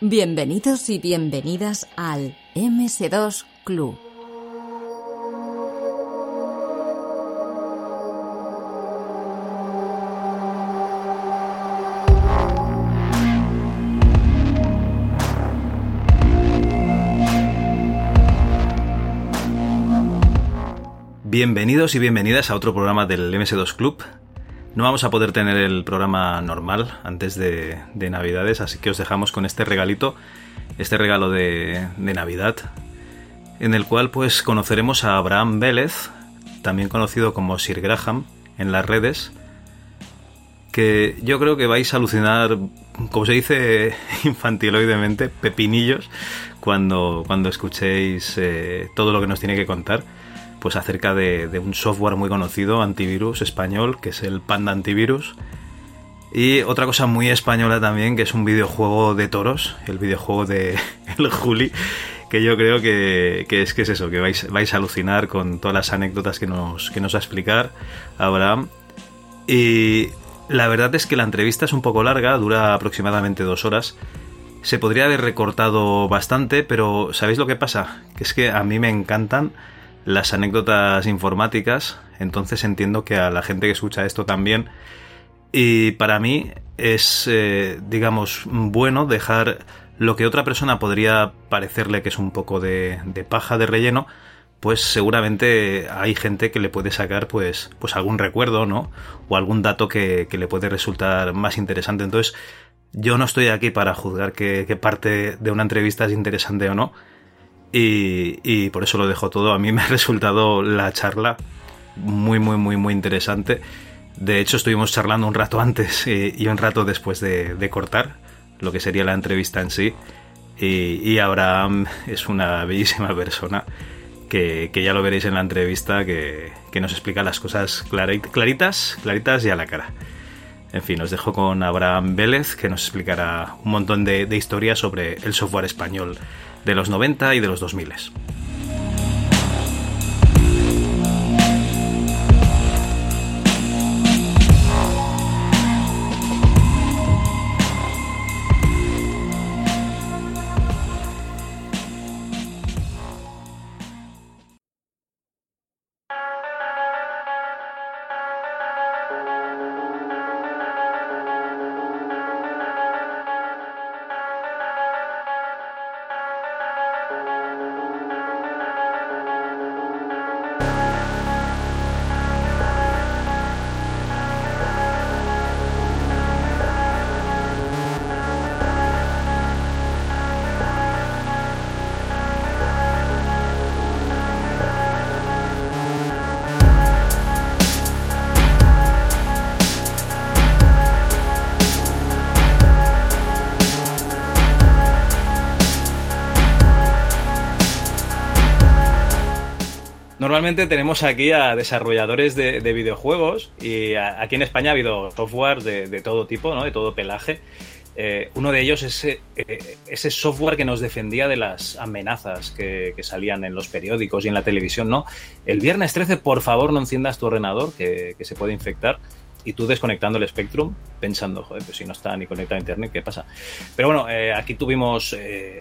Bienvenidos y bienvenidas al MS2 Club. Bienvenidos y bienvenidas a otro programa del MS2 Club. No vamos a poder tener el programa normal antes de, Navidades, así que os dejamos con este regalito, este regalo de, Navidad, en el cual pues conoceremos a Abraham Vélez, también conocido como Sir Graham en las redes, que yo creo que vais a alucinar, como se dice infantiloidemente, pepinillos, cuando, cuando escuchéis eh, todo lo que nos tiene que contar pues acerca de, un software muy conocido, antivirus español, que es el Panda Antivirus. Y otra cosa muy española también, que es un videojuego de toros, el videojuego de El Juli, que yo creo que, es que es eso, que vais, vais, a alucinar con todas las anécdotas que nos, que nos va a explicar Abraham. Y la verdad es que la entrevista es un poco larga, dura aproximadamente dos horas. Se podría haber recortado bastante, pero ¿sabéis lo que pasa? Que es que a mí me encantan las anécdotas informáticas, entonces entiendo que a la gente que escucha esto también. Y para mí es, eh, digamos, bueno dejar lo que otra persona podría parecerle que es un poco de, paja de relleno, pues seguramente hay gente que le puede sacar pues, pues algún recuerdo, ¿no? O algún dato que, le puede resultar más interesante. Entonces, yo no estoy aquí para juzgar qué parte de una entrevista es interesante o no, y, por eso lo dejo todo. A mí me ha resultado la charla muy, muy, muy, muy interesante. De hecho, estuvimos charlando un rato antes y, un rato después de, cortar lo que sería la entrevista en sí. Y, Abraham es una bellísima persona que, ya lo veréis en la entrevista, que, nos explica las cosas claritas, claritas y a la cara. En fin, os dejo con Abraham Vélez, que nos explicará un montón de historias sobre el software español de los 90 y de los 2000. Tenemos aquí a desarrolladores de, videojuegos y aquí en España ha habido software de, todo tipo, ¿no? de todo pelaje. Eh, uno de ellos es eh, ese software que nos defendía de las amenazas que, salían en los periódicos y en la televisión, ¿no? El viernes 13, por favor, no enciendas tu ordenador, que, se puede infectar y tú desconectando el Spectrum pensando, joder, pues si no está ni conectado a Internet, ¿qué pasa? Pero bueno, eh, aquí tuvimos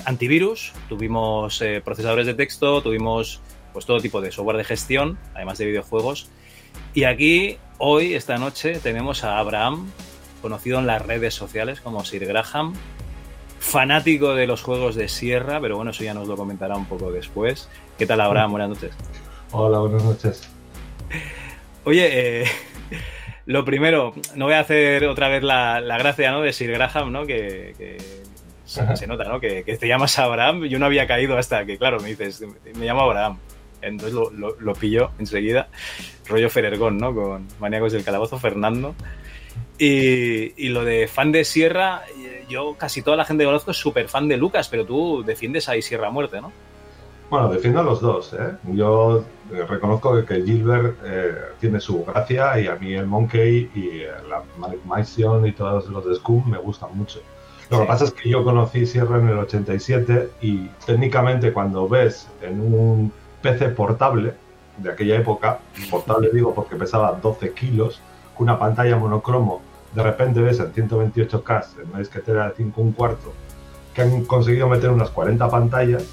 antivirus, tuvimos procesadores de texto, tuvimos pues todo tipo de software de gestión, además de videojuegos. Y aquí, hoy, esta noche, tenemos a Abraham, conocido en las redes sociales como Sir Graham, fanático de los juegos de Sierra, pero bueno, eso ya nos lo comentará un poco después. ¿Qué tal, Abraham? Buenas noches. Hola, buenas noches. Oye, eh, lo primero, no voy a hacer otra vez la, gracia ¿no? de Sir Graham, ¿no? que, se, nota, ¿no? Que, que, te llamas Abraham. Yo no había caído hasta que, claro, me dices, me llamo Abraham. Entonces lo, lo, pilló enseguida. Rollo Ferergón, ¿no? Con Maníacos del Calabozo, Fernando. Y, y, lo de fan de Sierra, yo casi toda la gente que conozco es súper fan de Lucas, pero tú defiendes ahí Sierra Muerte, ¿no? Bueno, defiendo a los dos. ¿eh? Yo eh, reconozco que Gilbert eh, tiene su gracia y a mí el Monkey y la Malik Mason y todos los de Scum me gustan mucho. Lo que pasa es que yo conocí Sierra en el 87 y técnicamente cuando ves en un PC portable de aquella época, portable digo porque pesaba 12 kilos, con una pantalla monocromo, de repente ves en 128K, en una disquetera de 5 un cuarto, que han conseguido meter unas 40 pantallas.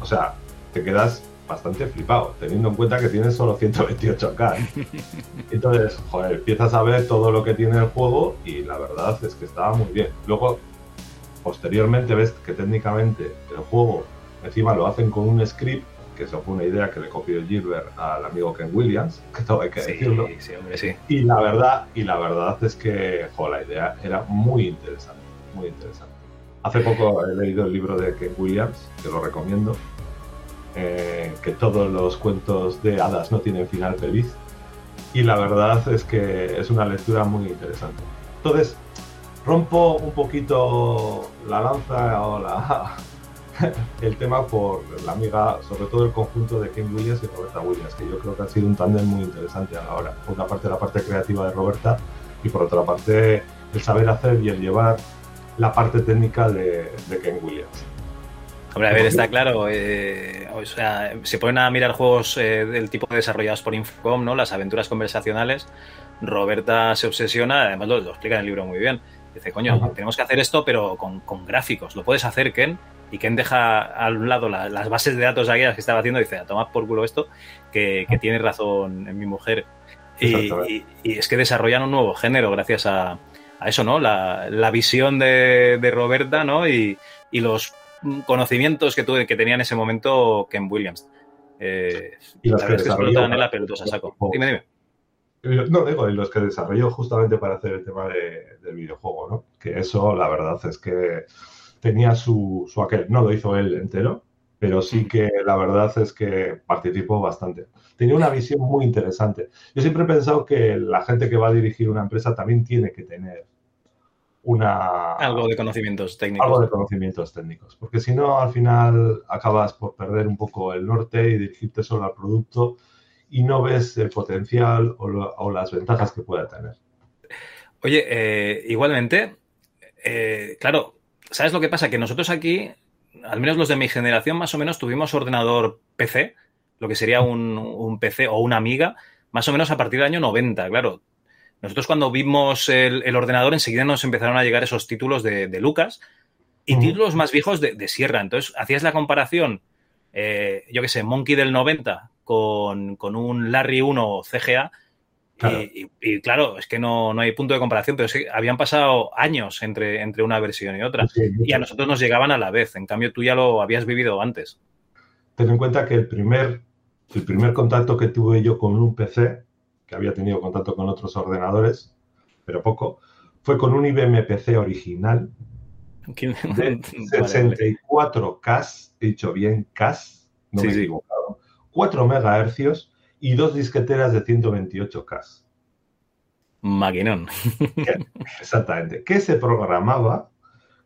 O sea, te quedas bastante flipado, teniendo en cuenta que tienes solo 128K. Entonces, joder, empiezas a ver todo lo que tiene el juego y la verdad es que estaba muy bien. Luego, posteriormente ves que técnicamente el juego encima lo hacen con un script, que eso fue una idea que le copió Gilbert al amigo Ken Williams, que todo hay que decirlo. Sí, hombre, sí. Y la verdad, y la verdad es que joder, la idea era muy interesante, muy interesante. Hace poco he leído el libro de Ken Williams, que lo recomiendo, eh, que todos los cuentos de hadas no tienen final feliz. Y la verdad es que es una lectura muy interesante. Entonces, rompo un poquito la lanza o la, el tema por la amiga, sobre todo el conjunto de Ken Williams y Roberta Williams, que yo creo que ha sido un tándem muy interesante a la hora. Por una parte la parte creativa de Roberta y por otra parte el saber hacer y el llevar la parte técnica de, de Ken Williams. Hombre, a ver, está claro. Eh, o sea, se ponen a mirar juegos eh, del tipo desarrollados por Infocom, ¿no? Las aventuras conversacionales. Roberta se obsesiona, además lo, lo explica en el libro muy bien. Dice, coño, Ajá. tenemos que hacer esto, pero con, con gráficos. Lo puedes hacer, Ken. Y Ken deja a un lado la- las bases de datos aquellas que estaba haciendo y dice, a tomar por culo esto, que, que tiene razón en mi mujer. Y, Exactamente. y- y es que desarrollan un nuevo género gracias a, a eso, ¿no? La, la visión de, de Roberta, ¿no? Y, y los conocimientos que, tuve, que tenía en ese momento Ken Williams. Eh, Y los la que es que explotan en para- la pelotosa saco. Dime, dime. No, digo, y los que desarrolló justamente para hacer el tema de- del videojuego, ¿no? Que eso, la verdad es que tenía su, su aquel. No lo hizo él entero, pero sí que la verdad es que participó bastante. Tenía una visión muy interesante. Yo siempre he pensado que la gente que va a dirigir una empresa también tiene que tener una, Algo de conocimientos técnicos. algo de conocimientos técnicos, porque si no, al final acabas por perder un poco el norte y dirigirte solo al producto y no ves el potencial o, lo- o las ventajas que pueda tener. Oye, eh, igualmente, eh, claro, ¿sabes lo que pasa? Que nosotros aquí, al menos los de mi generación, más o menos tuvimos ordenador PC, lo que sería un, un PC o una amiga, más o menos a partir del año 90, claro. Nosotros cuando vimos el, el ordenador enseguida nos empezaron a llegar esos títulos de, de Lucas y títulos más viejos de, de Sierra. Entonces hacías la comparación, eh, yo qué sé, Monkey del 90 con, con un Larry 1 CGA Claro. y, y- y claro, es que no, no hay punto de comparación, pero es que habían pasado años entre, entre una versión y otra. Sí, Y a nosotros nos llegaban a la vez. En cambio, tú ya lo habías vivido antes. Ten en cuenta que el primer, el primer contacto que tuve yo con un PC, que había tenido contacto con otros ordenadores, pero poco, fue con un IBM PC original de Vale, vale. 64K, he dicho bien, K, no Sí, me he sí. equivocado, 4 MHz y dos disqueteras de 128K. Maquinón. Exactamente. Que se programaba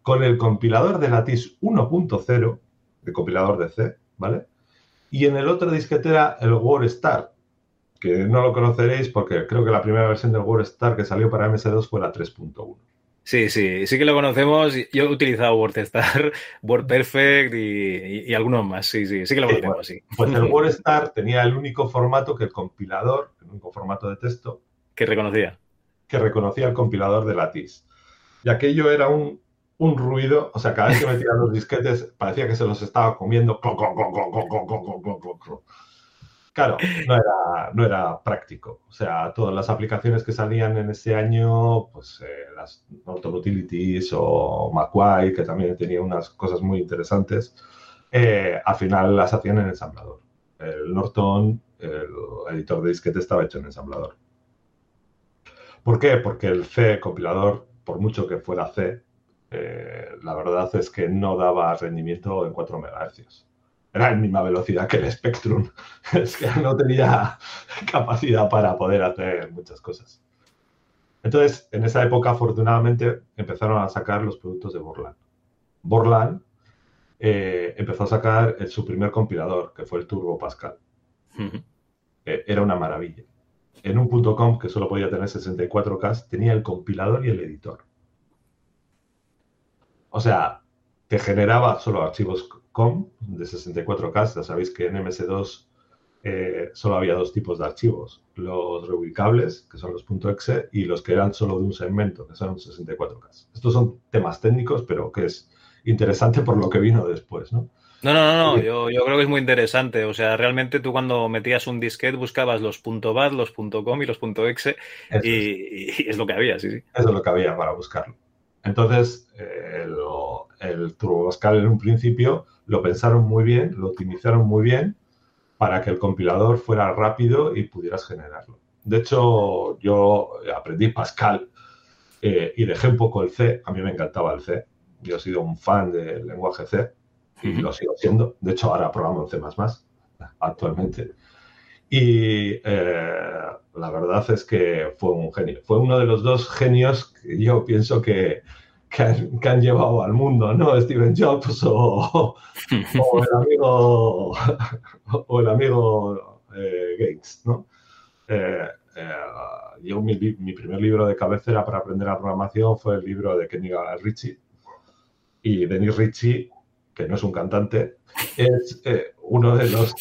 con el compilador de Lattice 1.0, de compilador de C, ¿vale? Y en el otro disquetera el WordStar, que no lo conoceréis porque creo que la primera versión del WordStar que salió para MS2 fue la 3.1. Sí, sí, sí que lo conocemos. Yo he utilizado WordStar, WordPerfect y, y, y algunos más. Sí, sí, sí que lo Sí, conocemos, bueno. sí. Pues el WordStar tenía el único formato que el compilador, el único formato de texto, Que reconocía. que reconocía el compilador de Lattice. Y aquello era un, un ruido, o sea, cada vez que metían los disquetes parecía que se los estaba comiendo. clon, clon, clon, Claro, no era, no era práctico. O sea, todas las aplicaciones que salían en ese año, pues eh, las Norton Utilities o Macquarie, que también tenía unas cosas muy interesantes, eh, al final las hacían en ensamblador. El Norton, el editor de disquete, estaba hecho en ensamblador. ¿Por qué? Porque el C compilador, por mucho que fuera C, eh, la verdad es que no daba rendimiento en 4 MHz. Era en misma velocidad que el Spectrum. es que no tenía capacidad para poder hacer muchas cosas. Entonces, en esa época, afortunadamente, empezaron a sacar los productos de Borland. Borland eh, empezó a sacar el- su primer compilador, que fue el Turbo Pascal. Eh, era una maravilla. En un punto .com que solo podía tener 64K, tenía el compilador y el editor. O sea, te generaba solo archivos COM de 64K. Ya sabéis que en MS2 eh, solo había dos tipos de archivos. Los reubicables, que son los .exe, y los que eran solo de un segmento, que son 64K. Estos son temas técnicos, pero que es interesante por lo que vino después, ¿no? No, no, no, no. Yo, yo, creo que es muy interesante. O sea, realmente tú cuando metías un disquete buscabas los .bat, los .com y los .exe y, y, es lo que había, sí, sí. Eso es lo que había para buscarlo. Entonces, eh, lo, el TurboPascal en un principio lo pensaron muy bien, lo optimizaron muy bien para que el compilador fuera rápido y pudieras generarlo. De hecho, yo aprendí Pascal eh, y dejé un poco el C. A mí me encantaba el C. Yo he sido un fan del lenguaje C y lo sigo siendo. De hecho, ahora programo en C actualmente. Y eh, la verdad es que fue un genio. Fue uno de los dos genios yo pienso que, que, han, llevado al mundo, ¿no? Steven Jobs o, o el amigo, o el amigo eh, Gates, ¿no? Eh, yo mi, primer libro de cabecera para aprender la programación fue el libro de Kenny Ritchie. Y Denis Ritchie que no es un cantante, es eh, uno de los,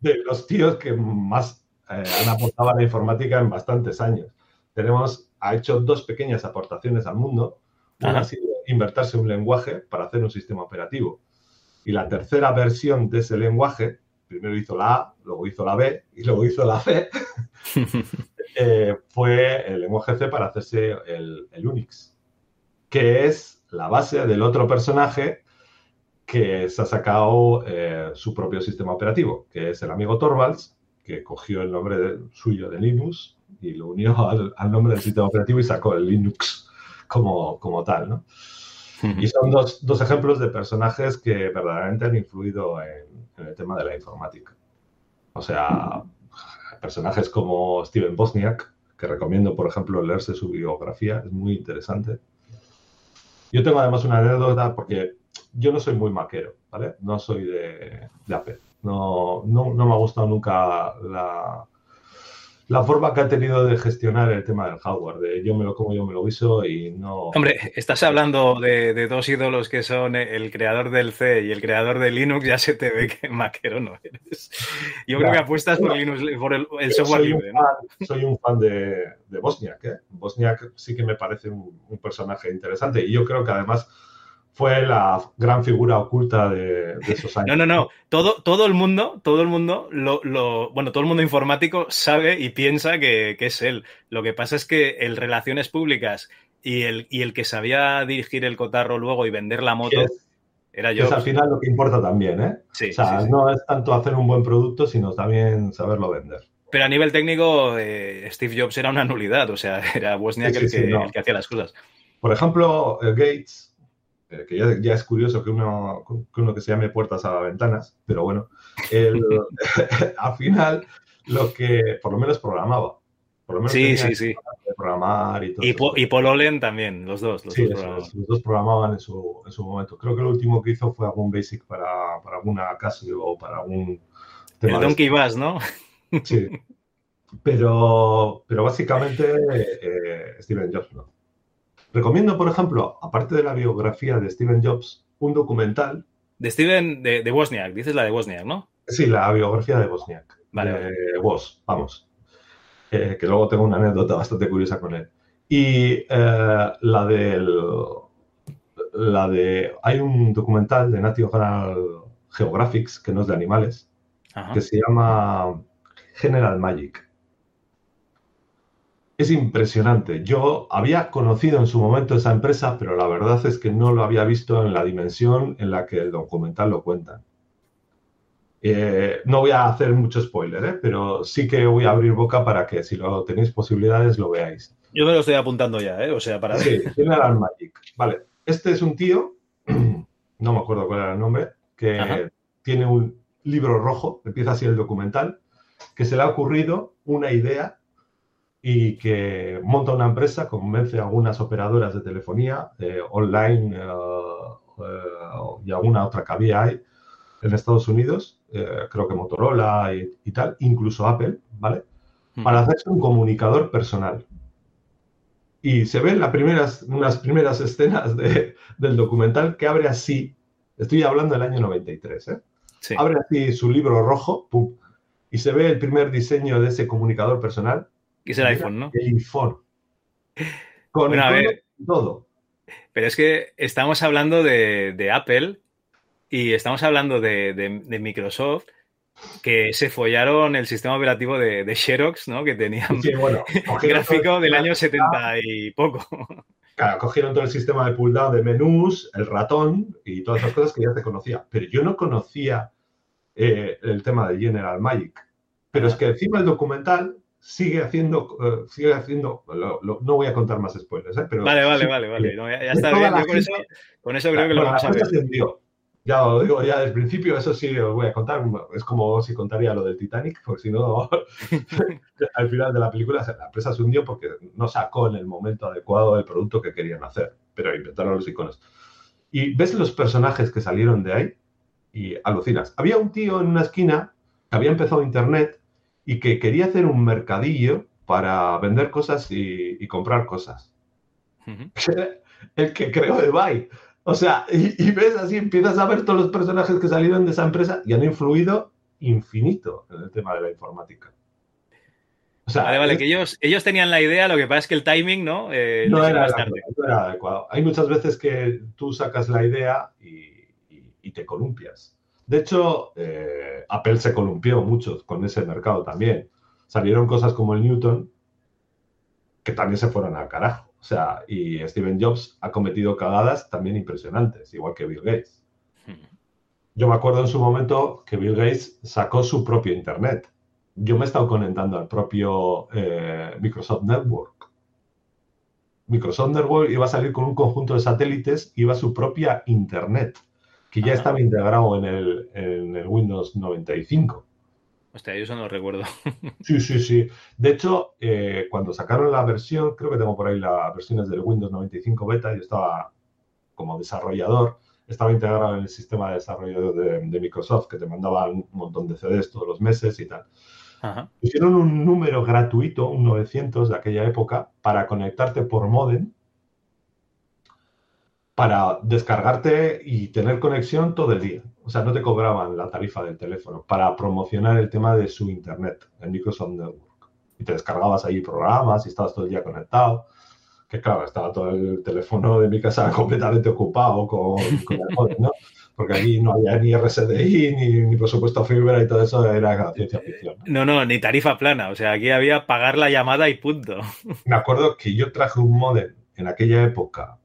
de los tíos que más eh, han aportado a la informática en bastantes años. Tenemos, ha hecho dos pequeñas aportaciones al mundo. Una ha sido invertirse un lenguaje para hacer un sistema operativo. Y la tercera versión de ese lenguaje, primero hizo la A, luego hizo la B y luego hizo la C, eh, fue el lenguaje C para hacerse el, el Unix, que es la base del otro personaje que se ha sacado eh, su propio sistema operativo, que es el amigo Torvalds, que cogió el nombre suyo de Linux y lo unió al, nombre del sistema operativo y sacó el Linux como, como tal, ¿no? Y son dos, dos, ejemplos de personajes que verdaderamente han influido en, en, el tema de la informática. O sea, personajes como Steven Bosniak, que recomiendo, por ejemplo, leerse su biografía, es muy interesante. Yo tengo además una anécdota porque yo no soy muy maquero, ¿vale? No soy de, Apple. No, no, no, me ha gustado nunca la, la forma que ha tenido de gestionar el tema del hardware, de yo me lo como, yo me lo guiso y no... Hombre, estás hablando de, de, dos ídolos que son el creador del C y el creador de Linux, ya se te ve que maquero no eres. Yo creo que apuestas por, Linux, por el, software libre. ¿no? Soy un fan de, de Bosniak, ¿eh? Bosniak sí que me parece un, un personaje interesante y yo creo que además fue la gran figura oculta de, esos años. No, no, no. Todo, todo el mundo, todo el mundo, lo, lo, bueno, todo el mundo informático sabe y piensa que, que, es él. Lo que pasa es que el relaciones públicas y el, y el que sabía dirigir el cotarro luego y vender la moto es, era yo. Es al final lo que importa también, ¿eh? Sí, o sea, sí, sí. no es tanto hacer un buen producto, sino también saberlo vender. Pero a nivel técnico, eh, Steve Jobs era una nulidad, o sea, era Wozniak el, que, no. el que hacía las cosas. Por ejemplo, Gates eh, que ya, ya, es curioso que uno, que uno que se llame puertas a ventanas, pero bueno, el, al final lo que por lo menos programaba. Por lo menos sí, sí, sí. Programar y todo. Y, po, y Paul Olen también, los dos. Los, sí, dos, programaban. los dos programaban en su, en su, momento. Creo que lo último que hizo fue algún basic para, para alguna Casio o para algún. Tema El Donkey Bass, ¿no? Sí. Pero, pero básicamente eh, Steven Jobs, ¿no? Recomiendo, por ejemplo, aparte de la biografía de Steven Jobs, un documental. De Steven, de, de Wozniak, dices la de Wozniak, ¿no? Sí, la biografía de Wozniak. Vale. De vale. Woz, vamos. Eh, que luego tengo una anécdota bastante curiosa con él. Y eh, la del. La de. Hay un documental de National Geographic, que no es de animales, Ajá. que se llama General Magic es impresionante. Yo había conocido en su momento esa empresa, pero la verdad es que no lo había visto en la dimensión en la que el documental lo cuenta. Eh, no voy a hacer mucho spoiler, ¿eh? pero sí que voy a abrir boca para que si lo tenéis posibilidades lo veáis. Yo me lo estoy apuntando ya, ¿eh? o sea, para Sí, General Magic. Vale, este es un tío, no me acuerdo cuál era el nombre, que Ajá. tiene un libro rojo, empieza así el documental, que se le ha ocurrido una idea y que monta una empresa, convence a algunas operadoras de telefonía eh, online uh, uh, y alguna otra que había ahí en Estados Unidos, eh, creo que Motorola y, y, tal, incluso Apple, ¿vale? Mm. Para hacerse un comunicador personal. Y se ven las primeras, unas primeras escenas de, del documental que abre así, estoy hablando del año 93, ¿eh? Sí. Abre así su libro rojo, pum, y se ve el primer diseño de ese comunicador personal que es el iPhone, ¿no? El iPhone. Con bueno, el todo. Pero es que estamos hablando de, Apple y estamos hablando de, Microsoft que se follaron el sistema operativo de, Xerox, ¿no? Que tenían sí, bueno, gráfico del año 70 y poco. Claro, cogieron todo el sistema de pull down de menús, el ratón y todas esas cosas que ya se conocía. Pero yo no conocía eh, el tema de General Magic. Pero es que encima el documental sigue haciendo, uh, sigue haciendo, no voy a contar más spoilers, ¿eh? pero... Vale, vale, vale, vale, ya, está bien, yo con, eso, con eso creo que lo vamos a ver. Ya lo digo, ya desde el principio, eso sí os voy a contar, es como si contaría lo del Titanic, porque si no, al final de la película la empresa se hundió porque no sacó en el momento adecuado el producto que querían hacer, pero inventaron los iconos. Y ves los personajes que salieron de ahí y alucinas. Había un tío en una esquina que había empezado Internet y que quería hacer un mercadillo para vender cosas y, comprar cosas. el que creó Ebay. O sea, y, ves así, empiezas a ver todos los personajes que salieron de esa empresa y han influido infinito en el tema de la informática. O sea, vale, vale, que ellos, ellos tenían la idea, lo que pasa es que el timing, ¿no? Eh, no, era adecuado, Hay muchas veces que tú sacas la idea y, te columpias. De hecho, eh, Apple se columpió mucho con ese mercado también. Salieron cosas como el Newton que también se fueron al carajo. O sea, y Steven Jobs ha cometido cagadas también impresionantes, igual que Bill Gates. Yo me acuerdo en su momento que Bill Gates sacó su propio Internet. Yo me he estado conectando al propio eh, Microsoft Network. Microsoft Network iba a salir con un conjunto de satélites, iba a su propia Internet, que ya estaba integrado en el, en el Windows 95. Hostia, yo eso no lo recuerdo. Sí, sí, sí. De hecho, eh, cuando sacaron la versión, creo que tengo por ahí las versiones del Windows 95 Beta, yo estaba como desarrollador, estaba integrado en el sistema de desarrollo de, Microsoft, que te mandaban un montón de CDs todos los meses y tal. Hicieron un número gratuito, un 900 de aquella época, para conectarte por modem para descargarte y tener conexión todo el día. O sea, no te cobraban la tarifa del teléfono para promocionar el tema de su internet, el Microsoft Network. Y te descargabas ahí programas y estabas todo el día conectado. Que claro, estaba todo el teléfono de mi casa completamente ocupado con, con el móvil, ¿no? Porque allí no había ni RSDI, ni, ni por supuesto fibra y todo eso era ciencia ficción. ¿no? no, ni tarifa plana. O sea, aquí había pagar la llamada y punto. Me acuerdo que yo traje un modem en aquella época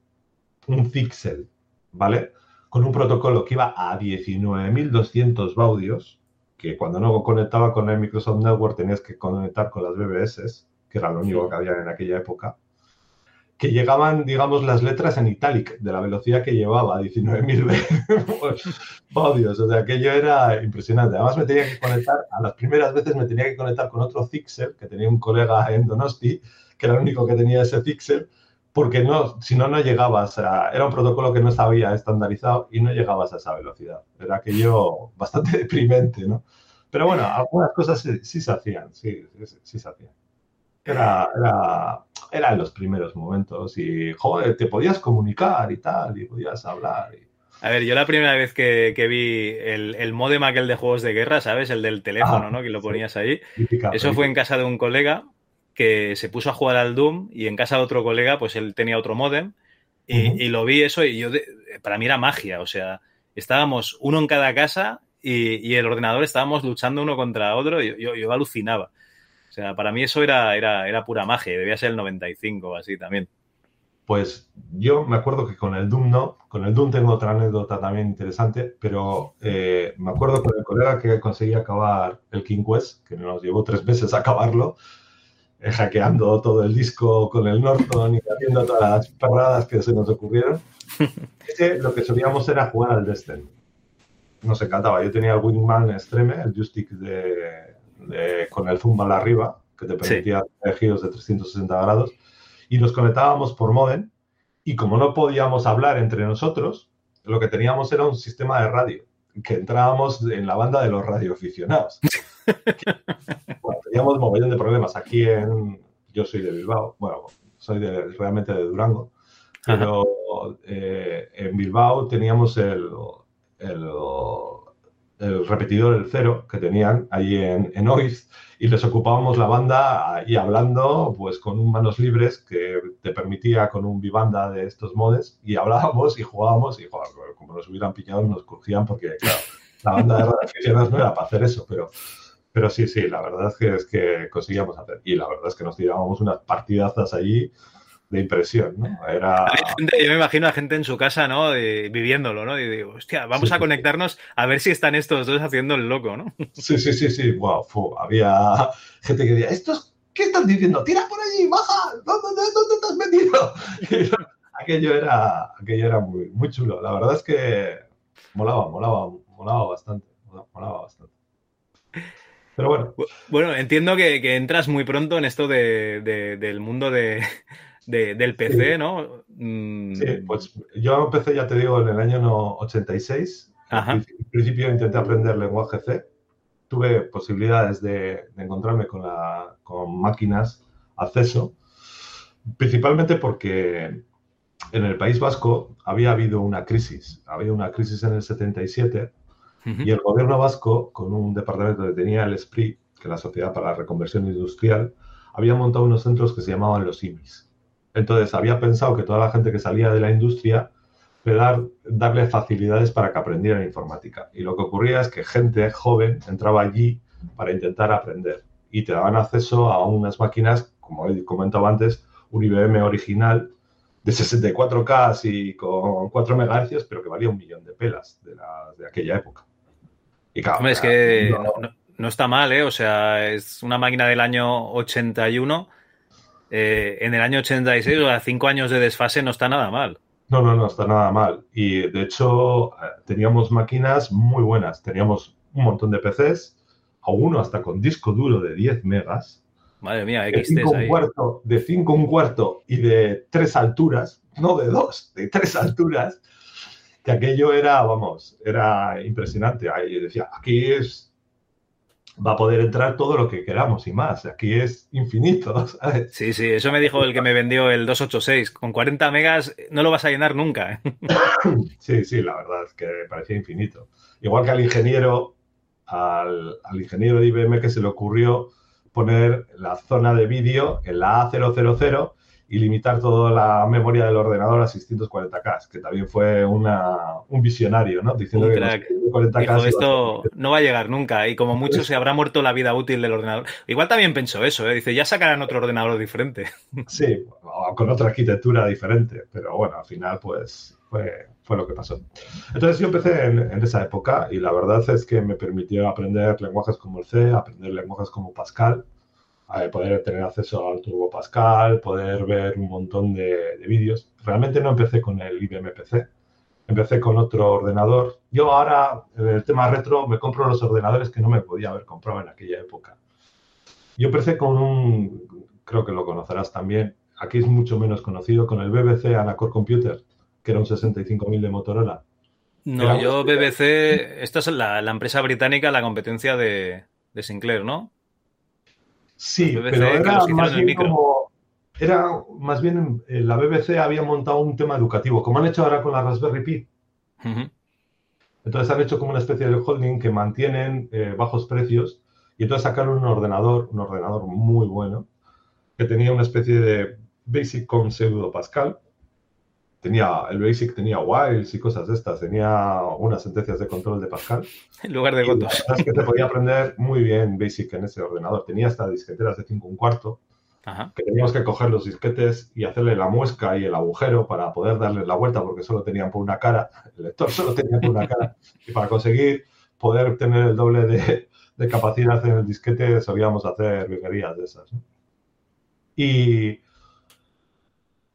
un Pixel, ¿vale? Con un protocolo que iba a 19.200 baudios, que cuando no conectaba con el Microsoft Network tenías que conectar con las BBS, que era lo único que había en aquella época, que llegaban, digamos, las letras en italic, de la velocidad que llevaba, 19.000 baudios. O sea, aquello era impresionante. Además, me tenía que conectar, a las primeras veces me tenía que conectar con otro Pixel, que tenía un colega en Donosti, que era el único que tenía ese Pixel, porque no, si no, no llegabas a, era un protocolo que no estaba estandarizado y no llegabas a esa velocidad. Era aquello bastante deprimente, ¿no? Pero bueno, algunas cosas sí, se hacían, sí, sí, se hacían. Era, era, eran los primeros momentos y, joder, te podías comunicar y tal, y podías hablar. A ver, yo la primera vez que, vi el, el modem aquel de juegos de guerra, ¿sabes? El del teléfono, ah, ¿no? Que lo ponías ahí. Eso fue en casa de un colega que se puso a jugar al Doom y en casa de otro colega, pues él tenía otro modem y, lo vi eso y yo, para mí era magia, o sea, estábamos uno en cada casa y, el ordenador estábamos luchando uno contra otro y yo, yo, alucinaba. O sea, para mí eso era, era, era pura magia, debía ser el 95 o así también. Pues yo me acuerdo que con el Doom no, con el Doom tengo otra anécdota también interesante, pero eh, me acuerdo con el colega que conseguía acabar el King Quest, que nos llevó tres meses a acabarlo, hackeando todo el disco con el Norton y haciendo todas las perradas que se nos ocurrieron. Lo que solíamos era jugar al Destiny. Nos encantaba. Yo tenía el Wingman Extreme, el joystick de, con el zoom arriba, que te permitía hacer giros de 360 grados, y nos conectábamos por modem. Y como no podíamos hablar entre nosotros, lo que teníamos era un sistema de radio, que entrábamos en la banda de los radioaficionados. teníamos un montón de problemas. Aquí en. Yo soy de Bilbao, bueno, soy de, realmente de Durango, pero eh, en Bilbao teníamos el, el, el repetidor, el cero, que tenían ahí en, en OIS, y les ocupábamos la banda y hablando, pues con un manos libres que te permitía con un bibanda de estos modes, y hablábamos y jugábamos, y joder, como nos hubieran pillado, nos crujían, porque claro, la banda de radioaficionados no era para hacer eso, pero, pero sí, sí, la verdad es que, es que conseguíamos hacer, y la verdad es que nos tirábamos unas partidazas allí de impresión, ¿no? Era... yo me imagino a gente en su casa, ¿no? viviéndolo, ¿no? Y digo, hostia, vamos a conectarnos a ver si están estos dos haciendo el loco, ¿no? Sí, sí, sí, sí. Wow, había gente que decía, ¿estos qué están diciendo? ¡Tira por allí! ¡Baja! ¿Dónde, dónde te has metido? aquello era, aquello era muy, muy chulo. La verdad es que molaba, molaba, molaba bastante. Molaba bastante. Pero bueno. Bueno, entiendo que, que entras muy pronto en esto de, de, del mundo de, del PC, ¿no? Mm. Sí, pues yo empecé, ya te digo, en el año 86. Ajá. En principio intenté aprender lenguaje C. Tuve posibilidades de, encontrarme con, la, con máquinas acceso, principalmente porque en el País Vasco había habido una crisis. Había una crisis en el 77 y el gobierno vasco, con un departamento que tenía el SPRI, que es la Sociedad para la Reconversión Industrial, había montado unos centros que se llamaban los IMIS. Entonces había pensado que toda la gente que salía de la industria dar, darle facilidades para que aprendiera informática. Y lo que ocurría es que gente joven entraba allí para intentar aprender y te daban acceso a unas máquinas, como he comentado antes, un IBM original de 64K y con 4 MHz, pero que valía un millón de pelas de, de aquella época. Y claro, es que no, no, está mal, ¿eh? O sea, es una máquina del año 81 eh, en el año 86, o sea, cinco años de desfase no está nada mal. No, no, no está nada mal. Y de hecho, eh, teníamos máquinas muy buenas. Teníamos un montón de PCs, a uno hasta con disco duro de 10 megas. Madre mía, de 5 un cuarto, de 5 un cuarto y de tres alturas, no de dos, de tres alturas, que aquello era, vamos, era impresionante. Ahí decía, aquí es va a poder entrar todo lo que queramos y más. Aquí es infinito, ¿sabes? Sí, sí, eso me dijo el que me vendió el 286. Con 40 megas no lo vas a llenar nunca. ¿eh? Sí, sí, la verdad es que parecía infinito. Igual que al ingeniero, al, al ingeniero de IBM que se le ocurrió poner la zona de vídeo en la A000 y limitar toda la memoria del ordenador a 640K, que también fue una, un visionario, ¿no? Diciendo que 40K esto no va a llegar nunca y como mucho se habrá muerto la vida útil del ordenador. Igual también pensó eso, ¿eh? Dice, ya sacarán otro ordenador diferente. Sí, con otra arquitectura diferente, pero bueno, al final pues fue, fue lo que pasó. Entonces yo empecé en, en esa época y la verdad es que me permitió aprender lenguajes como el C, aprender lenguajes como Pascal, poder tener acceso al Turbo Pascal, poder ver un montón de, vídeos. Realmente no empecé con el IBM PC, empecé con otro ordenador. Yo ahora, en el tema retro, me compro los ordenadores que no me podía haber comprado en aquella época. Yo empecé con un, creo que lo conocerás también, aquí es mucho menos conocido, con el BBC Anacore Computer, que era un 65.000 de Motorola. No, yo BBC, esta es la, empresa británica, la competencia de, de Sinclair, ¿no? Sí, pero era más bien como. Era más bien la BBC había montado un tema educativo, como han hecho ahora con la Raspberry Pi. Entonces han hecho como una especie de holding que mantienen eh, bajos precios y entonces sacaron un ordenador, un ordenador muy bueno, que tenía una especie de Basic con pseudo Pascal, tenía, el Basic tenía whiles y cosas de estas, tenía unas sentencias de control de Pascal. En lugar de votos. Es que se podía aprender muy bien Basic en ese ordenador. Tenía hasta disqueteras de 5 un cuarto, que teníamos que coger los disquetes y hacerle la muesca y el agujero para poder darle la vuelta, porque solo tenían por una cara, el lector solo tenía por una cara. Y para conseguir poder tener el doble de, de capacidad en el disquete, sabíamos hacer virguerías de esas. Y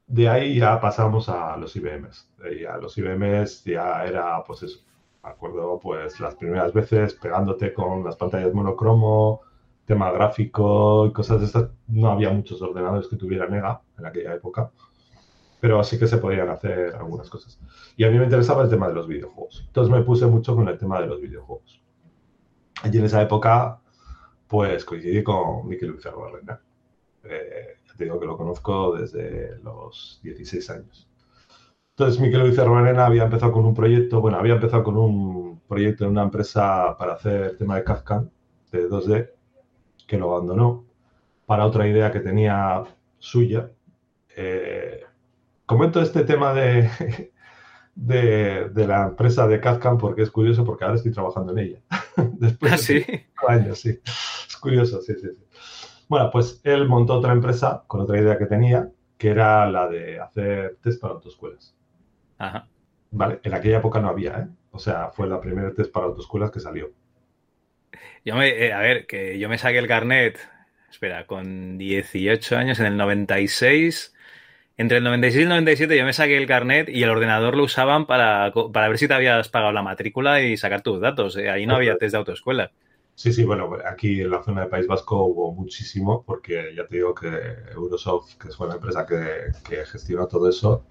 de ahí ya pasamos a los IBMs. Y a los IBMs ya era, pues eso, me acuerdo, pues las primeras veces pegándote con las pantallas monocromo, tema gráfico y cosas de estas. No había muchos ordenadores que tuvieran EGA en aquella época, pero así que se podían hacer algunas cosas. Y a mí me interesaba el tema de los videojuegos. Entonces me puse mucho con el tema de los videojuegos. Allí en esa época, pues coincidí con Miquel Luis Eh, te digo que lo conozco desde los 16 años. Entonces, Miquel Luis Arena había empezado con un proyecto, bueno, había empezado con un, proyecto en una empresa para hacer el tema de Kafka, de 2D, que lo abandonó para otra idea que tenía suya. Eh, comento este tema de, de, la empresa de Kafka porque es curioso, porque ahora estoy trabajando en ella. Después ¿Ah, sí? años, sí. Es curioso, sí, sí, sí. Bueno, pues él montó otra empresa con otra idea que tenía, que era la de hacer test para autoescuelas. Ajá. Vale, en aquella época no había, ¿eh? O sea, fue la primera test para autoescuelas que salió. Yo me, eh, a ver, que yo me saqué el carnet, espera, con 18 años, en el 96. Entre el 96 y el 97 yo me saqué el carnet y el ordenador lo usaban para, para ver si te habías pagado la matrícula y sacar tus datos. ¿eh? Ahí no había test de autoescuela. Sí, sí, bueno, aquí en la zona de País Vasco hubo muchísimo, porque ya te digo que Eurosoft, que fue la empresa que, que gestionó todo eso,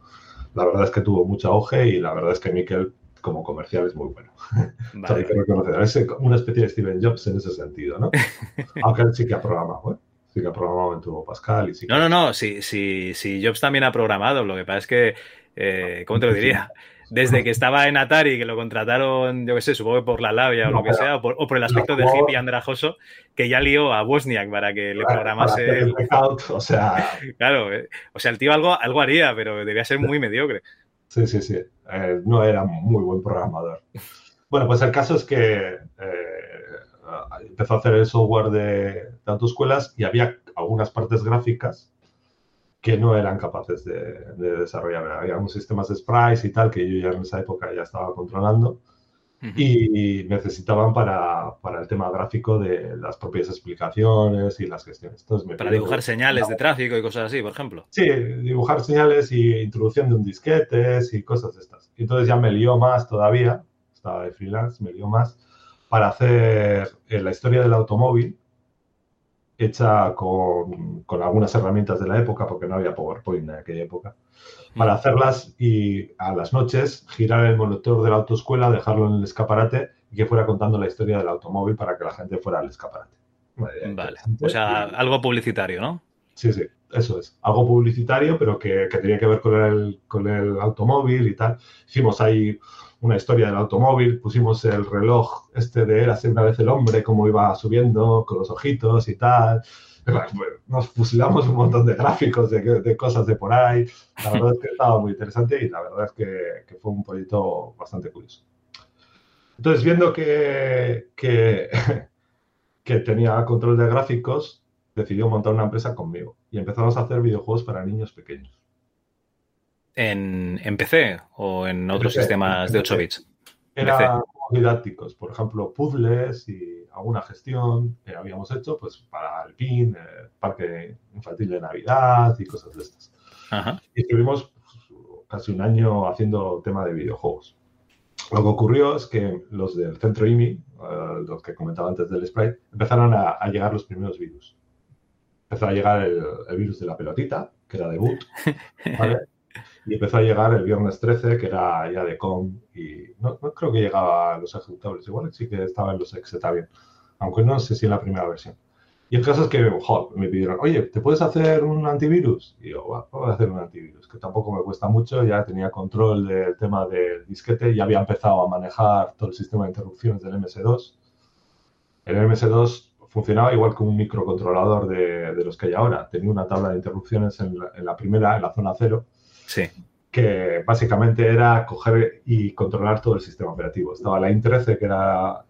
la verdad es que tuvo mucha auge y la verdad es que Miquel, como comercial, es muy bueno. Vale. hay que reconocer, es una especie de Steven Jobs en ese sentido, ¿no? Aunque él sí que ha programado, ¿eh? Sí que ha programado en Turbo Pascal y sí No, no, no, sí, sí, sí, Jobs también ha programado, lo que pasa es que, eh, ¿cómo te lo diría? desde que estaba en Atari, que lo contrataron, yo qué sé, supongo que por la labia o lo que sea, o por, el aspecto de hippie andrajoso, que ya lió a Wozniak para que le programase. el o sea. Claro, eh, o sea, el tío algo, algo haría, pero debía ser muy mediocre. Sí, sí, sí. Eh, no era muy buen programador. Bueno, pues el caso es que eh, empezó a hacer el software de, de autoescuelas y había algunas partes gráficas que no eran capaces de, desarrollar. Había unos sistemas de sprites y tal que yo ya en esa época ya estaba controlando y necesitaban para, para, el tema gráfico de las propias explicaciones y las gestiones. Entonces, para dibujar señales de tráfico y cosas así, por ejemplo. Sí, dibujar señales y introducción de un disquetes y cosas de estas. Entonces ya me lió más todavía, estaba de freelance, me lió más para hacer eh, la historia del automóvil hecha con, con, algunas herramientas de la época, porque no había PowerPoint en aquella época, para mm. hacerlas y a las noches girar el monitor de la autoescuela, dejarlo en el escaparate y que fuera contando la historia del automóvil para que la gente fuera al escaparate. Vale. O sea, algo publicitario, ¿no? Sí, sí, eso es. Algo publicitario, pero que, que tenía que ver con el, con el automóvil y tal. Hicimos ahí una historia del automóvil, pusimos el reloj este de Érase una vez el hombre, cómo iba subiendo con los ojitos y tal. Nos fusilamos un montón de gráficos de, cosas de por ahí. La verdad es que estaba muy interesante y la verdad es que, fue un proyecto bastante curioso. Entonces, viendo que, que, que tenía control de gráficos, decidió montar una empresa conmigo y empezamos a hacer videojuegos para niños pequeños en, PC o en otros sistemas de 8 bits? Eran didácticos, por ejemplo, puzzles y alguna gestión que habíamos hecho pues para el PIN, el Parque Infantil de Navidad y cosas de estas. Y estuvimos pues, casi un año haciendo tema de videojuegos. Lo que ocurrió es que los del centro IMI, eh, los que comentaba antes del Sprite, empezaron a, llegar los primeros virus. Empezó a llegar el, el, virus de la pelotita, que era de boot, ¿vale? Y empezó a llegar el viernes 13, que era ya de com, y no, creo que llegaba a los ejecutables, igual sí que estaba en los ex, está bien, aunque no sé si en la primera versión. Y el caso es que me pidieron, oye, ¿te puedes hacer un antivirus? Y yo, voy a hacer un antivirus, que tampoco me cuesta mucho, ya tenía control del tema del disquete, ya había empezado a manejar todo el sistema de interrupciones del MS2. El MS2 funcionaba igual que un microcontrolador de, de los que hay ahora. Tenía una tabla de interrupciones en la, en la primera, en la zona cero, Sí. Que básicamente era coger y controlar todo el sistema operativo. Estaba la IN13, que era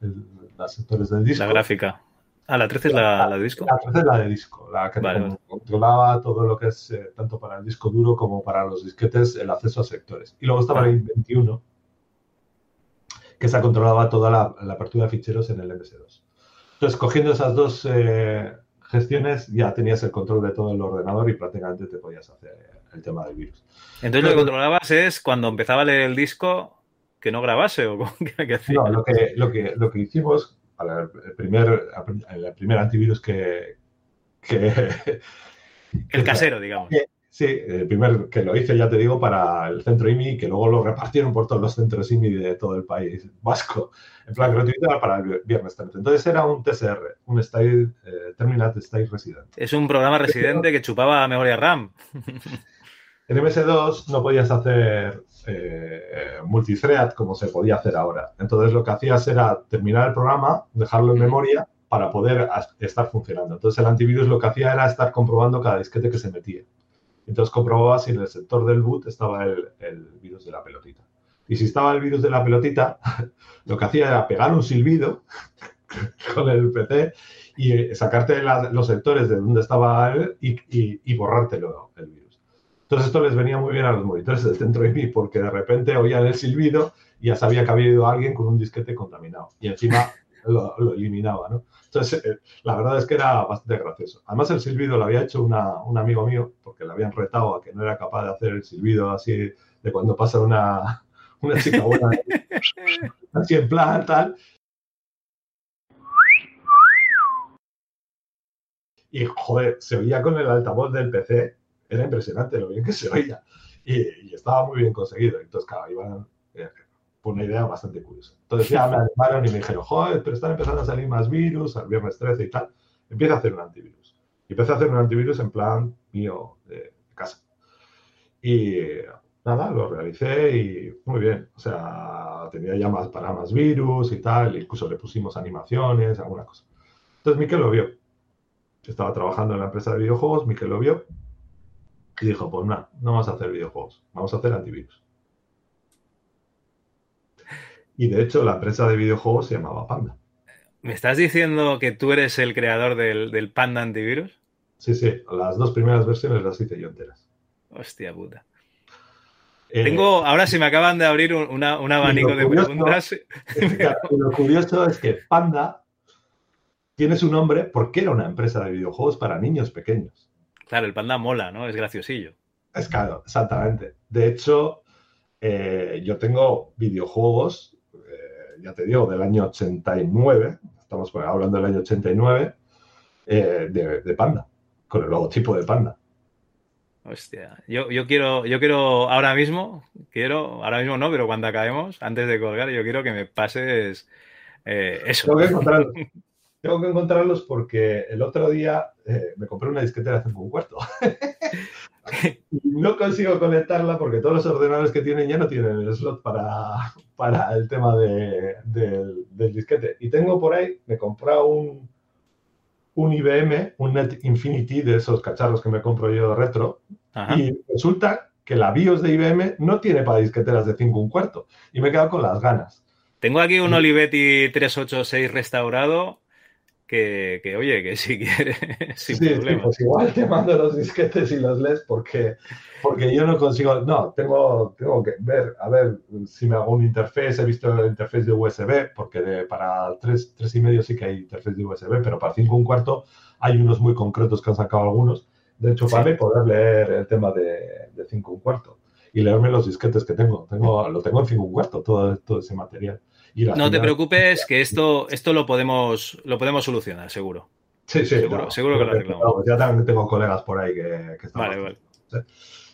los sectores del disco. La gráfica. Ah, la 13 es la, de disco. La 13 es la de disco, la que controlaba todo lo que es eh, tanto para el disco duro como para los disquetes el acceso a sectores. Y luego estaba la IN21, que esa controlaba toda la, apertura de ficheros en el MS2. Entonces, cogiendo esas dos eh, gestiones, ya tenías el control de todo el ordenador y prácticamente te podías hacer el tema del virus. Entonces lo que controlabas es cuando empezaba a leer el disco que no grabase o qué No, lo que, lo que, lo que hicimos para el primer, el primer antivirus que, el casero, digamos. Sí, el primer que lo hice, ya te digo, para el centro IMI, que luego lo repartieron por todos los centros IMI de todo el país vasco, en plan gratuito para el viernes 30. Entonces era un TSR, un Style, eh, Terminal Style Resident. Es un programa residente que chupaba memoria RAM. En MS2 no podías hacer eh, multithread como se podía hacer ahora. Entonces lo que hacías era terminar el programa, dejarlo en memoria para poder estar funcionando. Entonces el antivirus lo que hacía era estar comprobando cada disquete que se metía. Entonces comprobaba si en el sector del boot estaba el, virus de la pelotita. Y si estaba el virus de la pelotita, lo que hacía era pegar un silbido con el PC y sacarte los sectores de donde estaba él y, y, y borrártelo el virus. Entonces esto les venía muy bien a los monitores del centro de mí porque de repente oían el silbido y ya sabía que había ido alguien con un disquete contaminado y encima lo, eliminaba, ¿no? Entonces, eh, la verdad es que era bastante gracioso. Además, el silbido lo había hecho un amigo mío porque le habían retado a que no era capaz de hacer el silbido así de cuando pasa una, una chica buena, así en plan, tal. Y, joder, se oía con el altavoz del PC era impresionante lo bien que se oía y, estaba muy bien conseguido. Entonces, claro, iban eh, una idea bastante curiosa. Entonces ya me animaron y me dijeron, joder, pero están empezando a salir más virus, al viernes 13 y tal. Empieza a hacer un antivirus. Y empecé a hacer un antivirus en plan mío de casa. Y nada, lo realicé y muy bien. O sea, tenía ya más para más virus y tal. Incluso le pusimos animaciones, alguna cosa. Entonces Miquel lo vio. Estaba trabajando en la empresa de videojuegos, Miquel lo vio y dijo, pues nada, no vamos a hacer videojuegos, vamos a hacer antivirus. Y de hecho la empresa de videojuegos se llamaba Panda. ¿Me estás diciendo que tú eres el creador del, Panda antivirus? Sí, sí, las dos primeras versiones las hice yo enteras. Hostia puta. Eh, Tengo, ahora se me acaban de abrir un, abanico de preguntas. lo curioso es que Panda tiene su nombre porque era una empresa de videojuegos para niños pequeños. Claro, el panda mola, ¿no? Es graciosillo. Es claro, exactamente. De hecho, eh, yo tengo videojuegos, eh, ya te digo, del año 89, estamos hablando del año 89, eh, de, panda, con el logotipo de panda. Hostia, yo, yo, quiero, yo quiero ahora mismo, quiero, ahora mismo no, pero cuando acabemos, antes de colgar, yo quiero que me pases eso. Tengo que encontrarlo. Tengo que encontrarlos porque el otro día eh, me compré una disquetera hace un cuarto. y no consigo conectarla porque todos los ordenadores que tienen ya no tienen el slot para, para el tema de, del, disquete. Y tengo por ahí, me he comprado un, un IBM, un Net Infinity de esos cacharros que me compro yo de retro. Y resulta que la BIOS de IBM no tiene para disqueteras de 5 un cuarto. Y me he quedado con las ganas. Tengo aquí un Olivetti 386 restaurado que, oye, que si quieres, sin sí, pues igual te mando los disquetes y los lees porque, porque yo no consigo, no, tengo, tengo que ver, a ver si me hago un interface, he visto el interface de USB, porque para 3, y medio sí que hay interface de USB, pero para 5 un cuarto hay unos muy concretos que han sacado algunos. De hecho, para poder leer el tema de, de 5 un cuarto y leerme los disquetes que tengo. tengo lo tengo en 5 un cuarto, todo, todo ese material no te preocupes, que esto, esto lo podemos, lo podemos solucionar, seguro. Sí, sí, seguro, seguro que lo arreglamos. ya también tengo colegas por ahí que, están vale, vale.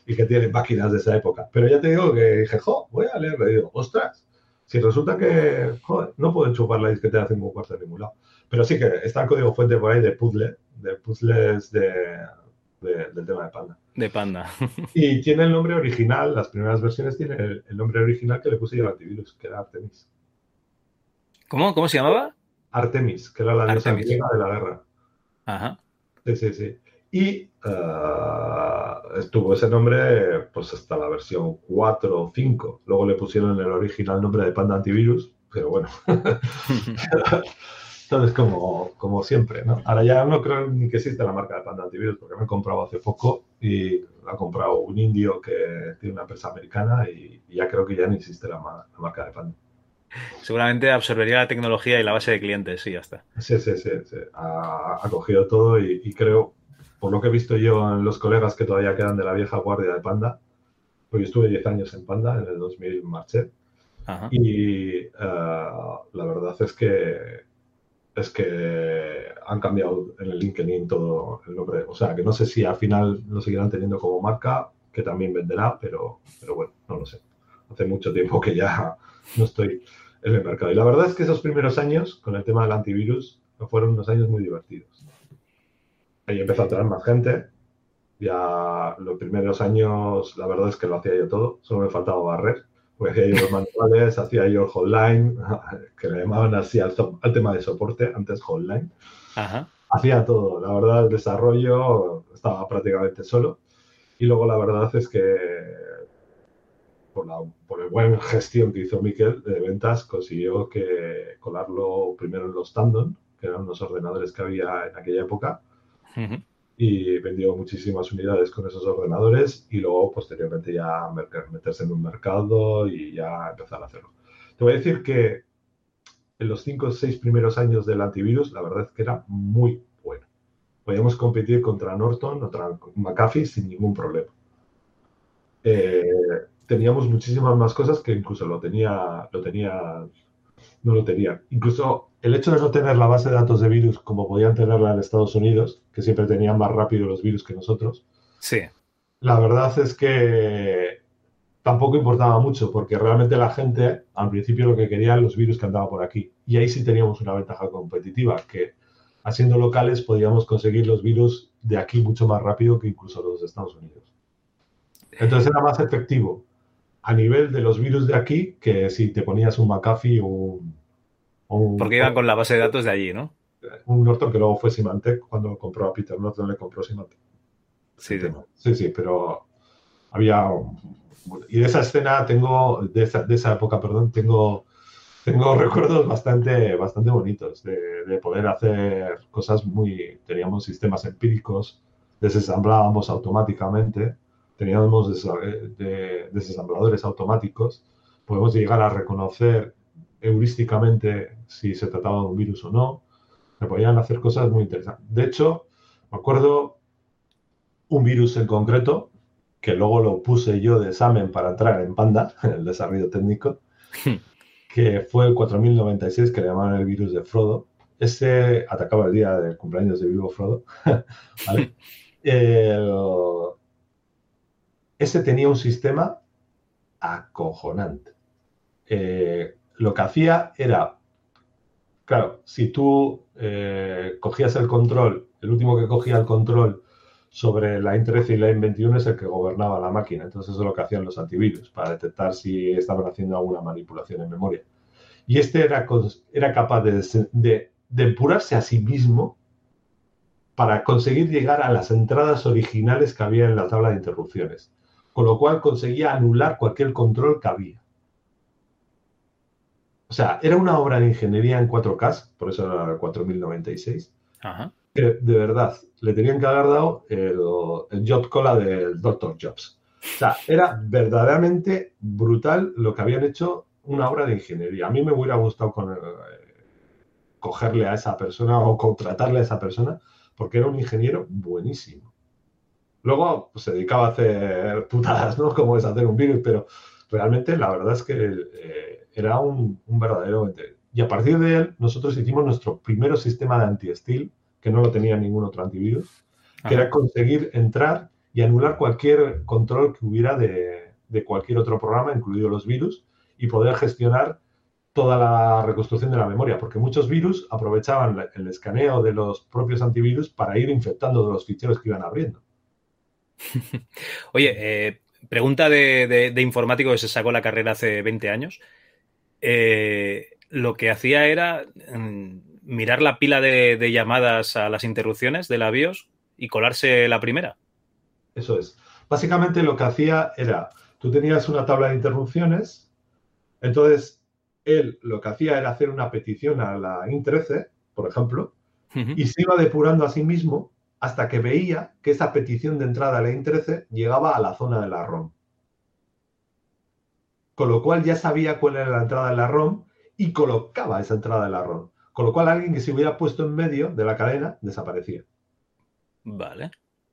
y que tienen máquinas de esa época. Pero ya te digo que dije, jo, voy a leerlo. Y digo, ostras, si resulta que, joder, no puedo enchufar la disquetera de un cuarto de ningún lado. Pero sí que está el código fuente por ahí de puzzle, de puzzles de, del tema de Panda. De Panda. y tiene el nombre original, las primeras versiones tiene el, el nombre original que le puse yo al antivirus, que era Artemis. ¿Cómo? ¿Cómo se llamaba? Artemis, que era la diosa griega de la guerra. Ajá. Sí, sí, sí. Y uh, estuvo ese nombre pues hasta la versión 4 o 5. Luego le pusieron el original nombre de Panda Antivirus, pero bueno. Entonces, como, como siempre, ¿no? Ahora ya no creo ni que exista la marca de Panda Antivirus, porque me he comprado hace poco y la ha comprado un indio que tiene una empresa americana y, ya creo que ya no existe la marca de Panda. Seguramente absorbería la tecnología y la base de clientes, sí, ya está. Sí, sí, sí. Ha, cogido todo y, creo, por lo que he visto yo en los colegas que todavía quedan de la vieja guardia de Panda, pues yo estuve 10 años en Panda, en el 2000 marché. Y eh, la verdad es que es que han cambiado en el LinkedIn todo el nombre. O sea, que no sé si al final lo seguirán teniendo como marca, que también venderá, pero, pero bueno, no lo sé. Hace mucho tiempo que ya no estoy en el mercado. Y la verdad es que esos primeros años, con el tema del antivirus, fueron unos años muy divertidos. Ahí empezó a traer más gente Ya los primeros años, la verdad es que lo hacía yo todo, solo me faltaba barrer. Pues hacía yo los manuales, hacía yo el hotline, que le llamaban así al, al tema de soporte, antes hotline. Ajá. Hacía todo, la verdad, el desarrollo estaba prácticamente solo. Y luego la verdad es que por la, por el buen gestión que hizo Miquel de ventas, consiguió que colarlo primero en los Tandon, que eran los ordenadores que había en aquella época, Ujú. y vendió muchísimas unidades con esos ordenadores y luego posteriormente ya meterse en un mercado y ya empezar a hacerlo. Te voy a decir que en los cinco o seis primeros años del antivirus, la verdad es que era muy bueno. Podíamos competir contra Norton, contra McAfee sin ningún problema. Eh, teníamos muchísimas más cosas que incluso lo tenía, lo tenía, no lo tenían. Incluso el hecho de no tener la base de datos de virus como podían tenerla en Estados Unidos, que siempre tenían más rápido los virus que nosotros, Sí. la verdad es que tampoco importaba mucho, porque realmente la gente al principio lo que quería eran los virus que andaban por aquí. Y ahí sí teníamos una ventaja competitiva, que haciendo locales podíamos conseguir los virus de aquí mucho más rápido que incluso los de Estados Unidos. Entonces era más efectivo a nivel de los virus de aquí que si te ponías un McAfee o un, Porque iban con la base de datos de allí, ¿no? un Norton que luego fue Symantec cuando compró a Peter Norton le compró Symantec. Sí, sí. Sí, sí, pero había. Y de esa escena tengo, de esa, de esa época, perdón, tengo, tengo recuerdos bastante, bastante bonitos de, de poder hacer cosas muy. Teníamos sistemas empíricos, desensamblábamos automáticamente, teníamos de- desensambladores automáticos, podemos llegar a reconocer heurísticamente si se trataba de un virus o no. Se podían hacer cosas muy interesantes. De hecho, me acuerdo un virus en concreto, que luego lo puse yo de examen para entrar en Panda, en el desarrollo técnico, que fue el 4096, que le llamaban el virus de Frodo. Ese atacaba el día del cumpleaños de vivo Frodo. ¿vale? El- ese tenía un sistema acojonante. Eh, lo que hacía era, claro, si tú eh, cogías el control, el último que cogía el control sobre la IN13 y la IN21 es el que gobernaba la máquina. Entonces eso es lo que hacían los antivirus, para detectar si estaban haciendo alguna manipulación en memoria. Y este era, era capaz de, de depurarse a sí mismo para conseguir llegar a las entradas originales que había en la tabla de interrupciones. Con lo cual conseguía anular cualquier control que había. O sea, era una obra de ingeniería en 4K, por eso era el 4096, Ajá. que de verdad le tenían que haber dado el, el job cola del Dr. Jobs. O sea, era verdaderamente brutal lo que habían hecho una obra de ingeniería. A mí me hubiera gustado con, eh, cogerle a esa persona o contratarle a esa persona porque era un ingeniero buenísimo. Luego pues, se dedicaba a hacer putadas, ¿no? Como es hacer un virus, pero realmente la verdad es que eh, era un, un verdadero. Y a partir de él, nosotros hicimos nuestro primer sistema de anti-steal, que no lo tenía ningún otro antivirus, que era conseguir entrar y anular cualquier control que hubiera de, de cualquier otro programa, incluido los virus, y poder gestionar toda la reconstrucción de la memoria, porque muchos virus aprovechaban el escaneo de los propios antivirus para ir infectando de los ficheros que iban abriendo. Oye, eh, pregunta de, de- de informático que se sacó la carrera hace 20 años. Eh, lo que hacía era mm, mirar la pila de, de llamadas a las interrupciones de la BIOS y colarse la primera. Eso es. Básicamente lo que hacía era, tú tenías una tabla de interrupciones, entonces él lo que hacía era hacer una petición a la IN13, por ejemplo, y se iba depurando a sí mismo hasta que veía que esa petición de entrada a la IN13 llegaba a la zona de la ROM. Con lo cual ya sabía cuál era la entrada de la ROM y colocaba esa entrada de la ROM. Con lo cual alguien que se hubiera puesto en medio de la cadena desaparecía. Vale,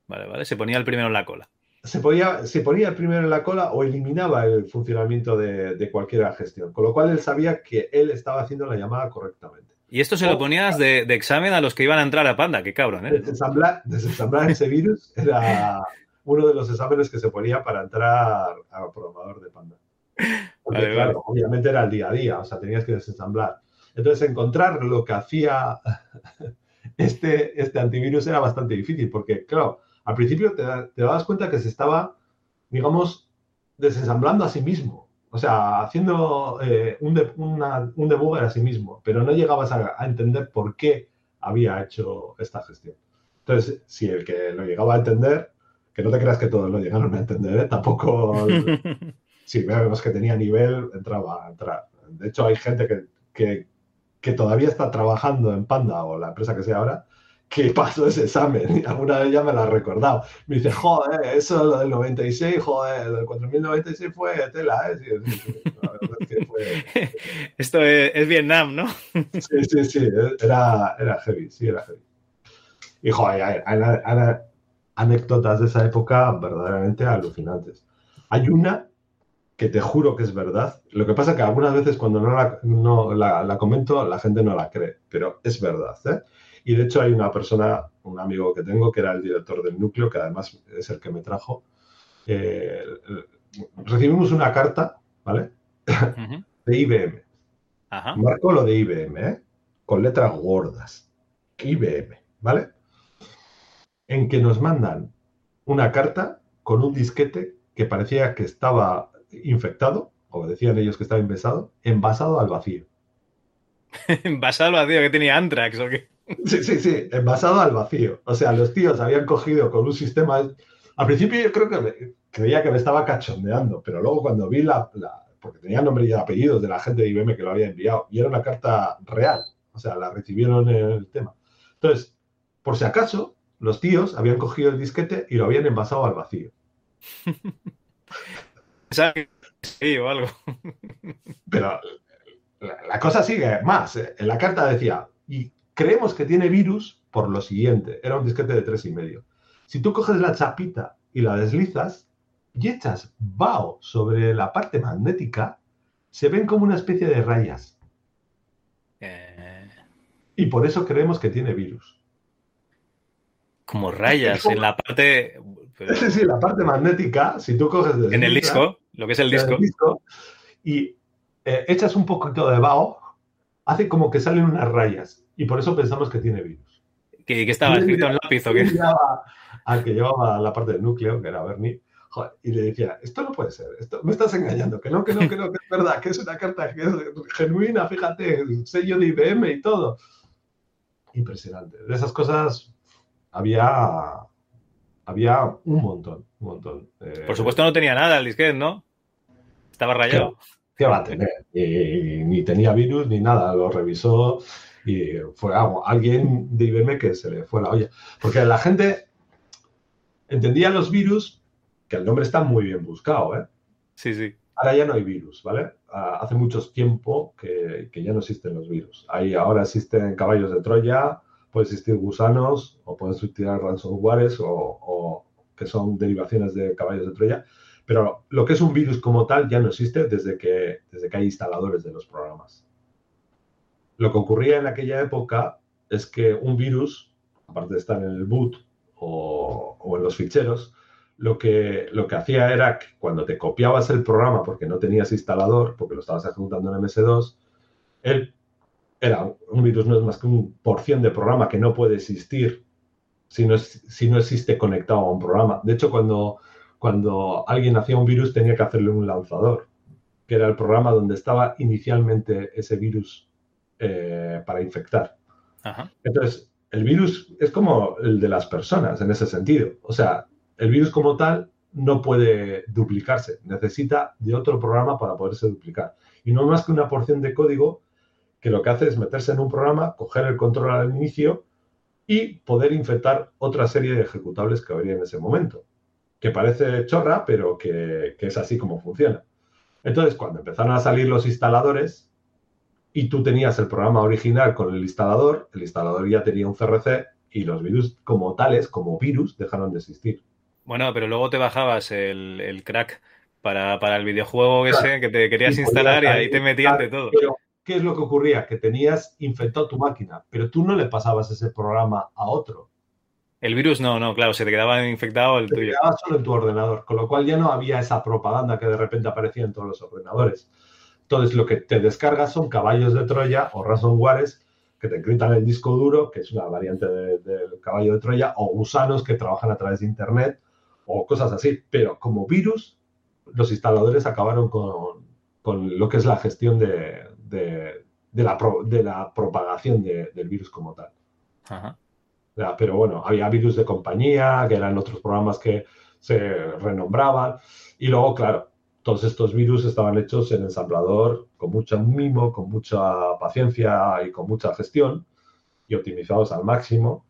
vale, vale. Se ponía el primero en la cola. Se ponía, se ponía el primero en la cola o eliminaba el funcionamiento de, de cualquier gestión. Con lo cual él sabía que él estaba haciendo la llamada correctamente. Y esto se lo ponías de, de examen a los que iban a entrar a Panda. Qué cabrón, ¿eh? Desensamblar, desensamblar ese virus era uno de los exámenes que se ponía para entrar a programador de Panda. Porque, Vale, claro, vale. obviamente era el día a día, o sea, tenías que desensamblar. Entonces, encontrar lo que hacía este, este antivirus era bastante difícil, porque, claro, al principio te, te dabas cuenta que se estaba, digamos, desensamblando a sí mismo. O sea, haciendo eh, un, de, una, un, debugger a sí mismo, pero no llegabas a, a, entender por qué había hecho esta gestión. Entonces, si el que lo llegaba a entender, que no te creas que todos lo llegaron a entender, ¿eh? tampoco, si vemos que tenía nivel, entraba a entrar. De hecho, hay gente que, que, que, todavía está trabajando en Panda o la empresa que sea ahora, que pasó ese examen y alguna vez ya me lo ha recordado. Me dice, joder, eso lo del 96, joder, del 4096 fue tela, ¿eh? Sí, sí, sí. Es que fue... Esto es, es, Vietnam, ¿no? Sí, sí, sí, era, era heavy, sí, era heavy. Y joder, hay, hay, hay anécdotas de esa época verdaderamente alucinantes. Hay una que te juro que es verdad. Lo que pasa que algunas veces cuando no la, no la, la comento, la gente no la cree, pero es verdad, ¿eh? Y de hecho hay una persona, un amigo que tengo, que era el director del núcleo, que además es el que me trajo. Eh, recibimos una carta, ¿vale? Uh -huh. De IBM. Ajá. Marco lo de IBM, ¿eh? Con letras gordas. IBM, ¿vale? En que nos mandan una carta con un disquete que parecía que estaba infectado, o decían ellos que estaba envasado, envasado al vacío. ¿Envasado al vacío? ¿Que tenía Antrax o qué? Sí, sí, sí, envasado al vacío. O sea, los tíos habían cogido con un sistema. Al principio yo creo que me, creía que me estaba cachondeando, pero luego cuando vi la, la, porque tenía nombre y apellidos de la gente de IBM que lo había enviado, y era una carta real, o sea, la recibieron en el tema. Entonces, por si acaso, los tíos habían cogido el disquete y lo habían envasado al vacío. sí, o algo. Pero la, la cosa sigue más. ¿eh? En la carta decía, y creemos que tiene virus por lo siguiente. Era un disquete de tres y medio. Si tú coges la chapita y la deslizas y echas BAO sobre la parte magnética, se ven como una especie de rayas. Eh... Y por eso creemos que tiene virus. Como rayas en la parte... Pero... Sí, sí, la parte magnética, si tú coges... En el disco, lo que es el disco. El disco y eh, echas un poquito de BAO, hace como que salen unas rayas y por eso pensamos que tiene virus. ¿Que, que estaba escrito en lápiz o qué? Al que llevaba la parte del núcleo, que era Bernie, joder, y le decía, esto no puede ser, esto, me estás engañando, que no, que no, que no, que es verdad, que es una carta que es genuina, fíjate, el sello de IBM y todo. Impresionante. De esas cosas había, había un montón, un montón. Eh, por supuesto no tenía nada el disquete, ¿no? Estaba rayado. ¿Qué, qué va a tener? Y, ni tenía virus ni nada, lo revisó y fue algo, alguien de IBM que se le fue la olla. Porque la gente entendía los virus, que el nombre está muy bien buscado, ¿eh? Sí, sí. Ahora ya no hay virus, ¿vale? Hace mucho tiempo que, que ya no existen los virus. Ahí ahora existen caballos de Troya, puede existir gusanos, o pueden existir ransomwares, o, o que son derivaciones de caballos de Troya. Pero lo que es un virus como tal ya no existe desde que, desde que hay instaladores de los programas. Lo que ocurría en aquella época es que un virus, aparte de estar en el boot o, o en los ficheros, lo que, lo que hacía era que cuando te copiabas el programa porque no tenías instalador, porque lo estabas ejecutando en MS2, él era un virus no es más que un porción de programa que no puede existir si no, si no existe conectado a un programa. De hecho, cuando, cuando alguien hacía un virus tenía que hacerle un lanzador, que era el programa donde estaba inicialmente ese virus eh, para infectar. Ajá. Entonces, el virus es como el de las personas en ese sentido. O sea, el virus como tal no puede duplicarse, necesita de otro programa para poderse duplicar. Y no más que una porción de código que lo que hace es meterse en un programa, coger el control al inicio y poder infectar otra serie de ejecutables que habría en ese momento. Que parece chorra, pero que, que es así como funciona. Entonces, cuando empezaron a salir los instaladores y tú tenías el programa original con el instalador, el instalador ya tenía un CRC y los virus como tales, como virus, dejaron de existir. Bueno, pero luego te bajabas el, el crack para, para, el videojuego ese que te querías y instalar y ahí te metían de todo. Pero, ¿qué es lo que ocurría? Que tenías infectado tu máquina, pero tú no le pasabas ese programa a otro. El virus no, no, claro, se te quedaba infectado el tuyo. Se quedaba solo en tu ordenador, con lo cual ya no había esa propaganda que de repente aparecía en todos los ordenadores. Entonces, lo que te descargas son caballos de Troya o ransomwares que te encriptan el disco duro, que es una variante del caballo de Troya, o gusanos que trabajan a través de Internet, o cosas así. Pero como virus, los instaladores acabaron con, lo que es la gestión de, la, de la, propagación del virus como tal. Pero bueno, había virus de compañía, que eran otros programas que se renombraban. Y luego, claro, todos estos virus estaban hechos en ensamblador con mucho mimo, con mucha paciencia y con mucha gestión y optimizados al máximo.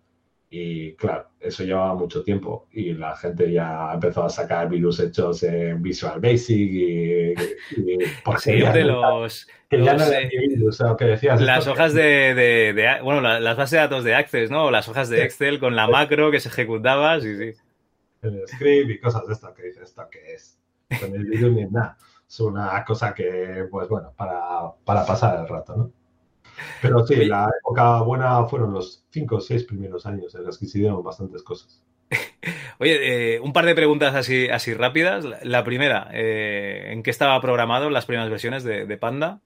Y claro, eso llevaba mucho tiempo y la gente ya empezó a sacar virus hechos en Visual Basic y, sí, de los, que ya no eh, virus, o que decías. Las hojas de, bueno, las bases de datos de Access, ¿no? Las hojas de Excel con la macro que se ejecutaba, sí, sí. El script y cosas de estas que dices, ¿esto qué es? con el virus ni nada. Es una cosa que, pues bueno, para, pasar el rato, ¿no? Pero sí, la época buena fueron los cinco o seis primeros años en los que se dieron bastantes cosas. Oye, eh, un par de preguntas así, así rápidas. La primera, eh, ¿en qué estaba programado las primeras versiones de, Panda?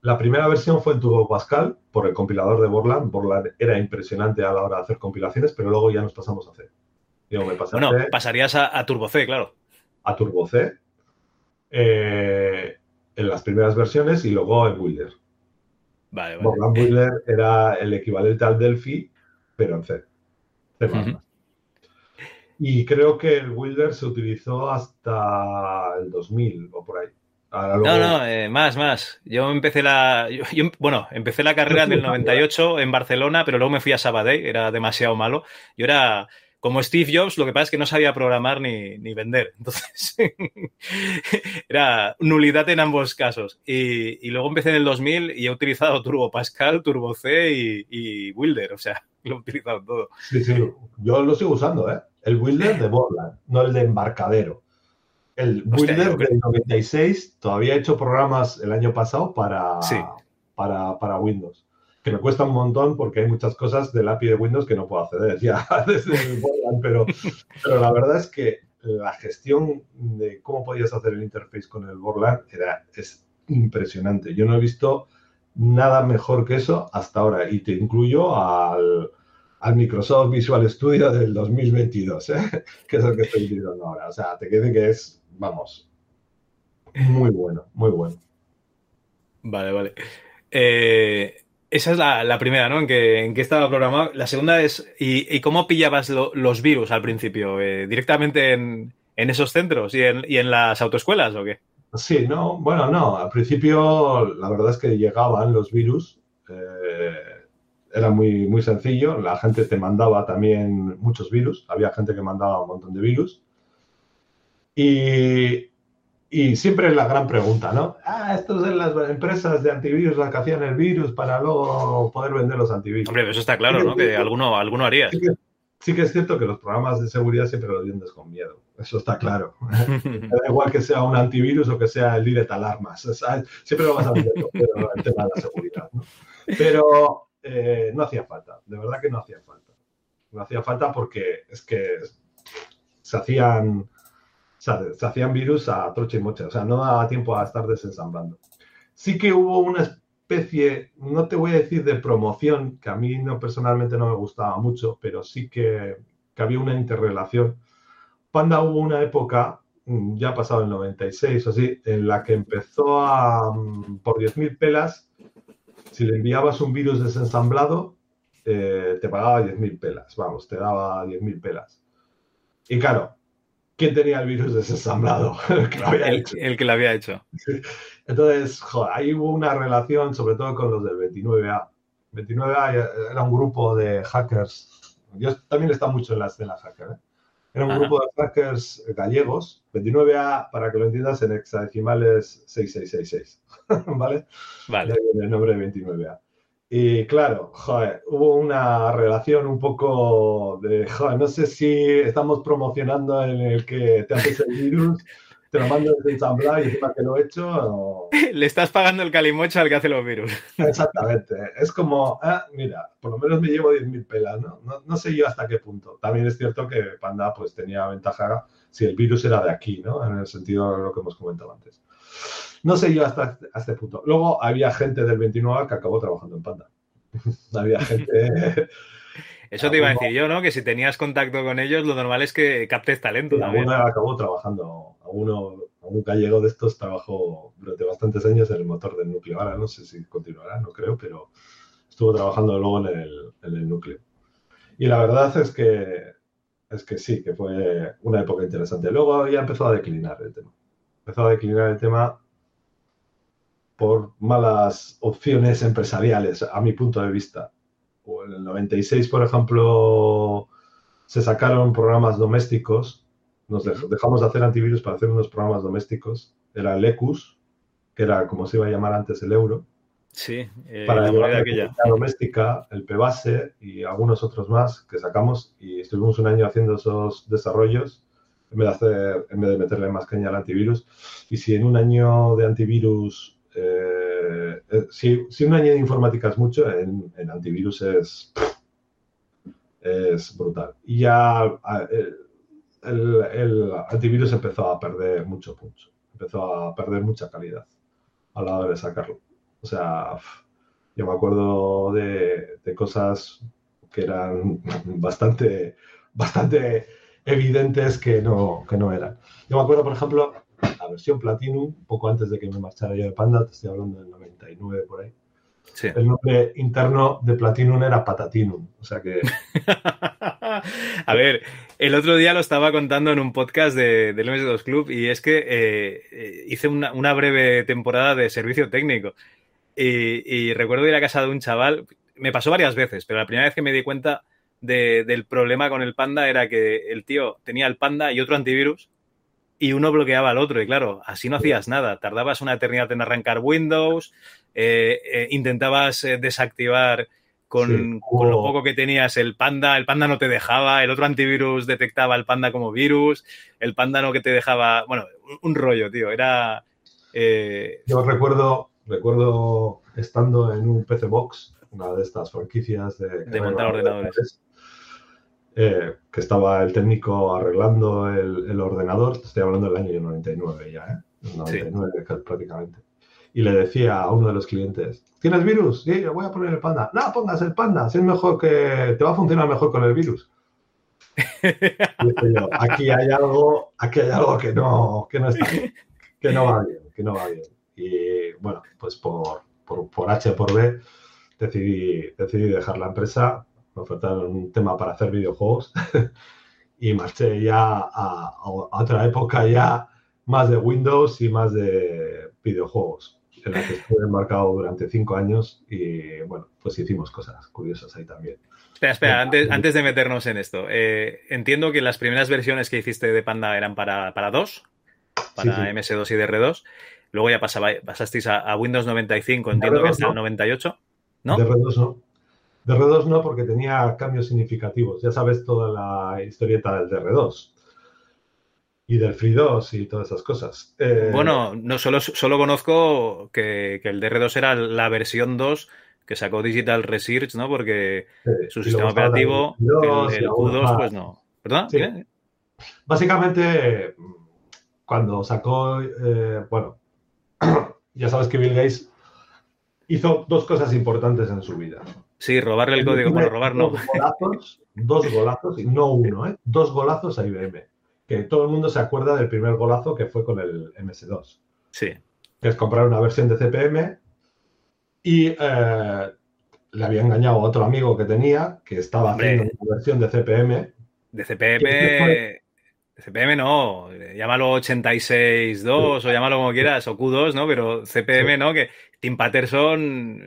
La primera versión fue en Turbo Pascal por el compilador de Borland. Borland era impresionante a la hora de hacer compilaciones, pero luego ya nos pasamos a C. bueno, pasarías a, a Turbo C, claro. A Turbo C, eh, en las primeras versiones y luego en Builder. Vale, vale. Builder era el equivalente al Delphi, pero en C. Y creo que el Builder se utilizó hasta el 2000 o por ahí. No, no, eh, más, más. Yo empecé la. bueno, empecé la carrera en el 98 en Barcelona, pero luego me fui a Sabadell, era demasiado malo. Yo era como Steve Jobs, lo que pasa es que no sabía programar ni, vender. Entonces, era nulidad en ambos casos. Y, luego empecé en el 2000 y he utilizado Turbo Pascal, Turbo C y, y Wilder. O sea, lo he utilizado todo. Sí, sí, yo lo sigo usando, ¿eh? El Wilder de Borland, no el de embarcadero. El Wilder del 96 todavía he hecho programas el año pasado para, para, para Windows me cuesta un montón porque hay muchas cosas del API de Windows que no puedo acceder ya desde el Borland, pero, pero la verdad es que la gestión de cómo podías hacer el interface con el Borland era, es impresionante. Yo no he visto nada mejor que eso hasta ahora y te incluyo al, Microsoft Visual Studio del 2022, ¿eh? que es el que estoy utilizando ahora. O sea, te quede que es, vamos, muy bueno, muy bueno. Vale, vale. Eh, esa es la, primera, ¿no? En que, en estaba programado. La segunda es, ¿y, cómo pillabas los virus al principio? Eh, ¿Directamente en, esos centros y en, las autoescuelas o qué? Sí, no, bueno, no. Al principio la verdad es que llegaban los virus. Eh, era muy, muy sencillo. La gente te mandaba también muchos virus. Había gente que mandaba un montón de virus. Y, y siempre es la gran pregunta, ¿no? Ah, estos son las empresas de antivirus las que hacían el virus para luego poder vender los antivirus. Hombre, eso está claro, ¿no? Que alguno, alguno haría. Sí que, es cierto que los programas de seguridad siempre los vendes con miedo. Eso está claro. da igual que sea un antivirus o que sea el direct alarmas. siempre lo vas a vender con miedo el tema de la seguridad. ¿no? Pero eh, no hacía falta. De verdad que no hacía falta. No hacía falta porque es que se hacían se hacían virus a troche y moche, o sea, no daba tiempo a estar desensamblando. Sí que hubo una especie, no te voy a decir de promoción, que a mí no personalmente no me gustaba mucho, pero sí que, había una interrelación. Panda hubo una época, mm, ya pasado el 96 o así, en la que empezó a, mm, por 10.000 pelas, si le enviabas un virus desensamblado, eh, te pagaba 10.000 pelas, vamos, te daba 10.000 pelas. Y claro, quién tenía el virus desensamblado, el que lo había hecho. El que lo había hecho. Entonces, joder, ahí hubo una relación, sobre todo con los del 29A. 29A era un grupo de hackers. Yo también está mucho en la escena hacker. ¿eh? Era un grupo de hackers gallegos. 29A, para que lo entiendas, en hexadecimales 6666. ¿Vale? Vale. El nombre de 29A. Y claro, joder, hubo una relación un poco de, joder, no sé si estamos promocionando en el que te haces el virus, te lo mando desde ensamblar y encima que lo he hecho. O... Le estás pagando el calimocho al que hace los virus. Exactamente. Es como, ah, mira, por lo menos me llevo 10.000 pelas, ¿no? ¿no? ¿no? sé yo hasta qué punto. También es cierto que Panda pues tenía ventaja si el virus era de aquí, ¿no? En el sentido de lo que hemos comentado antes. No sé yo hasta, este punto. Luego había gente del 29 que acabó trabajando en Panda. había gente... Eso te iba a decir yo, ¿no? Que si tenías contacto con ellos, lo normal es que captes talento Sí, también. alguno acabó trabajando, alguno, algún gallego de estos trabajó durante bastantes años en el motor del núcleo. Ahora no sé si continuará, no creo, pero estuvo trabajando luego en el, en el núcleo. Y la verdad es que, es que sí, que fue una época interesante. Luego ya empezó a declinar el tema. Empezó a declinar el tema por malas opciones empresariales, a mi punto de vista. O en el 96, por ejemplo, se sacaron programas domésticos. Nos dej- dejamos de hacer antivirus para hacer unos programas domésticos. Era el ECUS, que era como se iba a llamar antes el euro, Sí, eh, para la moneda la aquella. doméstica, el PBase y algunos otros más que sacamos. Y estuvimos un año haciendo esos desarrollos en vez de, hacer, en vez de meterle más caña al antivirus. Y si en un año de antivirus, eh, eh, si, si un año de informática es mucho, en, antivirus es, es brutal. Y ya el, antivirus empezó a perder mucho punch, empezó a perder mucha calidad a la hora de sacarlo. O sea, yo me acuerdo de, de cosas que eran bastante, bastante evidentes que no, que no eran. Yo me acuerdo, por ejemplo, la versión Platinum, poco antes de que me marchara yo de Panda, te estoy hablando del 99 por ahí. Sí. El nombre interno de Platinum era Patatinum. O sea que A ver, el otro día lo estaba contando en un podcast de, del MS2 Club y es que eh, hice una, una breve temporada de servicio técnico y, y recuerdo ir a casa de un chaval, me pasó varias veces, pero la primera vez que me di cuenta de- del problema con el Panda era que el tío tenía el Panda y otro antivirus y uno bloqueaba al otro y claro, así no hacías nada, tardabas una eternidad en arrancar Windows, eh, eh, intentabas eh, desactivar con, Sí, con lo hubo- poco que tenías el panda, el panda no te dejaba, el otro antivirus detectaba el panda como virus, el panda no que te dejaba, bueno, un, un rollo, tío, era... yo recuerdo, recuerdo estando en un PC Box, una de estas franquicias de, De montar ordenadores. Eh, que estaba el técnico arreglando el, el ordenador, estoy hablando del año 99 ya, ¿eh? 99 ca- prácticamente. Y le decía a uno de los clientes, ¿tienes virus? Sí, yo voy a poner el panda. No, pongas el panda, si es mejor que te va a funcionar mejor con el virus. Y yo, aquí hay algo, aquí hay algo que no, que no está bien, que no va bien, que no va bien. Y bueno, pues por, por, por H por B decidí, decidí dejar la empresa, me ofertaron un tema para hacer videojuegos y marché ya a, a otra época ya más de Windows y más de videojuegos, en la que estuve embarcado durante cinco años y bueno, pues hicimos cosas curiosas ahí también. Espera, espera, antes, antes de meternos en esto, eh, entiendo que las primeras versiones que hiciste de Panda eran para, para 2, para Sí, sí. MS2 y DR2, luego ya pasaba, pasasteis a, a Windows 95, entiendo que DR2 hasta el no. 98, ¿no? De R2 no. De R2 no, porque tenía cambios significativos. Ya sabes toda la historieta del DR2 y del Free 2 y todas esas cosas. Eh, Bueno, no solo, solo conozco que, que el DR2 era la versión 2 que sacó Digital Research, ¿no? Porque su sistema operativo, el Free2 el, y el algunos Q2, más. pues no. ¿Perdón? Sí. Básicamente, cuando sacó, eh, bueno, ya sabes que Bill Gates hizo dos cosas importantes en su vida. Sí, robarle el código, bueno, robar no. Dos golazos, dos golazos, y no uno, ¿eh? dos golazos a IBM. Que todo el mundo se acuerda del primer golazo que fue con el MS2. Sí. que es comprar una versión de CPM y eh, le había engañado a otro amigo que tenía que estaba Hombre. haciendo una versión de CPM. De CPM, CPM no, llámalo 86.2 o llámalo como quieras, o Q2, ¿no? Pero CPM Sí. no, que Tim Patterson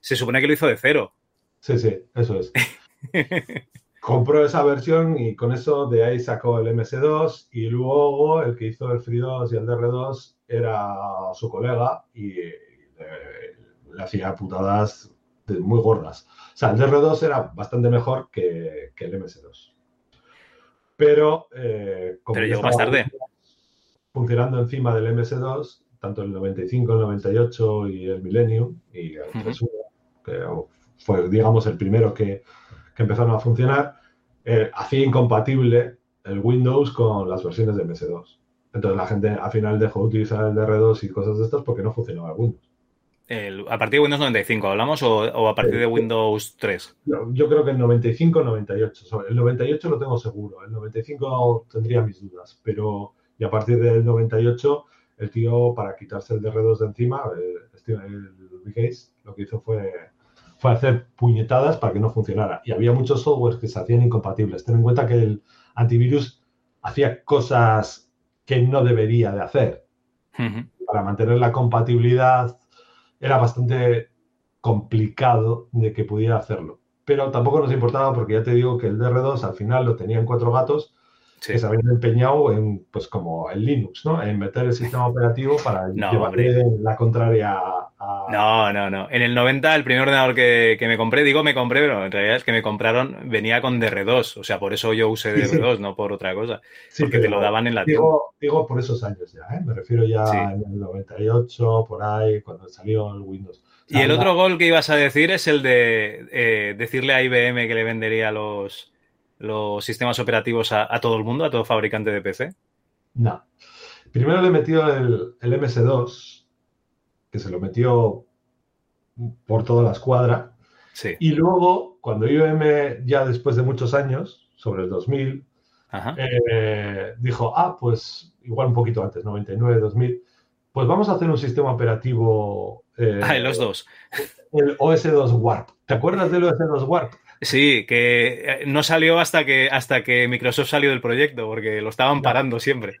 se supone que lo hizo de cero. Sí, sí, eso es. Compró esa versión y con eso de ahí sacó el MS2 y luego el que hizo el Free2 y el DR2 era su colega y eh, le hacía putadas de- muy gordas. O sea, el DR2 era bastante mejor que, que el MS2. Pero, eh, como Pero llegó más tarde. funcionando encima del MS2, tanto el 95, el 98 y el Millennium y el Ujú. 3.1, que fue, digamos, el primero que, que empezaron a funcionar, eh, hacía incompatible el Windows con las versiones de MS2. Entonces la gente al final dejó de utilizar el DR2 y cosas de estas porque no funcionaba el Windows. a partir de Windows 95, ¿hablamos? ¿O, a partir de Windows 3? Yo, creo que el 95 98. El 98 lo tengo seguro. El 95 tendría mis dudas. Pero y a partir del 98, el tío, para quitarse el DR2 de encima, el, el, lo que hizo fue, fue hacer puñetadas para que no funcionara. Y había muchos softwares que se hacían incompatibles. Ten en cuenta que el antivirus hacía cosas que no debería de hacer. Para mantener la compatibilidad era bastante complicado de que pudiera hacerlo. Pero tampoco nos importaba porque ya te digo que el DR2 al final lo tenían cuatro gatos que se habían empeñado en, pues como el Linux, ¿no? En meter el sistema operativo para llevarle la contraria a... No, no, no. En el 90 el primer ordenador que, me compré, digo me compré, pero en realidad es que me compraron, venía con DR2. O sea, por eso yo usé DR2, no por otra cosa. porque te lo daban en la digo, Digo por esos años ya, ¿eh? Me refiero ya en el 98, por ahí, cuando salió el Windows. y el otro gol que ibas a decir es el de eh, decirle a IBM que le vendería los los sistemas operativos a, todo el mundo, a todo fabricante de PC? No. Primero le metió el, el MS2, que se lo metió por toda la escuadra. Sí. Y luego, cuando IBM, ya después de muchos años, sobre el 2000, eh, dijo, ah, pues igual un poquito antes, 99, 2000, pues vamos a hacer un sistema operativo. Eh, ah, en los dos. El OS2 Warp. ¿Te acuerdas del OS2 Warp? Sí, que eh, no salió hasta que, hasta que Microsoft salió del proyecto, porque lo estaban parando siempre.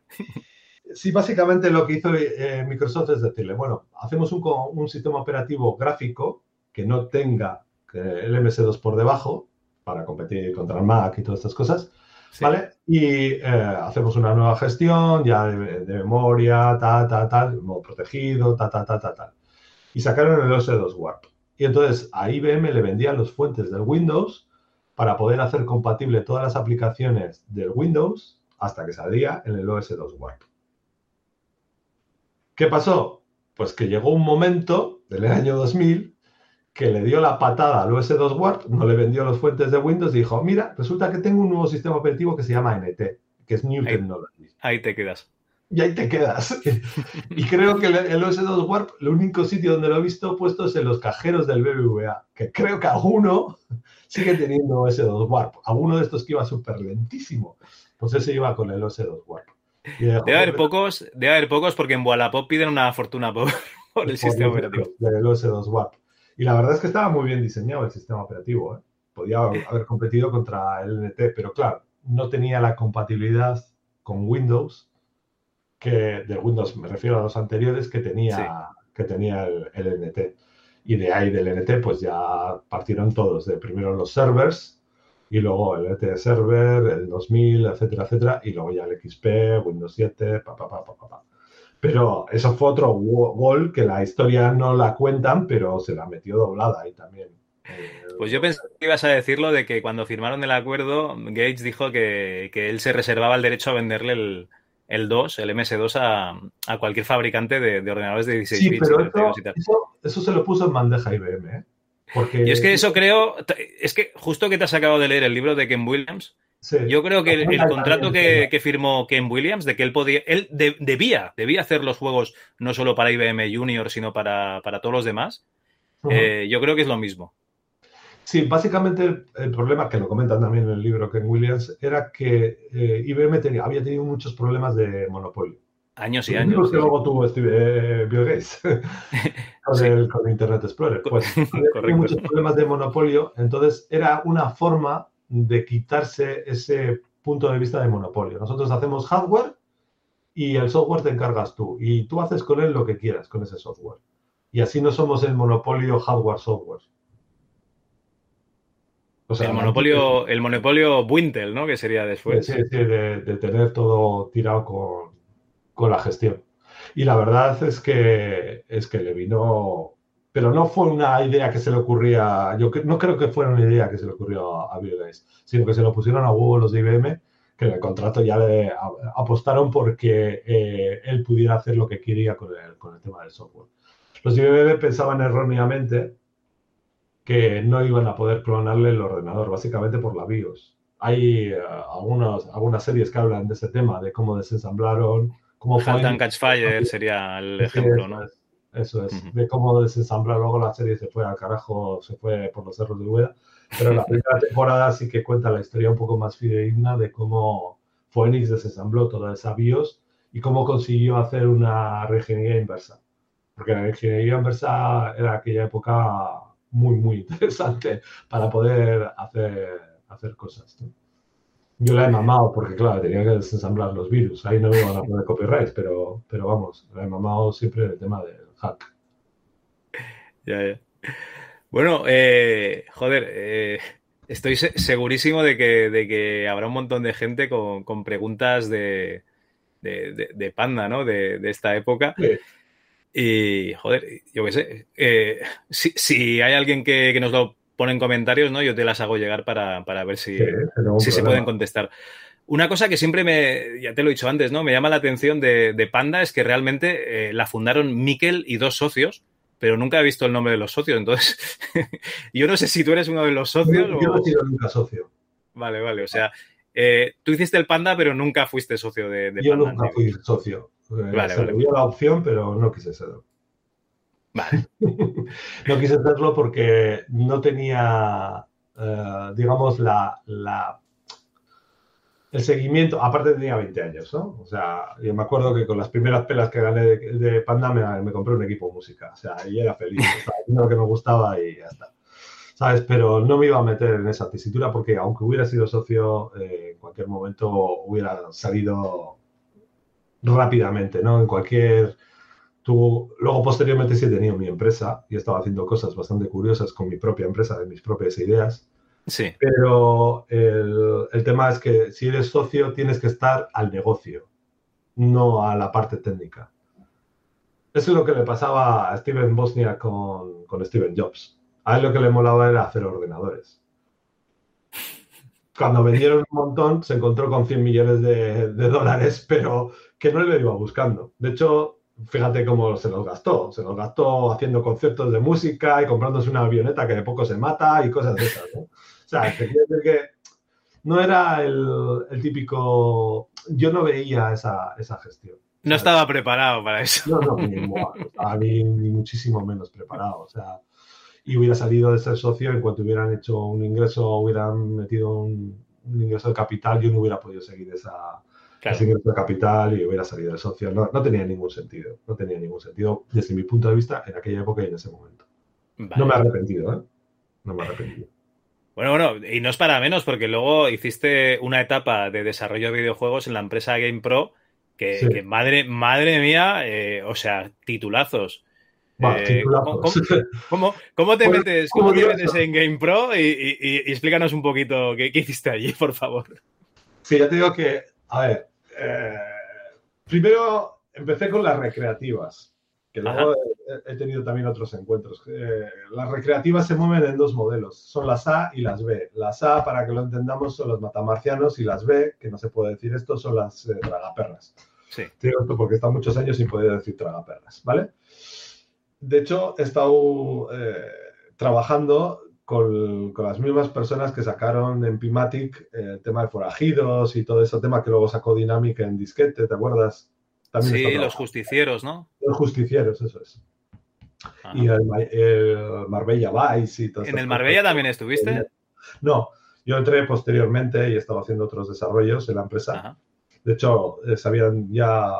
Sí, básicamente lo que hizo eh, Microsoft es decirle, bueno, hacemos un, un, sistema operativo gráfico que no tenga el MS2 por debajo para competir contra el Mac y todas estas cosas, ¿vale? Y eh, hacemos una nueva gestión ya de, memoria, tal, tal, tal, modo protegido, tal, tal, tal, tal, tal. Y sacaron el OS2 Warp. Y entonces a IBM le vendían los fuentes del Windows para poder hacer compatible todas las aplicaciones del Windows hasta que salía en el OS2 Warp. ¿Qué pasó? Pues que llegó un momento del año 2000 que le dio la patada al OS2 Warp, no le vendió los fuentes de Windows y dijo, mira, resulta que tengo un nuevo sistema operativo que se llama NT, que es New Technology. Ahí te quedas y ahí te quedas. y creo que el OS2 Warp, el único sitio donde lo he visto puesto es en los cajeros del BBVA, que creo que alguno sigue teniendo OS2 Warp. Alguno de estos que iba súper lentísimo, pues ese iba con el OS2 Warp. debe haber pocos, debe haber pocos porque en Wallapop piden una fortuna por, el sistema operativo. Del OS2 Warp. Y la verdad es que estaba muy bien diseñado el sistema operativo. ¿eh? Podía haber competido contra el NT, pero claro, no tenía la compatibilidad con Windows que de Windows, me refiero a los anteriores, que tenía, que tenía el, NT. Y de ahí del NT, pues ya partieron todos, de primero los servers y luego el NT Server, el 2000, etcétera, etcétera, y luego ya el XP, Windows 7, pa, pa, pa, pa, pa. Pero eso fue otro gol que la historia no la cuentan, pero se la metió doblada ahí también. Eh, pues yo pensé que ibas a decirlo de que cuando firmaron el acuerdo, Gates dijo que, que él se reservaba el derecho a venderle el, el 2, el MS2 a, cualquier fabricante de, ordenadores de 16 bits. Sí, pero eso, se lo puso en bandeja IBM, ¿eh? Porque... Y es que eso creo, es que justo que te has acabado de leer el libro de Ken Williams, yo creo que el, contrato que, firmó Ken Williams, de que él podía, él debía, debía hacer los juegos no solo para IBM Junior, sino para, todos los demás, eh, yo creo que es lo mismo. Sí, básicamente el, problema, que lo comentan también en el libro Ken Williams, era que eh, IBM había tenido muchos problemas de monopolio. Años y años. que luego tuvo eh, Bill Gates con, Internet Explorer. Pues había muchos problemas de monopolio, entonces era una forma de quitarse ese punto de vista de monopolio. Nosotros hacemos hardware y el software te encargas tú y tú haces con él lo que quieras con ese software. Y así no somos el monopolio hardware-software el monopolio, el monopolio Wintel, ¿no? Que sería después. Sí, sí, de, tener todo tirado con, la gestión. Y la verdad es que es que le vino. Pero no fue una idea que se le ocurría. Yo no creo que fuera una idea que se le ocurrió a, Bill Gates, sino que se lo pusieron a huevo los de IBM, que en el contrato ya le apostaron porque eh, él pudiera hacer lo que quería con el, con el tema del software. Los de IBM pensaban erróneamente que no iban a poder clonarle el ordenador, básicamente por la BIOS. Hay eh, algunas series que hablan de ese tema, de cómo desensamblaron, cómo fue... Catch Fire sería el ejemplo, ¿no? eso es, de cómo desensamblar luego la serie se fue al carajo, se fue por los cerros de Ueda, pero la primera temporada sí que cuenta la historia un poco más fidedigna de cómo Phoenix desensambló toda esa BIOS y cómo consiguió hacer una reingeniería inversa. Porque la ingeniería inversa era aquella época muy, muy interesante para poder hacer, hacer cosas. Yo la he mamado porque, claro, tenía que desensamblar los virus. Ahí no me van a poner copyright, pero, pero vamos, la he mamado siempre el tema del hack. Ya, ya. Bueno, eh, joder, eh, estoy segurísimo de que, de que, habrá un montón de gente con, con preguntas de, de, de, Panda, ¿no? De, esta época. Y, joder, yo qué sé, eh, si, si, hay alguien que, que nos lo ponen comentarios, ¿no? Yo te las hago llegar para, ver si, si se pueden contestar. Una cosa que siempre me, ya te lo he dicho antes, ¿no? Me llama la atención de, Panda es que realmente eh, la fundaron Miquel y dos socios, pero nunca he visto el nombre de los socios. Entonces, yo no sé si tú eres uno de los socios. Yo, no he sido nunca socio. Vale, vale. O sea, eh, tú hiciste el Panda, pero nunca fuiste socio de, de yo nunca fui socio. Vale, se dio la opción, pero no quise serlo. Vale. no quise hacerlo porque no tenía, eh, digamos, la, el seguimiento. Aparte tenía 20 años, ¿no? O sea, yo me acuerdo que con las primeras pelas que gané de, Panda me, compré un equipo de música. O sea, y era feliz. O lo que me gustaba y ya está. ¿Sabes? Pero no me iba a meter en esa tesitura porque aunque hubiera sido socio, eh, en cualquier momento hubiera salido rápidamente, ¿no? En cualquier luego, posteriormente, sí he tenido mi empresa y estaba haciendo cosas bastante curiosas con mi propia empresa, de mis propias ideas. Sí. Pero el, el, tema es que si eres socio, tienes que estar al negocio, no a la parte técnica. Eso es lo que le pasaba a Steven Bosnia con, con Steven Jobs. A él lo que le molaba era hacer ordenadores. Cuando vendieron un montón, se encontró con 100 millones de, de dólares, pero que no le iba buscando. De hecho, fíjate cómo se los gastó. Se los gastó haciendo conciertos de música y comprándose una avioneta que de poco se mata y cosas de esas, ¿no? O sea, que quiere decir que no era el, típico... Yo no veía esa, gestión. No estaba preparado para eso. No, no, ni, ni, muchísimo menos preparado. O sea, y hubiera salido de ser socio en cuanto hubieran hecho un ingreso, hubieran metido un, un ingreso de capital, yo no hubiera podido seguir esa, claro. ingreso de capital y hubiera salido de socio. No, no, tenía ningún sentido. No tenía ningún sentido desde mi punto de vista en aquella época y en ese momento. No me he arrepentido, ¿eh? No me he arrepentido. Bueno, bueno, y no es para menos, porque luego hiciste una etapa de desarrollo de videojuegos en la empresa GamePro, que, que madre, madre mía, eh, o sea, titulazos. Eh, ¿cómo, cómo, te metes, ¿cómo te metes en GamePro? Y, y, explícanos un poquito qué, qué, hiciste allí, por favor. Sí, ya te digo que, a ver, eh, primero empecé con las recreativas, que luego he, tenido también otros encuentros. Eh, las recreativas se mueven en dos modelos, son las A y las B. Las A, para que lo entendamos, son los matamarcianos y las B, que no se puede decir esto, son las eh, tragaperras. Sí. Esto porque está muchos años sin poder decir tragaperras, ¿vale? De hecho, he estado trabajando con, las mismas personas que sacaron en Pimatic eh, el tema de forajidos y todo ese tema que luego sacó Dynamic en disquete, ¿te acuerdas? sí, los justicieros, ¿no? Los justicieros, eso es. Y el, Marbella Vice y todo ¿En el Marbella también estuviste? No, yo entré posteriormente y estaba haciendo otros desarrollos en la empresa. De hecho, eh, sabían ya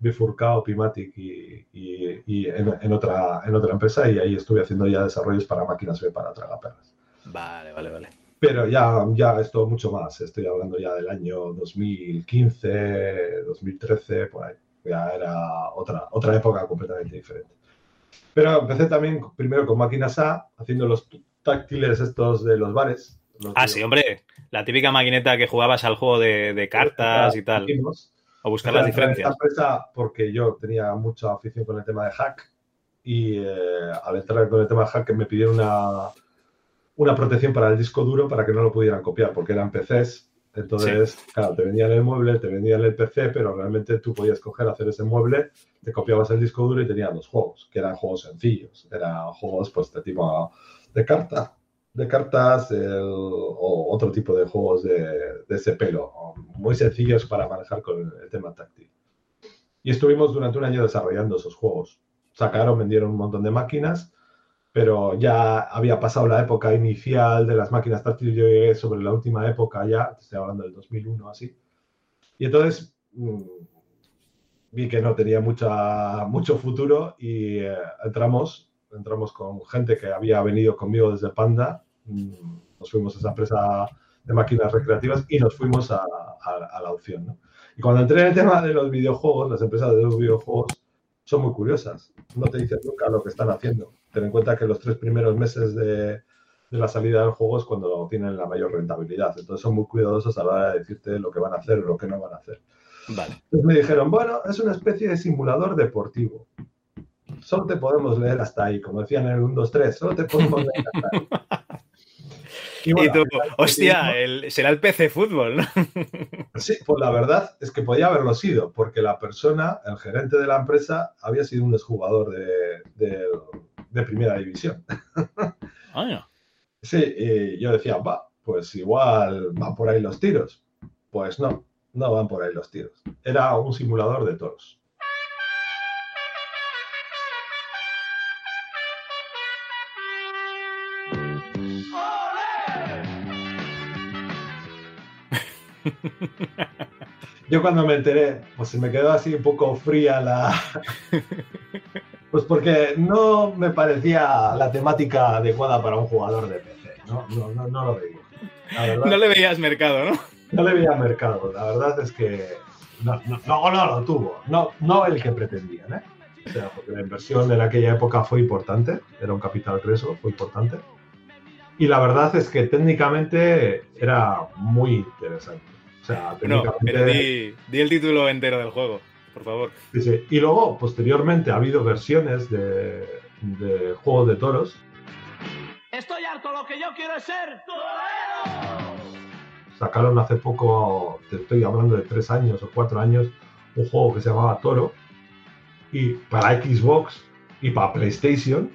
bifurcado Pimatic y, y, en, otra, en otra empresa y ahí estuve haciendo ya desarrollos para máquinas B para tragaperras. Vale, vale, vale. Pero ya, ya esto mucho más. Estoy hablando ya del año 2015, 2013, por ahí. Ya era otra, otra época completamente diferente. Pero empecé también primero con máquinas A, haciendo los táctiles estos de los bares. ah, sí, hombre. La típica maquineta que jugabas al juego de, cartas y tal a buscar las diferencias. Empresa porque yo tenía mucha afición con el tema de hack y eh, al entrar con el tema de hack me pidieron una, una protección para el disco duro para que no lo pudieran copiar porque eran PCs. Entonces, claro, te vendían el mueble, te vendían el PC, pero realmente tú podías coger, hacer ese mueble, te copiabas el disco duro y tenías los juegos, que eran juegos sencillos, eran juegos pues de tipo de carta, de cartas o otro tipo de juegos de, ese pelo, muy sencillos para manejar con el, tema táctil. Y estuvimos durante un año desarrollando esos juegos. sacaron, vendieron un montón de máquinas, pero ya había pasado la época inicial de las máquinas táctiles. Yo llegué sobre la última época ya, estoy hablando del 2001 así. Y entonces mm, vi que no tenía mucha, mucho futuro y eh, entramos, entramos con gente que había venido conmigo desde Panda. Mm, nos fuimos a esa empresa de máquinas recreativas y nos fuimos a, la opción. Y cuando entré en el tema de los videojuegos, las empresas de los videojuegos son muy curiosas. No te dicen nunca lo que están haciendo. Ten en cuenta que los tres primeros meses de, la salida del juego es cuando tienen la mayor rentabilidad. Entonces son muy cuidadosos a la hora de decirte lo que van a hacer o lo que no van a hacer. Vale. Entonces me dijeron, bueno, es una especie de simulador deportivo. Solo te podemos leer hasta ahí, como decían en el 1, 2, 3, solo te podemos leer hasta ahí. Y, tú, hostia, será el PC fútbol, ¿no? Sí, pues la verdad es que podía haberlo sido, porque la persona, el gerente de la empresa, había sido un exjugador de, primera división. Ah, Sí, y yo decía, va, pues igual van por ahí los tiros. Pues no, no van por ahí los tiros. Era un simulador de toros. Yo cuando me enteré, pues se me quedó así un poco fría la... Pues porque no me parecía la temática adecuada para un jugador de PC. No, no, no, lo veía. no le veías mercado, ¿no? No le veía mercado. La verdad es que no, no, no, lo tuvo. No, no el que pretendían, ¿eh? O sea, porque la inversión en aquella época fue importante, era un capital creso, fue importante. Y la verdad es que técnicamente era muy interesante. O sea, técnicamente... No, pero di, el título entero del juego, por favor. Sí, sí. Y luego, posteriormente, ha habido versiones de, de juegos de toros. Estoy harto, lo que yo quiero es ser torero. Sacaron hace poco, te estoy hablando de tres años o cuatro años, un juego que se llamaba Toro. Y para Xbox y para PlayStation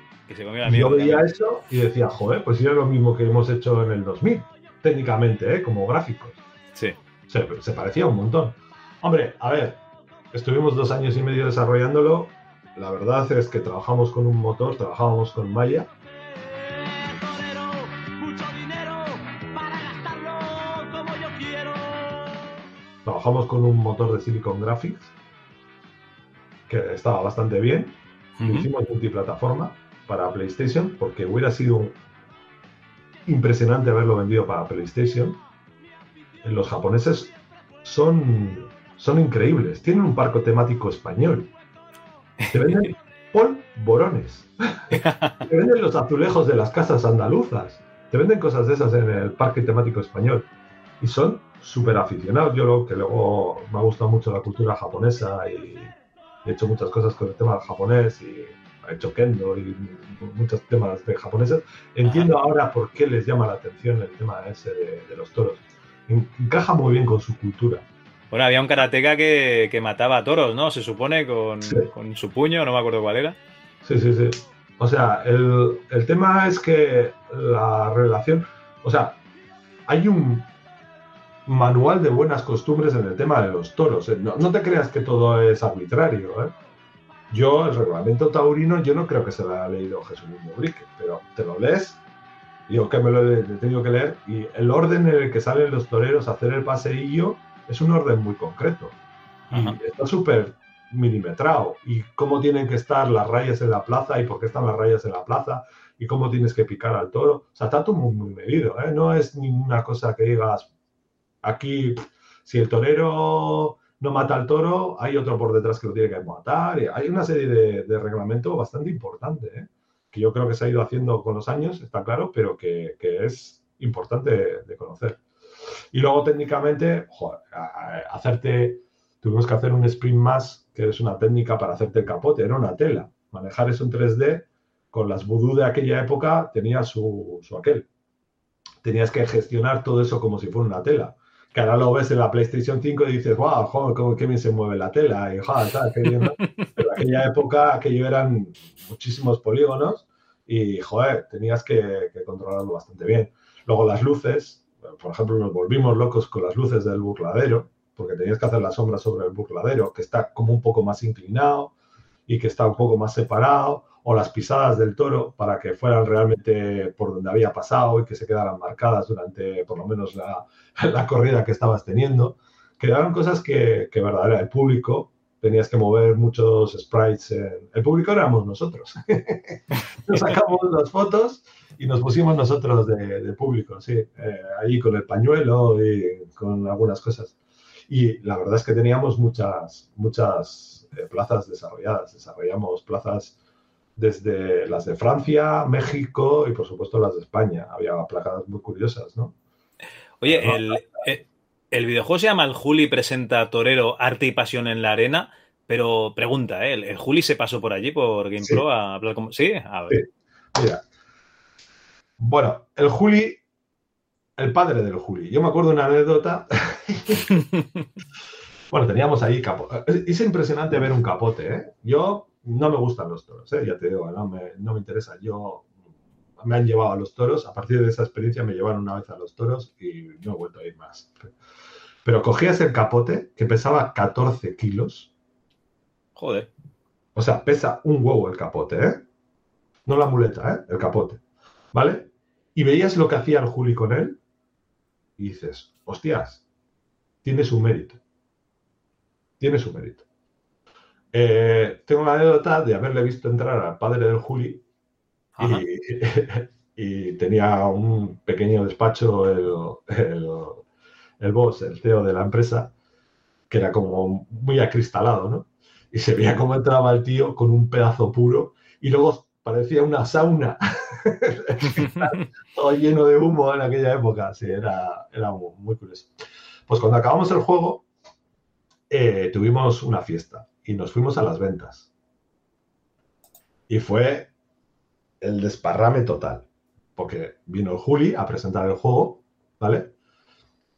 yo veía eso y decía, joder, pues era lo mismo que hemos hecho en el 2000, técnicamente, ¿eh? como gráficos. Sí. Se, se parecía un montón. Hombre, a ver, estuvimos dos años y medio desarrollándolo. La verdad es que trabajamos con un motor, trabajábamos con Maya. Trabajamos con un motor de Silicon Graphics que estaba bastante bien. Hicimos multiplataforma para PlayStation, porque hubiera sido impresionante haberlo vendido para PlayStation. Los japoneses son, son increíbles, tienen un parque temático español. Te venden polvorones, te venden los azulejos de las casas andaluzas, te venden cosas de esas en el parque temático español. Y son súper aficionados. Yo lo que luego me ha gustado mucho la cultura japonesa y he hecho muchas cosas con el tema japonés y ha hecho kendo y muchos temas de japoneses. Entiendo ahora por qué les llama la atención el tema ese de, los toros. Encaja muy bien con su cultura. Bueno, había un karateka que, que mataba a toros, ¿no? Se supone con, con, su puño, no me acuerdo cuál era. Sí, sí, sí. O sea, el, el tema es que la relación, o sea, hay un manual de buenas costumbres en el tema de los toros. No, no te creas que todo es arbitrario, ¿eh? Yo, el reglamento taurino, yo no creo que se lo haya leído Jesús Brique, pero te lo lees, digo que me lo he, tenido que leer, y el orden en el que salen los toreros a hacer el paseillo es un orden muy concreto. Y está súper milimetrado. Y cómo tienen que estar las rayas en la plaza y por qué están las rayas en la plaza y cómo tienes que picar al toro. O sea, está todo muy, muy medido. ¿eh? No es ninguna cosa que digas aquí, si el torero no mata al toro, hay otro por detrás que lo tiene que matar. Hay una serie de, de reglamento bastante importante, ¿eh? que yo creo que se ha ido haciendo con los años, está claro, pero que, es importante de, conocer. Y luego técnicamente, hacerte, tuvimos que hacer un sprint más, que es una técnica para hacerte el capote, era una tela. Manejar eso en 3D, con las vudú de aquella época, tenía su, su aquel. Tenías que gestionar todo eso como si fuera una tela que ahora lo ves en la PlayStation 5 y dices, wow, joder, cómo qué bien se mueve la tela, y joder, tal, qué bien, Pero en aquella época, aquello eran muchísimos polígonos y, joder, tenías que, controlarlo bastante bien. Luego las luces, por ejemplo, nos volvimos locos con las luces del burladero, porque tenías que hacer la sombra sobre el burladero, que está como un poco más inclinado. y que está un poco más separado, o las pisadas del toro para que fueran realmente por donde había pasado y que se quedaran marcadas durante por lo menos la, la corrida que estabas teniendo. Quedaron cosas que, que verdad, el público tenías que mover muchos sprites. El público éramos nosotros. nos sacamos las fotos y nos pusimos nosotros de, público, sí, eh, ahí con el pañuelo y con algunas cosas. Y la verdad es que teníamos muchas, muchas eh, plazas desarrolladas. Desarrollamos plazas desde las de Francia, México y por supuesto las de España. Había plazas muy curiosas, ¿no? Oye, el, eh, el videojuego se llama El Juli presenta Torero, Arte y Pasión en la Arena, pero pregunta, ¿eh? ¿el, Juli se pasó por allí, por GamePro, a hablar con... ¿Sí? A ver. Mira. Bueno, el Juli, el padre del Juli. Yo me acuerdo de una anécdota. bueno, teníamos ahí capote. Es impresionante ver un capote, ¿eh? Yo no me gustan los toros, ¿eh? ya te digo, no me, no me interesa. Yo me han llevado a los toros. A partir de esa experiencia me llevaron una vez a los toros y no he vuelto a ir más. Pero cogías el capote que pesaba 14 kilos. Joder. O sea, pesa un huevo el capote, ¿eh? No la muleta, ¿eh? El capote. ¿Vale? Y veías lo que hacía el Juli con él y dices, hostias, tiene su mérito. Tiene su mérito. Eh, tengo la anécdota de haberle visto entrar al padre del Juli y, tenía un pequeño despacho el, el, boss, el CEO de la empresa, que era como muy acristalado, ¿no? Y se veía cómo entraba el tío con un pedazo puro y luego parecía una sauna, todo lleno de humo en aquella época. Sí, era, era muy curioso. Pues cuando acabamos el juego, eh, tuvimos una fiesta y nos fuimos a las ventas. Y fue el desparrame total, porque vino Juli a presentar el juego, ¿vale?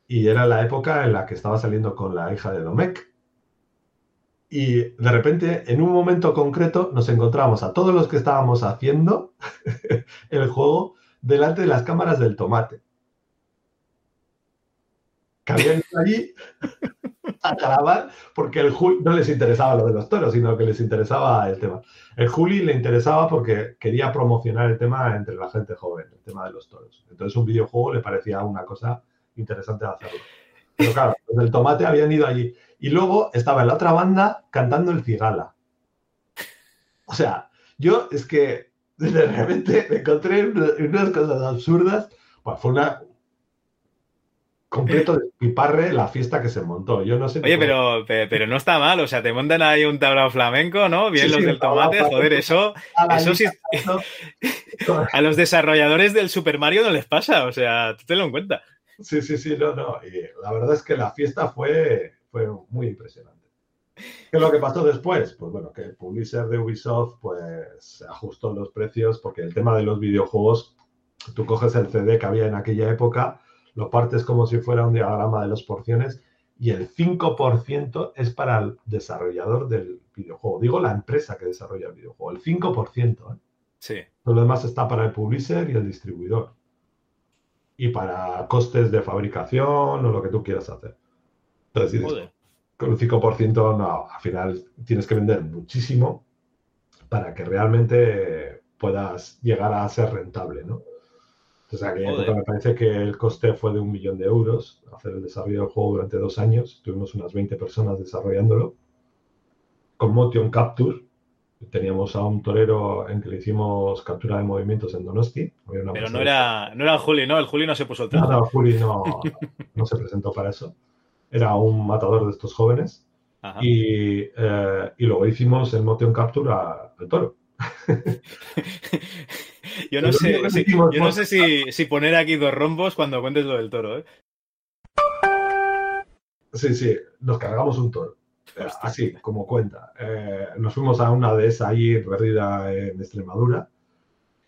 Y era la época en la que estaba saliendo con la hija de Domecq. Y de repente, en un momento concreto, nos encontramos a todos los que estábamos haciendo el juego delante de las cámaras del tomate. Que habían ido allí a grabar porque el Juli no les interesaba lo de los toros, sino que les interesaba el tema. El Juli le interesaba porque quería promocionar el tema entre la gente joven, el tema de los toros. Entonces un videojuego le parecía una cosa interesante de hacerlo. Pero claro, el tomate habían ido allí. Y luego estaba en la otra banda cantando el cigala. O sea, yo es que de repente me encontré unas cosas absurdas. Bueno, fue una, completo de piparre la fiesta que se montó. Yo no sé. Oye, pero, pero no está mal, o sea, te montan ahí un tablao flamenco, ¿no? Bien los del tomate, joder, eso, eso sí. a los desarrolladores del Super Mario no les pasa, o sea, tú te lo en cuenta. Sí, sí, sí, no, no. Y la verdad es que la fiesta fue, fue muy impresionante. ¿Qué es lo que pasó después? Pues bueno, que el publisher de Ubisoft pues ajustó los precios porque el tema de los videojuegos, tú coges el CD que había en aquella época lo partes como si fuera un diagrama de las porciones y el 5% es para el desarrollador del videojuego. Digo la empresa que desarrolla el videojuego, el 5%. ¿eh? Sí. Lo demás está para el publisher y el distribuidor. Y para costes de fabricación o lo que tú quieras hacer. Entonces, con el 5% no, al final tienes que vender muchísimo para que realmente puedas llegar a ser rentable, ¿no? Me parece que el coste fue de un millón de euros hacer el desarrollo del juego durante dos años. Tuvimos unas 20 personas desarrollándolo. Con Motion Capture, teníamos a un torero en que le hicimos captura de movimientos en Donosti. Pero no era, no era Juli, ¿no? El Juli no se puso el traje. No, no, Juli no, no se presentó para eso. Era un matador de estos jóvenes. Y, eh, y, luego hicimos el Motion Capture al toro. yo no sé, yo no sé si, poner aquí dos rombos cuando cuentes lo del toro, ¿eh? Sí, sí, nos cargamos un toro. Así, como cuenta. Eh, nos fuimos a una de esas ahí perdida en Extremadura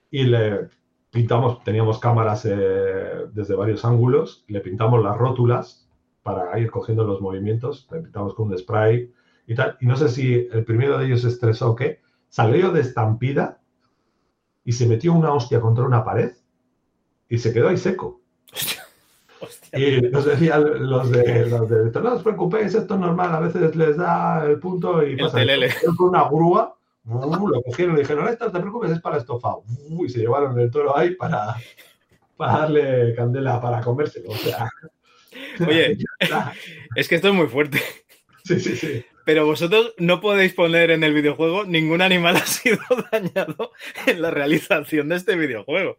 y le pintamos, teníamos cámaras eh, desde varios ángulos, le pintamos las rótulas para ir cogiendo los movimientos, le pintamos con un spray y tal. Y no sé si el primero de ellos estresó o qué, salió de estampida y se metió una hostia contra una pared y se quedó ahí seco. Y nos decían los de, los de no os preocupéis, esto es normal, a veces les da el punto y pasa con una grúa, Uh, lo cogieron y dijeron, esto no te preocupes, es para estofado. Uh, y se llevaron el toro ahí para, para darle candela, para comérselo. O sea, Oye, es que esto es muy fuerte. Sí, sí, sí. Pero vosotros no podéis poner en el videojuego ningún animal ha sido dañado en la realización de este videojuego.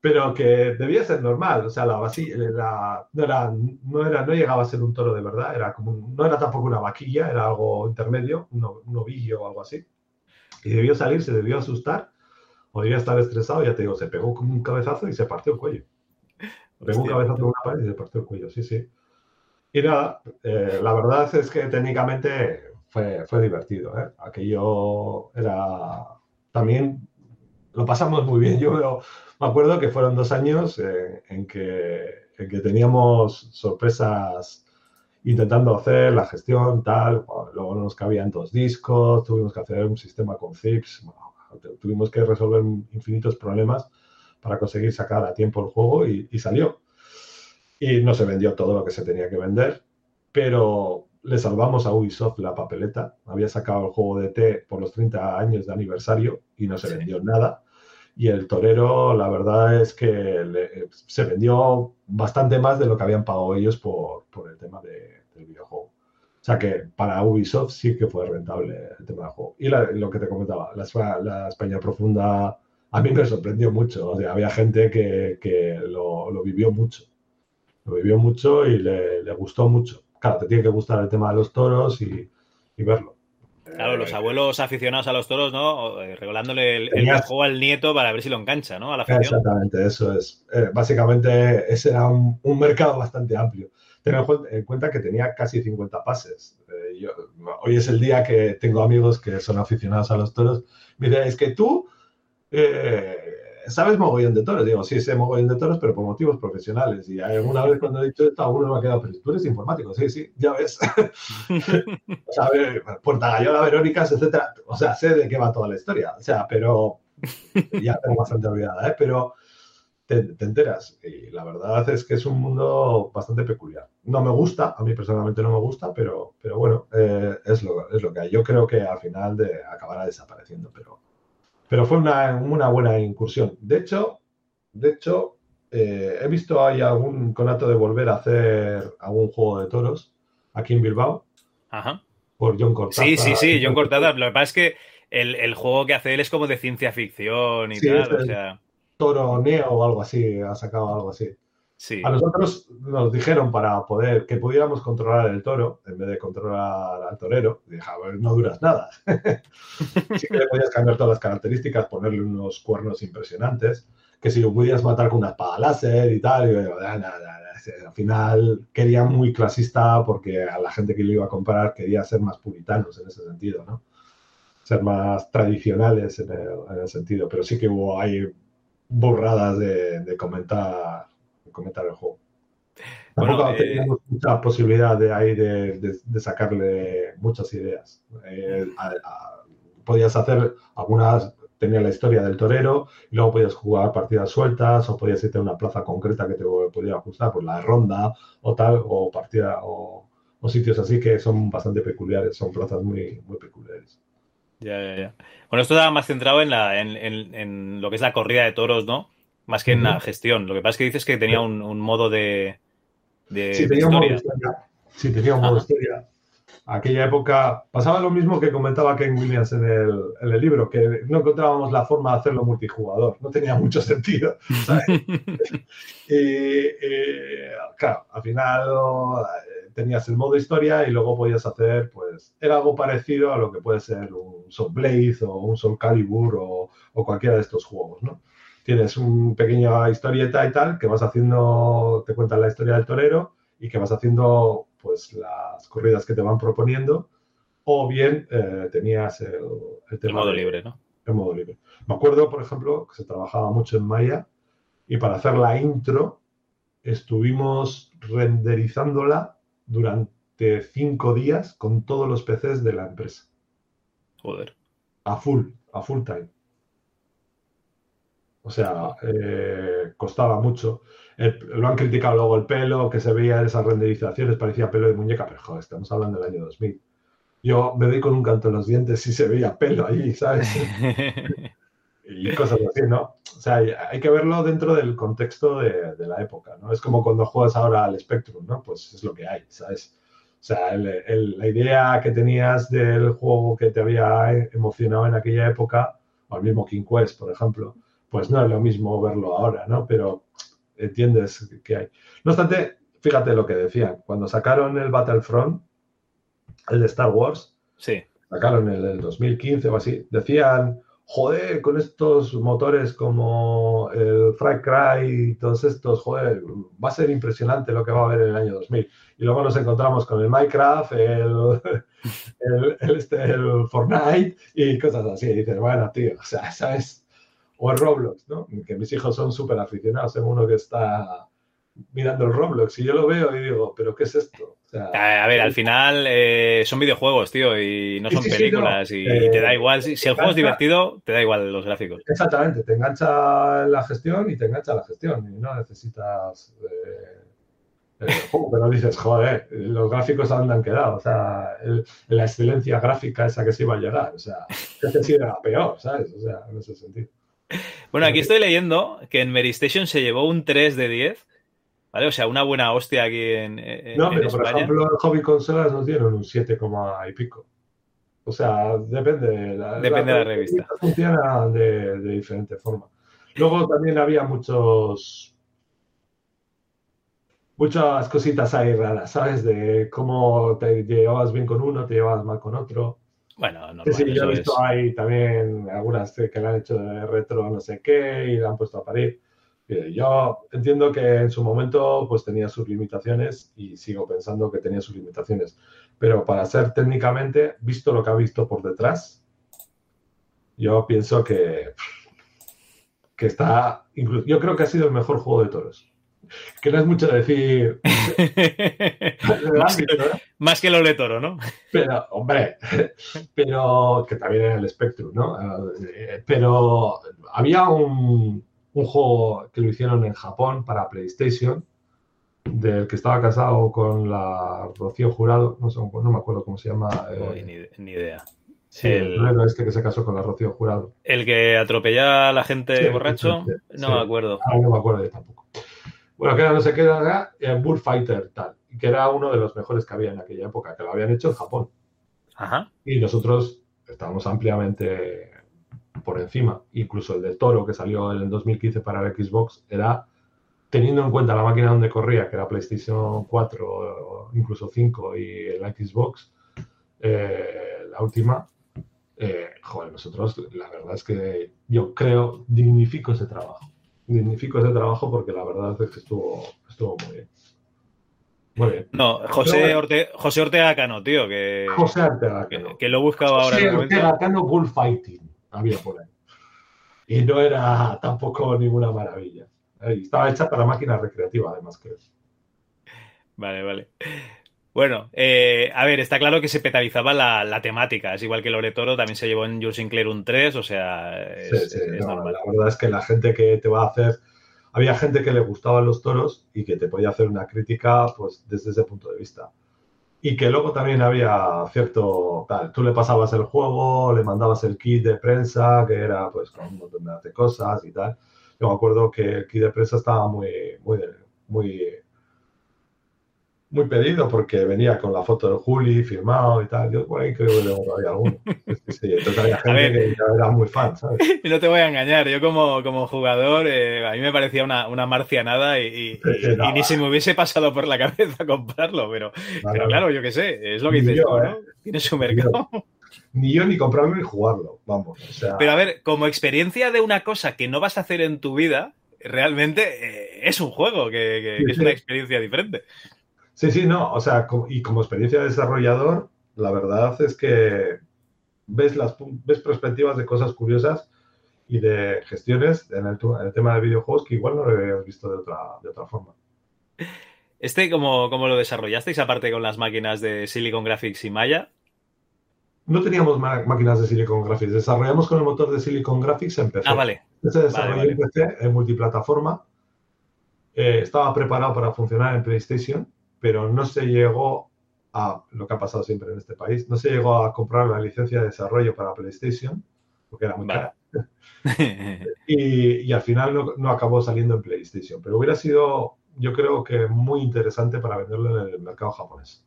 Pero que debía ser normal, o sea, la, no, era, no, era, no llegaba a ser un toro de verdad, era como un- no era tampoco una vaquilla, era algo intermedio, un, un ovillo o algo así. Y debió salir, se debió asustar, o debía estar estresado, ya te digo, se pegó con un cabezazo y se partió el cuello. Pegó un cabezazo en una pared y se partió el cuello, sí, sí. Nada, eh, la verdad es que técnicamente fue, fue divertido. ¿eh? Aquello era también lo pasamos muy bien. Yo me acuerdo que fueron dos años eh, en, que, en que teníamos sorpresas intentando hacer la gestión, tal. Luego no nos cabían dos discos, tuvimos que hacer un sistema con zips. tuvimos que resolver infinitos problemas para conseguir sacar a tiempo el juego y salió. Y no se vendió todo lo que se tenía que vender, pero le salvamos a Ubisoft la papeleta. Había sacado el juego de T por los 30 años de aniversario y no se Sí. vendió nada. Y el torero, la verdad es que le- se vendió bastante más de lo que habían pagado ellos por, por el tema de- del videojuego. O sea que para Ubisoft sí que fue rentable el tema del juego. Y la- lo que te comentaba, la, Espa- la España profunda a mí me sorprendió mucho. O sea, había gente que, que lo, lo vivió mucho. Lo vivió mucho y le, le gustó mucho. Claro, te tiene que gustar el tema de los toros y, y verlo. Claro, los abuelos aficionados a los toros, ¿no? Eh, Regalándole el, el Tenías- juego al nieto para ver si lo engancha, ¿no? A la afición. Exactamente, eso es. Eh, básicamente, ese era un, un mercado bastante amplio. Ten en cuen- en cuenta que tenía casi 50 pases. Eh, yo- hoy es el día que tengo amigos que son aficionados a los toros. Mira, es que tú eh, sabes mogollón de toros. Digo, sí, sé mogollón de toros, pero por motivos profesionales. Y alguna vez cuando he dicho esto, alguno me ha quedado, pero tú eres informático. Sí, sí, ya ves. O sea, a ver, Portagayola, Verónicas, etcétera. O sea, sé de qué va toda la historia. O sea, pero ya tengo bastante olvidada, ¿eh? Pero te, te enteras. Y la verdad es que es un mundo bastante peculiar. No me gusta, a mí personalmente no me gusta, pero, pero bueno, eh, es, lo, es lo que hay. Yo creo que al final de, acabará desapareciendo, pero, pero fue una, una buena incursión. De hecho, de hecho eh, he visto ahí algún conato de volver a hacer algún juego de toros aquí en Bilbao Ajá. por John Cortázar. Sí, sí, sí, John Cortázar. Lo que pasa es que el, el juego que hace él es como de ciencia ficción y Sí, tal, o sea, Toro Neo o algo así, ha sacado algo así. Sí. A nosotros nos dijeron para poder que pudiéramos controlar el toro en vez de controlar al torero. Dije, a ver, no duras nada. sí que le podías cambiar todas las características, ponerle unos cuernos impresionantes, que si lo pudieras matar con una espada láser y tal. Y yo digo, "Ah, nada, nada". Al final quería muy clasista porque a la gente que lo iba a comprar quería ser más puritanos en ese sentido, ¿no? Ser más tradicionales en el, en el sentido. Pero sí que hubo ahí burradas de, de comentar, comentar el juego. Bueno, Tampoco eh, teníamos mucha posibilidad de ahí de, de- de sacarle muchas ideas. Eh, a- a- podías hacer algunas, tenía la historia del torero, y luego podías jugar partidas sueltas, o podías irte a una plaza concreta que te pudiera gustar, pues la ronda o tal, o partida, o, o sitios así que son bastante peculiares, son plazas muy, muy peculiares. Ya, ya, ya. Bueno, esto estaba más centrado en, la, en, en- en lo que es la corrida de toros, ¿no? Más que en la gestión. Lo que pasa es que dices que tenía un, un modo de, de Sí, tenía un modo historia. historia. Sí, tenía un modo Ajá. historia. Aquella época pasaba lo mismo que comentaba Ken Williams en el, en el libro, que no encontrábamos la forma de hacerlo multijugador. No tenía mucho sentido. ¿sabes? y, y, claro, al final eh, tenías el modo historia y luego podías hacer, pues, era algo parecido a lo que puede ser un Soul Blade o un Soul Calibur o, o cualquiera de estos juegos, ¿no? Tienes una pequeña historieta y tal, que vas haciendo, te cuentan la historia del torero y que vas haciendo, pues, las corridas que te van proponiendo, o bien eh, tenías el, el El tema modo de- libre, ¿no? en modo libre. Me acuerdo, por ejemplo, que se trabajaba mucho en Maya y para hacer la intro estuvimos renderizándola durante cinco días con todos los PCs de la empresa, Joder. a full, a full time. O sea, eh, costaba mucho. Lo han criticado luego el pelo, que se veía en esas renderizaciones, parecía pelo de muñeca, pero joder, estamos hablando del año 2000. yo me doy con un canto en los dientes y se veía pelo ahí, ¿sabes? y cosas así, ¿no? O sea, hay que verlo dentro del contexto de, la época, ¿no? Es como cuando juegas ahora al Spectrum, ¿no? Pues es lo que hay, ¿sabes? O sea, la idea que tenías del juego que te había emocionado en aquella época, o el mismo King Quest, por ejemplo, pues no es lo mismo verlo ahora, ¿no? Pero entiendes que hay. No obstante, fíjate lo que decían. Cuando sacaron el Battlefront, el de Star Wars, sí. sacaron el del 2015 o así, decían joder, con estos motores como el Fry Cry y todos estos, joder, va a ser impresionante lo que va a haber en el año 2000. Y luego nos encontramos con el Minecraft, el, el, este, el Fortnite y cosas así. Y dices, bueno, tío, o sea, ¿sabes? O el Roblox, ¿no? Que mis hijos son súper aficionados. Tengo uno que está mirando el Roblox y yo lo veo y digo, ¿pero qué es esto? a ver, al final eh, son videojuegos, tío, y no son películas y, te da eh, igual. Si, el juego es divertido, te da igual los gráficos. Exactamente, te engancha la gestión y te engancha la gestión y no necesitas eh, el juego, pero dices, joder, los gráficos han quedado, o sea, la excelencia gráfica esa que se iba a llegar, o sea, que se era peor, ¿sabes? O sea, en ese sentido. Bueno, aquí estoy leyendo que en Meristation se llevó un 3 de 10 ¿Vale? O sea, una buena hostia aquí en. no, pero por ejemplo, el hobby consolas nos dieron un 7, y pico. O sea, depende. La, depende de la revista. Funciona de, de diferente forma. Luego también había muchos. Muchas cositas ahí raras, ¿sabes? De cómo te llevabas bien con uno, te llevabas mal con otro. Bueno, no. Sí, yo he visto ahí también algunas que le han hecho de retro no sé qué y le han puesto a parir. Yo entiendo que en su momento pues tenía sus limitaciones y sigo pensando que tenía sus limitaciones, pero para ser técnicamente, visto lo que ha visto por detrás, yo pienso que, que está, yo creo que ha sido el mejor juego de toros. Que no es mucho decir. más, que, más, que, lo de toro, ¿no? Pero, hombre, pero que también era el Spectrum, ¿no? Eh, pero había un, un juego que lo hicieron en Japón para PlayStation, del que estaba casado con la Rocío Jurado, no, sé, no me acuerdo cómo se llama. Eh, ni, idea. el, este que se casó con la Rocío Jurado. El que atropella a la gente borracho, no me acuerdo. Ah, no me acuerdo yo tampoco. Bueno, que era no sé qué era, eh, Bullfighter, tal, que era uno de los mejores que había en aquella época, que lo habían hecho en Japón. Ajá. Y nosotros estábamos ampliamente por encima. Incluso el de Toro, que salió en el 2015 para el Xbox, era teniendo en cuenta la máquina donde corría, que era PlayStation 4 o incluso 5 y el Xbox, eh, la última, eh, joder, nosotros la verdad es que yo creo, dignifico ese trabajo. Dignifico ese trabajo porque la verdad es que estuvo, estuvo muy bien. Muy bien. No, José, Ortega, José Ortega Cano, tío, que, José Ortega Cano. Que, lo buscaba ahora. José Ortega Cano Bullfighting había por ahí. Y no era tampoco ninguna maravilla. Estaba hecha para máquinas recreativas, además, creo. Vale, vale. Bueno, eh, a ver, está claro que se petalizaba la, temática. Es igual que Lore Toro, también se llevó en Jules Sinclair un 3, o sea, es, normal. La verdad es que la gente que te va a hacer. Había gente que le gustaban los toros y que te podía hacer una crítica, pues, desde ese punto de vista y que luego también había cierto tal, tú le pasabas el juego, le mandabas el kit de prensa, que era pues con un montón de cosas y tal. Yo me acuerdo que el kit de prensa estaba muy, muy, muy muy pedido porque venía con la foto de Juli firmado y tal. Yo por ahí creo que había alguno. Sí, entonces había gente que era muy fan, ¿sabes? No te voy a engañar, yo como, como jugador, eh, a mí me parecía una, una marcianada y, y, ni si me hubiese pasado por la cabeza comprarlo, pero, pero claro, yo qué sé, es lo que dices tú, ¿no? ¿eh? Tiene su mercado. Ni yo ni comprarlo ni jugarlo, vamos. O sea... Pero a ver, como experiencia de una cosa que no vas a hacer en tu vida, realmente eh, es un juego que, que es una experiencia diferente. Sí, sí, no, o sea, y como experiencia de desarrollador, la verdad es que ves, las, ves perspectivas de cosas curiosas y de gestiones en el, tema de videojuegos que igual no lo habías visto de otra, de otra forma. ¿Este cómo, cómo lo desarrollasteis aparte con las máquinas de Silicon Graphics y Maya? No teníamos máquinas de Silicon Graphics, desarrollamos con el motor de Silicon Graphics en PC. Ah, vale. Este desarrolló en PC en multiplataforma. Eh, estaba preparado para funcionar en PlayStation pero no se llegó a lo que ha pasado siempre en este país. No se llegó a comprar la licencia de desarrollo para PlayStation, porque era muy Vale. cara. y, y al final no, no acabó saliendo en PlayStation. Pero hubiera sido, yo creo que muy interesante para venderlo en el mercado japonés.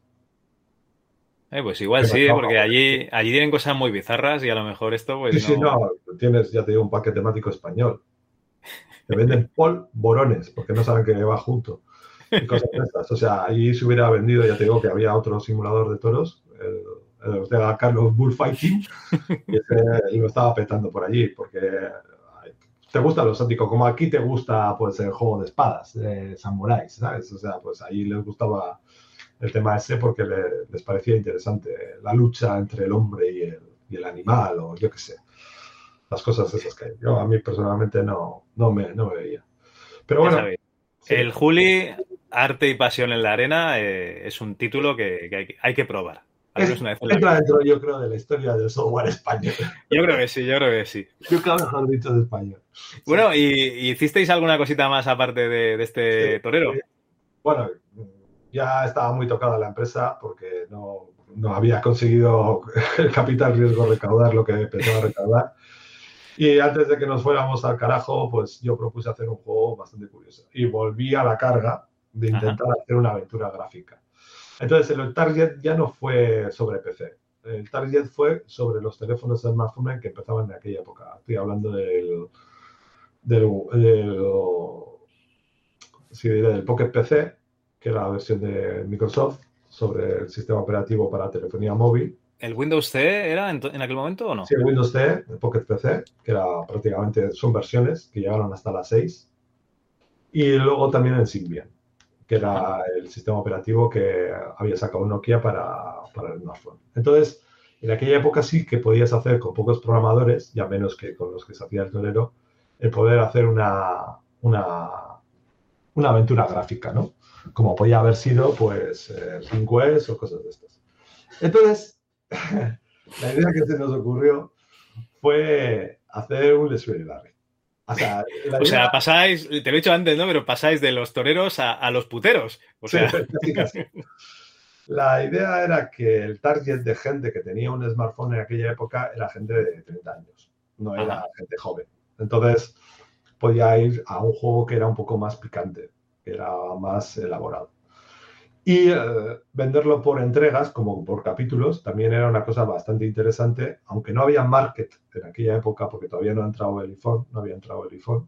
Eh, pues igual sí, porque allí, allí tienen cosas muy bizarras y a lo mejor esto, pues Sí, sí, no. no, tienes, ya te digo, un paquete temático español. Te venden polvorones, porque no saben que va junto. Y cosas de estas. O sea, allí se hubiera vendido, ya te digo que había otro simulador de toros, el, el Ortega Carlos Bullfighting, y ese lo estaba petando por allí, porque te gustan los ópticos, como aquí te gusta pues el juego de espadas, de samuráis, ¿sabes? O sea, pues allí les gustaba el tema ese porque le- les parecía interesante la lucha entre el hombre y el, y el animal, o yo qué sé, las cosas esas que hay. Yo a mí personalmente no, no, me, no me veía. Pero bueno. El Juli, Arte y Pasión en la Arena, eh, es un título que, que hay, que- hay que probar. Al menos una vez entra dentro, yo creo, de la historia del software español. Yo creo que sí, yo creo que sí. Yo creo, mejor dicho, de español. Bueno, ¿y, y hicisteis alguna cosita más aparte de, de este Sí. torero? Bueno, ya estaba muy tocada la empresa porque no, no había conseguido el capital riesgo recaudar lo que pensaba recaudar. Y antes de que nos fuéramos al carajo, pues yo propuse hacer un juego bastante curioso. Y volví a la carga de intentar hacer una aventura gráfica. Entonces, el target ya no fue sobre PC. El target fue sobre los teléfonos de smartphone que empezaban en aquella época. Estoy hablando del, del, del, sí, del Pocket PC, que era la versión de Microsoft sobre el sistema operativo para telefonía móvil. ¿El Windows C era en, aquel momento o no? Sí, el Windows C, el Pocket PC, que era prácticamente, son versiones que llegaron hasta las 6. Y luego también el Symbian, que era el sistema operativo que había sacado Nokia para, para el smartphone. Entonces, en aquella época sí que podías hacer con pocos programadores, ya menos que con los que se hacía el torero, el poder hacer una, una, una aventura gráfica, ¿no? Como podía haber sido, pues, eh, 5S o cosas de estas. Entonces, la idea que se nos ocurrió fue hacer un Les Larry. O sea, O sea, pasáis, te lo he dicho antes, ¿no? Pero pasáis de los toreros a, a los puteros. O sea, Sí, casi, casi. La idea era que el target de gente que tenía un smartphone en aquella época era gente de 30 años, no era Ajá. gente joven. Entonces, podía ir a un juego que era un poco más picante, que era más elaborado. Y eh, venderlo por entregas, como por capítulos, también era una cosa bastante interesante, aunque no había market en aquella época, porque todavía no ha entrado el iPhone, no había entrado el iPhone.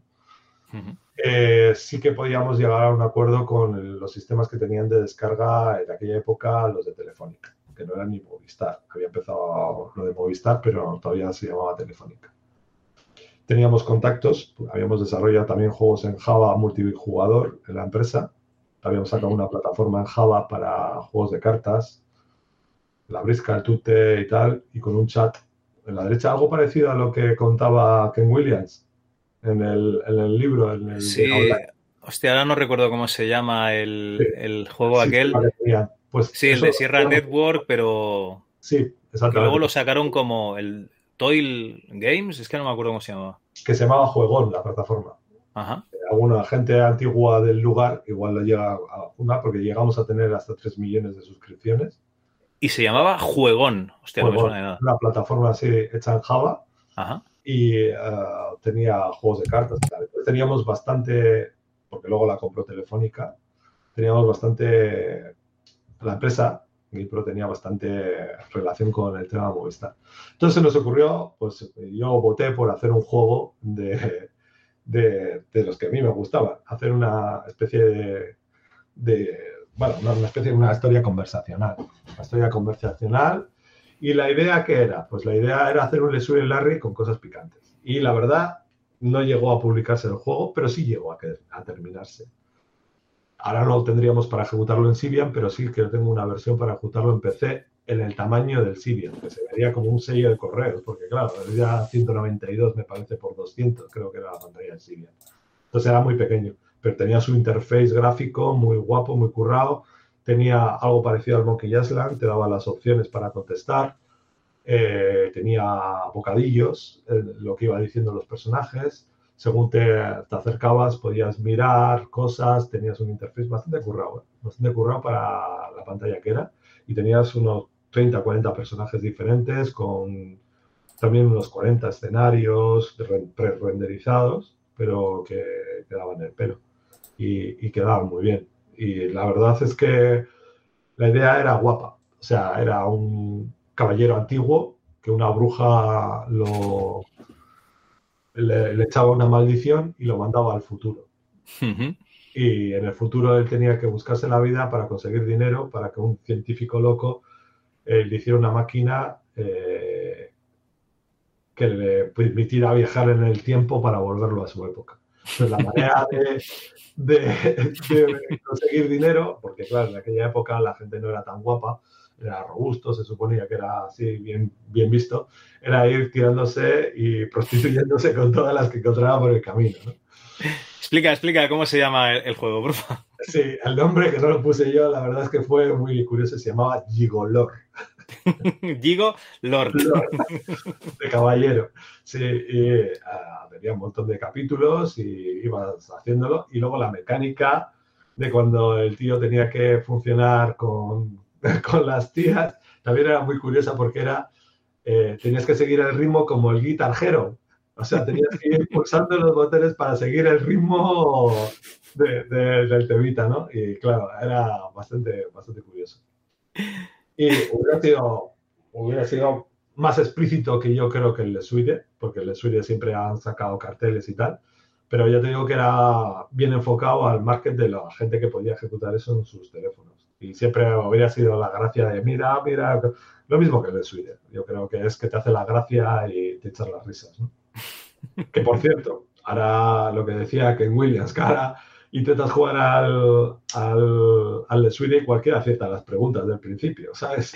Ujú. Eh, sí que podíamos llegar a un acuerdo con el- los sistemas que tenían de descarga en aquella época los de Telefónica, que no eran ni Movistar. Había empezado lo de Movistar, pero todavía se llamaba Telefónica. Teníamos contactos, habíamos desarrollado también juegos en Java multijugador en la empresa. Habíamos sacado una plataforma en Java para juegos de cartas, la brisca, el tute y tal, y con un chat en la derecha, algo parecido a lo que contaba Ken Williams en el, en el libro, en el sí. Hostia, ahora no recuerdo cómo se llama el, Sí. el juego Sí, aquel. Pues Sí, el eso- de Sierra Network, pero Sí, que exactamente. luego lo sacaron como el Toil Games, es que no me acuerdo cómo se llamaba. Que se llamaba Juegón, la plataforma. Ajá. Alguna gente antigua del lugar igual lo llega a una, porque llegamos a tener hasta 3 millones de suscripciones. Y se llamaba Juegón. Hostia, no me suena de nada. una plataforma así hecha en Java Ajá. y eh, tenía juegos de cartas. y tal. Entonces teníamos bastante, porque luego la compró Telefónica, teníamos bastante, la empresa, GamePro tenía bastante relación con el tema de Movistar. Entonces se nos ocurrió, pues yo voté por hacer un juego de, de, los que a mí me gustaban, hacer una especie de, bueno, una, especie de una historia conversacional, una historia conversacional y la idea que era, pues la idea era hacer un Les y Larry con cosas picantes. Y la verdad, no llegó a publicarse el juego, pero sí llegó a terminarse. Ahora no lo tendríamos para ejecutarlo en Symbian, pero sí que tengo una versión para ejecutarlo en PC en el tamaño del Symbian, que se vería como un sello de correos, porque claro, era 192, me parece, por 200, creo que era la pantalla del Symbian. Entonces era muy pequeño, pero tenía su interface gráfico muy guapo, muy currado, tenía algo parecido al Monkey Island, te daba las opciones para contestar, eh, tenía bocadillos, eh, lo que iba diciendo los personajes, según te, te acercabas podías mirar cosas, tenías un interface bastante currado, ¿eh? bastante currado para la pantalla que era. y tenías unos 30, 40 personajes diferentes con también unos 40 escenarios pre-renderizados, pero que quedaban en el pelo y, y quedaban muy bien. Y la verdad es que la idea era guapa. O sea, era un caballero antiguo que una bruja lo, le, echaba una maldición y lo mandaba al futuro. Y en el futuro él tenía que buscarse la vida para conseguir dinero para que un científico loco eh, le hiciera una máquina eh, que le permitiera viajar en el tiempo para volverlo a su época. Entonces, la manera de, conseguir dinero, porque claro, en aquella época la gente no era tan guapa, era robusto, se suponía que era así bien, bien visto, era ir tirándose y prostituyéndose con todas las que encontraba por el camino. Explica, explica cómo se llama el, juego, por favor. Sí, el nombre que no lo puse yo, la verdad es que fue muy curioso, se llamaba Gigolor. Gigo Lord. De caballero. Sí, y ah, tenía un montón de capítulos y ibas haciéndolo. Y luego la mecánica de cuando el tío tenía que funcionar con, con las tías, también era muy curiosa porque era, eh, tenías que seguir el ritmo como el guitarjero. O sea, tenías que ir pulsando los botones para seguir el ritmo del temita, ¿no? Y claro, era bastante, bastante curioso. Y hubiera sido, hubiera sido más explícito que yo creo que el de Suide, porque el de Suide siempre han sacado carteles y tal, pero ya te digo que era bien enfocado al market de la gente que podía ejecutar eso en sus teléfonos. Y siempre habría sido la gracia de, mira, mira, lo mismo que el de Suide. Yo creo que es que te hace la gracia y te echas las risas, ¿no? Que por cierto, ahora lo que decía Ken Williams, que ahora intentas jugar al, al, al de Sweden y cualquiera acierta las preguntas del principio, ¿sabes?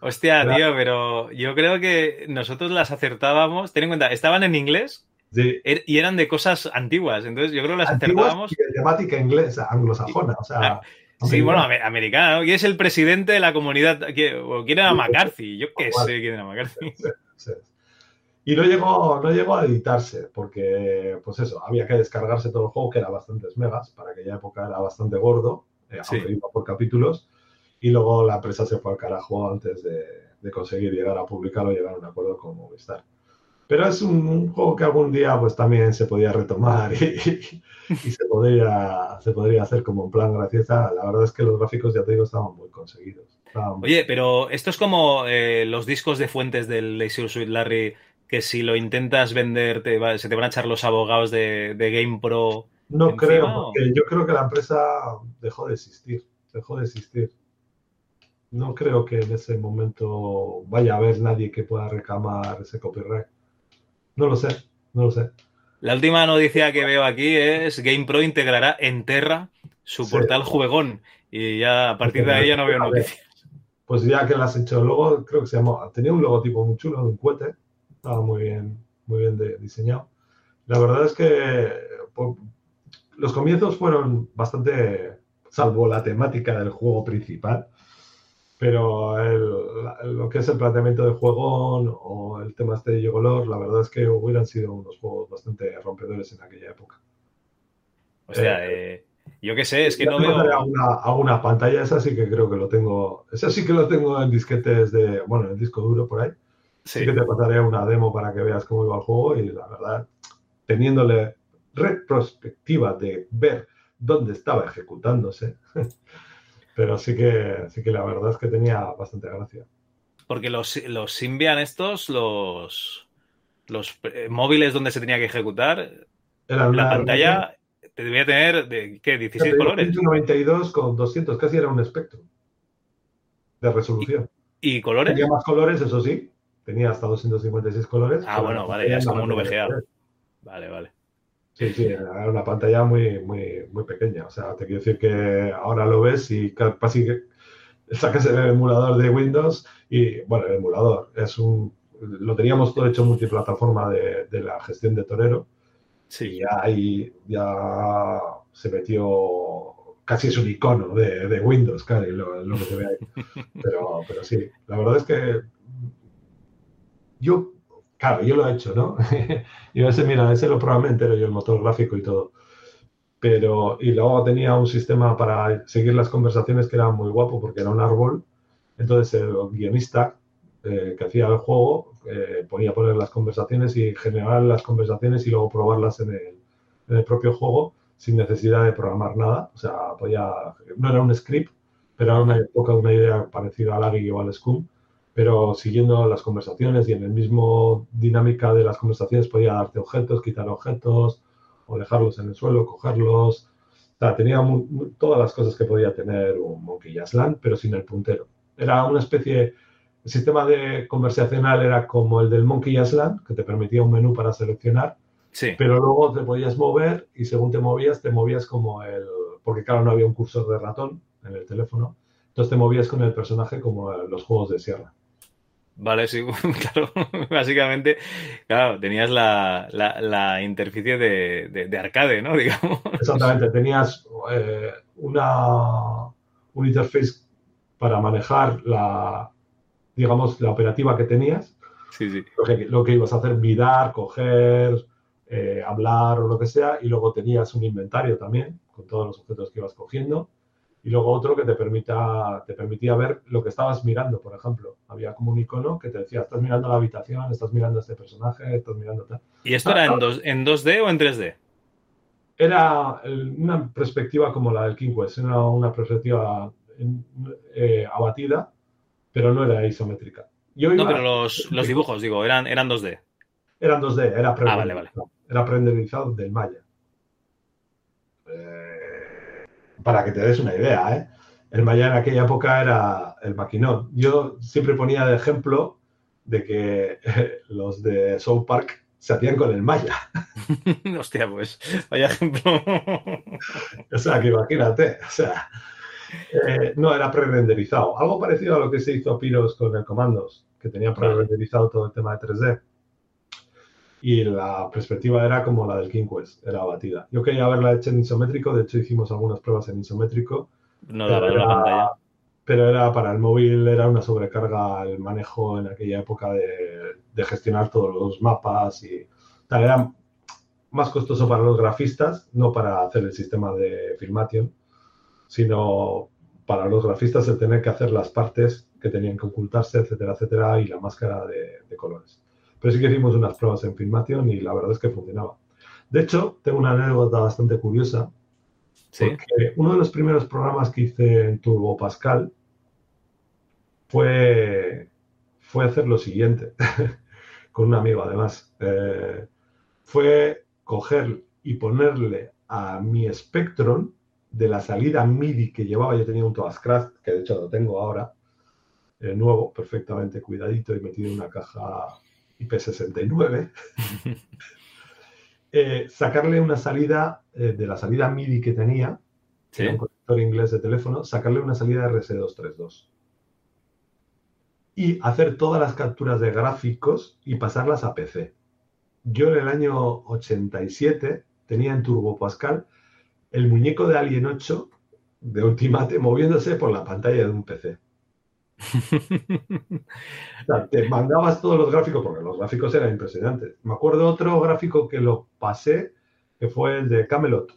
Hostia, tío, pero yo creo que nosotros las acertábamos. Ten en cuenta, estaban en inglés sí. Er, y eran de cosas antiguas. Entonces yo creo que las acertábamos. Y de temática inglesa, anglosajona. O sea, ah, sí, bueno, americana, ¿no? ¿Quién es el presidente de la comunidad? ¿Quién era McCarthy? Yo qué sé quién era McCarthy. Sí, sí. Y no llegó, no llegó a editarse, porque, pues eso, había que descargarse todo el juego, que era bastantes megas, para aquella época era bastante gordo, eh, aunque iba por capítulos, y luego la empresa se fue al carajo antes de, conseguir llegar a publicarlo llegar a un acuerdo con Movistar. Pero es un, juego que algún día pues también se podía retomar y, se, podría, se podría hacer como en plan graciosa. La verdad es que los gráficos, ya te digo, estaban muy conseguidos. Oye, pero esto es como eh, los discos de fuentes del Lazy Suite Larry que si lo intentas vender se te van a echar los abogados de, de Game Pro. No creo, porque yo creo que la empresa dejó de existir, dejó de existir. No creo que en ese momento vaya a haber nadie que pueda reclamar ese copyright. No lo sé, no lo sé. La última noticia que veo aquí es Game Pro integrará en Terra su portal juegón y ya a partir de ahí ya no veo noticias. Pues ya que lo has hecho, luego creo que se llamó, tenía un logotipo muy chulo de un cohete estaba muy bien, muy bien diseñado. La verdad es que los comienzos fueron bastante, salvo la temática del juego principal, pero lo que es el planteamiento de juego o el tema este de Yogolor, la verdad es que hubieran sido unos juegos bastante rompedores en aquella época. O sea, eh, eh, yo qué sé, es que no veo... A una, a una, pantalla, esa sí que creo que lo tengo, esa sí que lo tengo en disquetes de, bueno, en el disco duro por ahí. Sí. que te pasaré una demo para que veas cómo iba el juego y la verdad, teniéndole retrospectiva de ver dónde estaba ejecutándose, pero sí que, sí que la verdad es que tenía bastante gracia. Porque los, los Symbian estos, los, los eh, móviles donde se tenía que ejecutar, la pantalla te debía tener, de, ¿qué? 16 colores. 192 con 200, casi era un espectro de resolución. ¿Y, colores? Tenía más colores, eso sí, tenía hasta 256 colores. Ah, bueno, vale, ya es como un VGA. Vale, vale. Sí, sí, era una pantalla muy, muy, muy pequeña. O sea, te quiero decir que ahora lo ves y casi que sacas el emulador de Windows y, bueno, el emulador es un. Lo teníamos todo hecho multiplataforma de, de la gestión de Torero. Sí. Y ahí ya se metió. Casi es un icono de, de Windows, claro, lo, lo que se ve ahí. Pero, pero sí, la verdad es que yo, claro, yo lo he hecho, ¿no? y a veces, mira, ese lo probablemente entero yo, el motor gráfico y todo. Pero, y luego tenía un sistema para seguir las conversaciones que era muy guapo porque era un árbol Entonces el guionista eh, que hacía el juego eh, ponía poner las conversaciones y generar las conversaciones y luego probarlas en el, en el propio juego sin necesidad de programar nada. O sea, podía, no era un script, pero era una época, una idea parecida al AGI o al Scum, pero siguiendo las conversaciones y en el mismo dinámica de las conversaciones podía darte objetos, quitar objetos o dejarlos en el suelo, cogerlos. O sea, tenía mu- todas las cosas que podía tener un Monkey Island, pero sin el puntero. Era una especie, el sistema de conversacional era como el del Monkey Island, que te permitía un menú para seleccionar, Sí. pero luego te podías mover y según te movías, te movías como el. Porque claro, no había un cursor de ratón en el teléfono. Entonces te movías con el personaje como los juegos de sierra. Vale, sí, claro. Básicamente, claro, tenías la, la, la interficie de, de, de arcade, ¿no? Digamos. Exactamente, tenías eh, una, un interface para manejar la, digamos, la operativa que tenías, Sí, sí. lo que, lo que ibas a hacer, mirar, coger, eh, hablar o lo que sea, y luego tenías un inventario también con todos los objetos que ibas cogiendo, y luego otro que te, permita, te permitía ver lo que estabas mirando, por ejemplo. Había como un icono que te decía, estás mirando la habitación, estás mirando a este personaje, estás mirando tal. ¿Y esto era en, dos, en 2D o en 3D? Era una perspectiva como la del King Quest, era una perspectiva eh, abatida, pero no era isométrica. Yo No, pero los, los dibujos, digo, eran, eran 2D. Eran 2D, era Ah, vale, vale. Era renderizado del Maya. Eh, para que te des una idea, ¿eh? El Maya en aquella época era el maquinón. Yo siempre ponía de ejemplo de que eh, los de South Park se hacían con el Maya. Hostia, pues, vaya ejemplo. O sea, que imagínate, o sea, eh, no era pre-renderizado. Algo parecido a lo que se hizo a Piros con el Comandos, que tenía pre-renderizado todo el tema de 3D. Y la perspectiva era como la del King Quest, era abatida. Yo quería haberla hecho en isométrico, de hecho hicimos algunas pruebas en isométrico, No daba la pantalla. pero era para el móvil, era una sobrecarga el manejo en aquella época de, de gestionar todos los mapas y tal. Era más costoso para los grafistas, no para hacer el sistema de Filmation, sino para los grafistas el tener que hacer las partes que tenían que ocultarse, etcétera, etcétera, y la máscara de, de colores. Pero sí que hicimos unas pruebas en Filmation y la verdad es que funcionaba. De hecho, tengo una anécdota bastante curiosa, Sí. porque uno de los primeros programas que hice en Turbo Pascal fue, fue hacer lo siguiente, con un amigo además. Eh, fue coger y ponerle a mi Spectrum de la salida MIDI que llevaba, yo tenía un Toastcraft, que de hecho lo tengo ahora, eh, nuevo, perfectamente cuidadito y metido en una caja IP69. eh, sacarle una salida eh, de la salida MIDI que tenía, Sí. era un conector inglés de teléfono, sacarle una salida RS232. Y hacer todas las capturas de gráficos y pasarlas a PC. Yo en el año 87 tenía en Turbo Pascal el muñeco de Alien 8 de Ultimate moviéndose por la pantalla de un PC. O sea, te mandabas todos los gráficos, porque los gráficos eran impresionantes. Me acuerdo otro gráfico que lo pasé, que fue el de Camelot,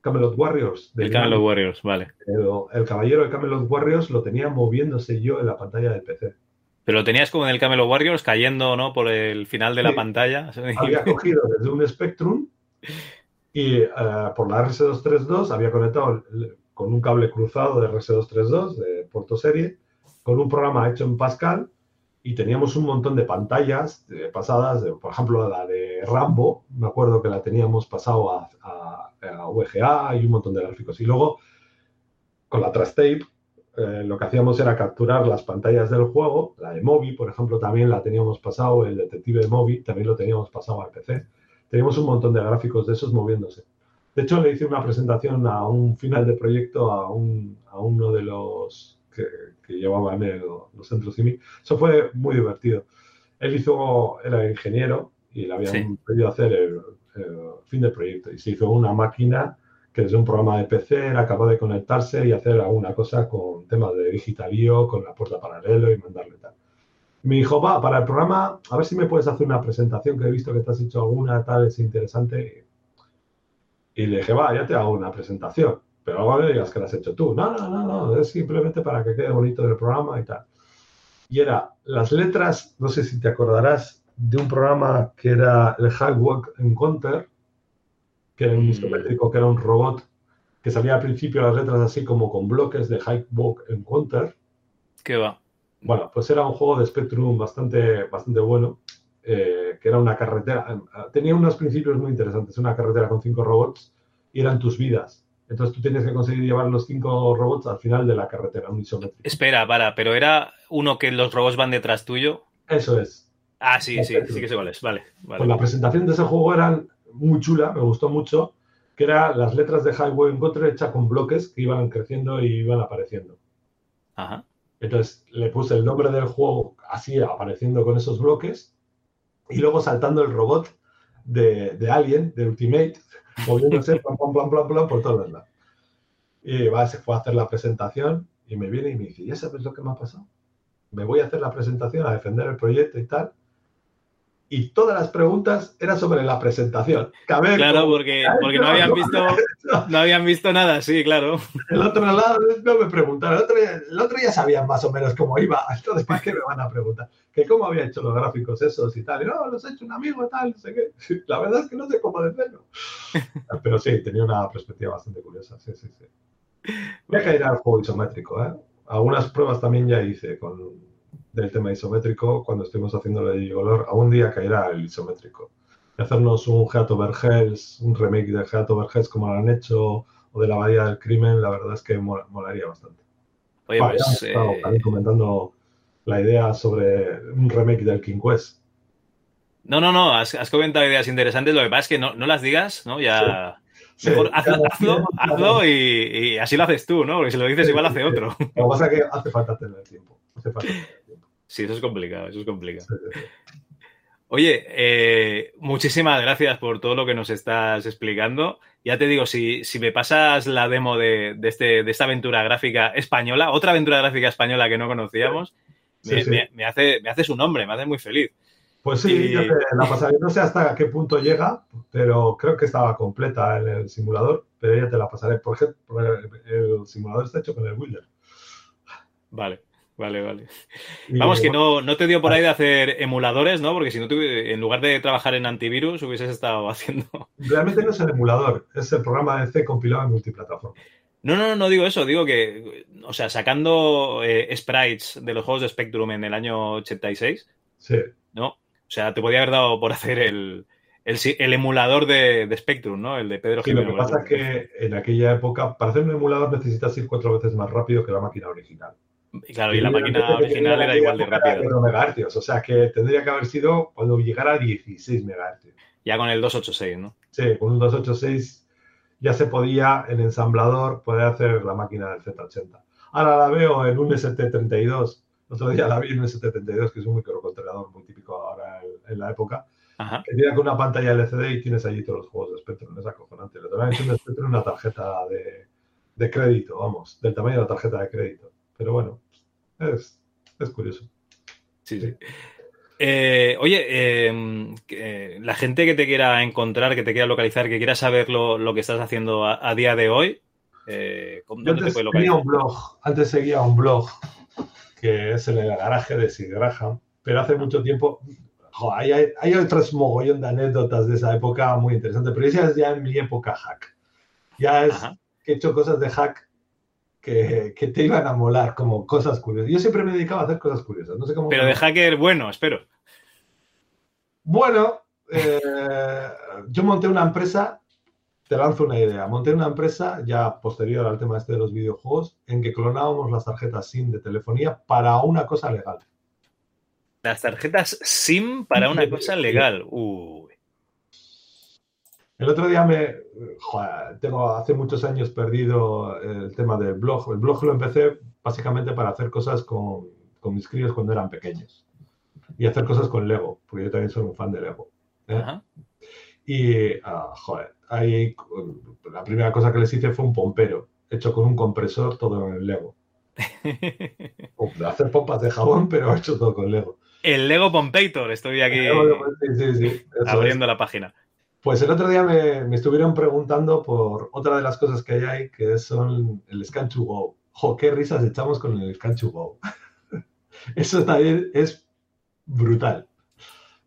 Camelot Warriors. de El Camelot. Warriors, vale. El, el caballero de Camelot Warriors lo tenía moviéndose yo en la pantalla del PC. Pero lo tenías como en el Camelot Warriors cayendo, ¿no? Por el final de la pantalla. Había cogido desde un Spectrum y eh, por la RS232 había conectado el- con un cable cruzado de RS232 de puerto serie con un programa hecho en Pascal y teníamos un montón de pantallas eh, pasadas, por ejemplo la de Rambo, me acuerdo que la teníamos pasado a, a, VGA y un montón de gráficos. Y luego con la Trastape eh, lo que hacíamos era capturar las pantallas del juego, la de Moby, por ejemplo, también la teníamos pasado, el detective de Moby también lo teníamos pasado al PC. Teníamos un montón de gráficos de esos moviéndose. De hecho, le hice una presentación a un final de proyecto a, un, a uno de los que, que llevaban el- los centros CIMI. Eso fue muy divertido. Él hizo, era ingeniero y le habían Sí. pedido hacer el, el fin del proyecto. Y se hizo una máquina que desde un programa de PC era capaz de conectarse y hacer alguna cosa con temas de digitalío, con la puerta paralelo y mandarle tal. Me dijo, va, para el programa, a ver si me puedes hacer una presentación, que he visto que te has hecho alguna, tal, es interesante. Y le dije, va, ya te hago una presentación, pero luego me digas que la has hecho tú. No, no, no, no, es simplemente para que quede bonito el programa y tal. y era las letras, no sé si te acordarás, de un programa que era el High Walk Encounter, que era un Mm. isométrico, que era un robot, que salía al principio las letras así como con bloques de High Walk Encounter. ¿Qué va? Bueno, pues era un juego de Spectrum bastante, bastante bueno, eh, que era una carretera. Tenía unos principios muy interesantes, una carretera con cinco robots y eran tus vidas. Entonces tú tenías que conseguir llevar los cinco robots al final de la carretera, un isométrico. Espera, para, pero era uno que los robots van detrás tuyo. Eso es. Ah, sí, sí, sí que sé cuál es. Vale, vale. Pues la presentación de ese juego era muy chula, me gustó mucho, que era las letras de Highway Encounter hechas con bloques que iban creciendo y iban apareciendo. Ajá. Entonces le puse el nombre del juego así apareciendo con esos bloques y luego saltando el robot de, de Alien, de Ultimate, moviéndose plan, plan, plan, plan, plan, por todos lados. Y va, se fue a hacer la presentación y me viene y me dice, ¿ya sabes lo que me ha pasado? Me voy a hacer la presentación, a defender el proyecto y tal. Y todas las preguntas eran sobre la presentación. Claro, porque, porque no habían visto, no habían visto nada, sí, claro. El otro lado no me preguntaron. El otro, el otro ya sabían más o menos cómo iba. Entonces, ¿para qué me van a preguntar? Que cómo había hecho los gráficos esos y tal. Y no, los ha hecho un amigo tal, no sé qué. La verdad es que no sé cómo decirlo. Pero sí, tenía una perspectiva bastante curiosa. Sí, sí, sí. Ya caerá el juego isométrico, ¿eh? Algunas pruebas también ya hice con del tema isométrico cuando estuvimos haciendo la de Gigolor. Algún día caerá el isométrico. Y hacernos un Heart Over Hells, un remake de Heart Over Hells como lo han hecho o de la Bahía del Crimen, la verdad es que mol- molaría bastante. Oye, Vale, pues. estado eh, también comentando la idea sobre un remake del King Quest. no, no, no, has, has comentado ideas interesantes. Lo que pasa es que no, no las digas, ¿no? Ya. Sí, Mejor hazlo, hazlo, hazlo y, y así lo haces tú, ¿no? Porque si lo dices, igual hace otro. Lo que pasa es que hace falta tener tiempo. Hace falta tener tiempo. Sí, eso es complicado, eso es complicado. Oye, eh, muchísimas gracias por todo lo que nos estás explicando. Ya te digo, si, si me pasas la demo de, de este, de esta aventura gráfica española, otra aventura gráfica española que no conocíamos, Sí, me, sí. me- me hace, me hace su nombre, me hace muy feliz. Pues sí, Y- ya te la pasaré. No sé hasta qué punto llega, pero creo que estaba completa en el simulador, pero ya te la pasaré. Por ejemplo, el, simulador está hecho con el Wilder. Vale, vale, vale. Vamos, que no, no te dio por ahí de hacer emuladores, ¿no? Porque si no, tuvi- en lugar de trabajar en antivirus, hubieses estado haciendo... Realmente no es el emulador, es el programa de C compilado en multiplataforma. No, no, no digo eso, digo que, o sea, sacando eh, sprites de los juegos de Spectrum en el año 86, Sí, ¿no? O sea, te podía haber dado por hacer el, el, el emulador de, de Spectrum, ¿no? El de Pedro Sí, lo Jiménez. que pasa es que en aquella época, para hacer un emulador necesitas ir cuatro veces más rápido que la máquina original. Claro, y la máquina original era igual de rápida. 4 megahercios, o sea que tendría que haber sido cuando llegara a 16 megahercios. Ya con el 286, ¿no? Sí, con un 286 ya se podía en ensamblador poder hacer la máquina del Z80. Ahora la veo en un ST32. El otro día la vi en un ST32, que es un microcontrolador muy típico ahora en, la época. Ajá. Que tiene con una pantalla LCD y tienes allí todos los juegos de Spectrum. Es acojonante. Le toman un Spectrum una tarjeta de, de crédito, vamos, del tamaño de la tarjeta de crédito. Pero bueno, es, es curioso. Sí, sí. Eh, oye, eh, que, la gente que te quiera encontrar, que te quiera localizar, que quiera saber lo, lo que estás haciendo a, a día de hoy, eh, ¿cómo- Yo ¿dónde te antes puede seguía localizar? un blog, antes seguía un blog que es en el garaje de Sid Graham, pero hace mucho tiempo, jo, hay, hay, hay otros mogollón de anécdotas de esa época muy interesantes, pero esa es ya en mi época hack. Ya es Ajá. que he hecho cosas de hack que, que te iban a molar, como cosas curiosas. Yo siempre me dedicaba a hacer cosas curiosas, no sé cómo... Pero de hacker bueno, espero. Bueno, eh, yo monté una empresa, te lanzo una idea, monté una empresa ya posterior al tema este de los videojuegos en que clonábamos las tarjetas SIM de telefonía para una cosa legal. Las tarjetas SIM para una cosa legal. Uy. El otro día me, joder, tengo hace muchos años perdido el tema del blog. El blog lo empecé básicamente para hacer cosas con, con mis críos cuando eran pequeños y hacer cosas con Lego, porque yo también soy un fan de Lego. ¿eh? Ajá. Y, ah, joder, ahí la primera cosa que les hice fue un pompero, hecho con un compresor, todo en el Lego. Hacer pompas de jabón, pero hecho todo con Lego. El Lego Pompator, estoy aquí Sí, sí, sí, eso abriendo es. la página. Pues el otro día me, me estuvieron preguntando por otra de las cosas que hay ahí, que son el Scan to Go. Jo, qué risas echamos con el Scan to Go. Eso también es brutal.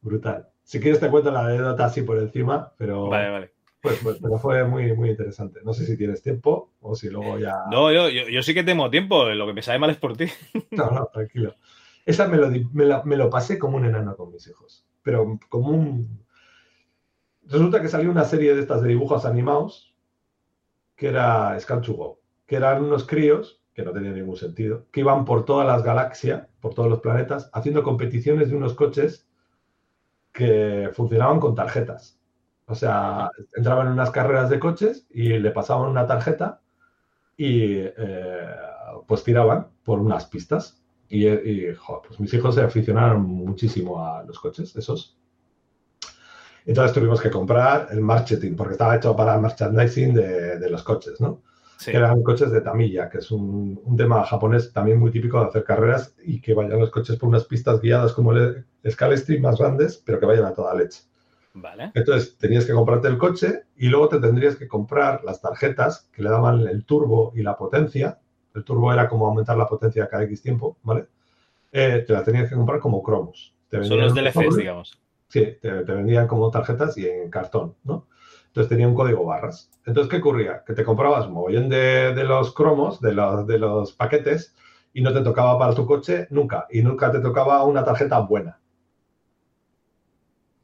Brutal. Si quieres te cuento la anécdota así por encima, pero... Vale, vale. Pues, pues, pero fue muy, muy interesante. No sé si tienes tiempo o si luego ya... No, yo, yo, yo sí que tengo tiempo. Lo que me sabe mal es por ti. No, no, tranquilo. Esa me lo, me, la- me lo pasé como un enano con mis hijos. Pero como un... Resulta que salió una serie de estas de dibujos animados que era Scan to Go, que eran unos críos, que no tenían ningún sentido, que iban por todas las galaxias, por todos los planetas, haciendo competiciones de unos coches que funcionaban con tarjetas. O sea, entraban en unas carreras de coches y le pasaban una tarjeta y eh, pues tiraban por unas pistas. Y, y, jo, pues mis hijos se aficionaron muchísimo a los coches, esos. Entonces tuvimos que comprar el marketing, porque estaba hecho para el merchandising de, de los coches, ¿no? Sí. Que eran coches de tamilla, que es un, un tema japonés también muy típico de hacer carreras y que vayan los coches por unas pistas guiadas como el Scalestri más grandes, pero que vayan a toda leche. Vale. Entonces tenías que comprarte el coche y luego te tendrías que comprar las tarjetas que le daban el turbo y la potencia. El turbo era como aumentar la potencia cada X tiempo, ¿vale? Eh, te la tenías que comprar como cromos. Te Son los DLCs, digamos. Sí, te, te vendían como tarjetas y en cartón, ¿no? Entonces tenía un código barras. Entonces, ¿qué ocurría? Que te comprabas mogollón de, de los cromos, de los, de los paquetes, y no te tocaba para tu coche nunca. Y nunca te tocaba una tarjeta buena.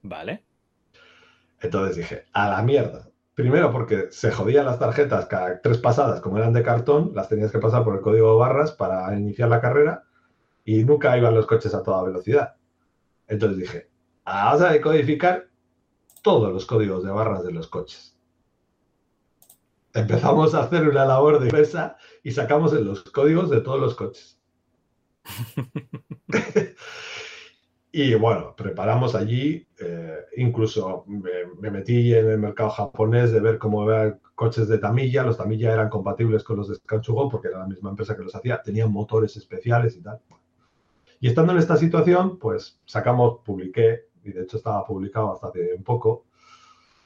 Vale. Entonces dije, a la mierda. Primero porque se jodían las tarjetas cada tres pasadas, como eran de cartón, las tenías que pasar por el código de barras para iniciar la carrera y nunca iban los coches a toda velocidad. Entonces dije, vamos a decodificar todos los códigos de barras de los coches. Empezamos a hacer una labor de pesa y sacamos los códigos de todos los coches. Y bueno, preparamos allí, eh, incluso me, me, metí en el mercado japonés de ver cómo eran coches de Tamiya. Los Tamiya eran compatibles con los de Skanchugo porque era la misma empresa que los hacía, tenían motores especiales y tal. Y estando en esta situación, pues sacamos, publiqué, y de hecho estaba publicado hasta hace un poco,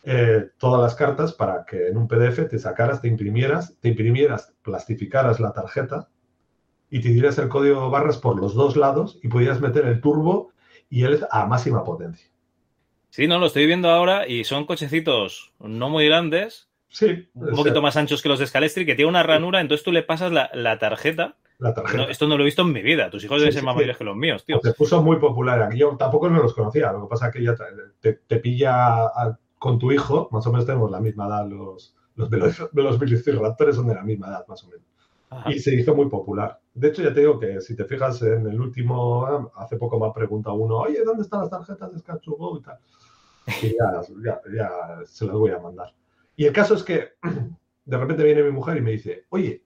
eh, todas las cartas para que en un PDF te sacaras, te imprimieras, te imprimieras, plastificaras la tarjeta y te dieras el código de barras por los dos lados y pudieras meter el turbo y él a máxima potencia. Sí, no, lo estoy viendo ahora y son cochecitos no muy grandes, sí, un poquito más anchos que los de Scalestri, que tiene una ranura, entonces tú le pasas la, la tarjeta. La tarjeta. No, esto no lo he visto en mi vida. Tus hijos deben ser más mayores que los míos, tío. Se puso muy popular. Aquí yo tampoco no los conocía. Lo que pasa es que ya te, te pilla a, con tu hijo, más o menos tenemos la misma edad. Los, los, los, los velociraptores son de la misma edad, más o menos. Ajá. Y se hizo muy popular. De hecho, ya te digo que si te fijas en el último, hace poco me ha preguntado uno, oye, ¿dónde están las tarjetas de Sketchugo y tal? Y ya, ya, ya, se las voy a mandar. Y el caso es que de repente viene mi mujer y me dice, oye,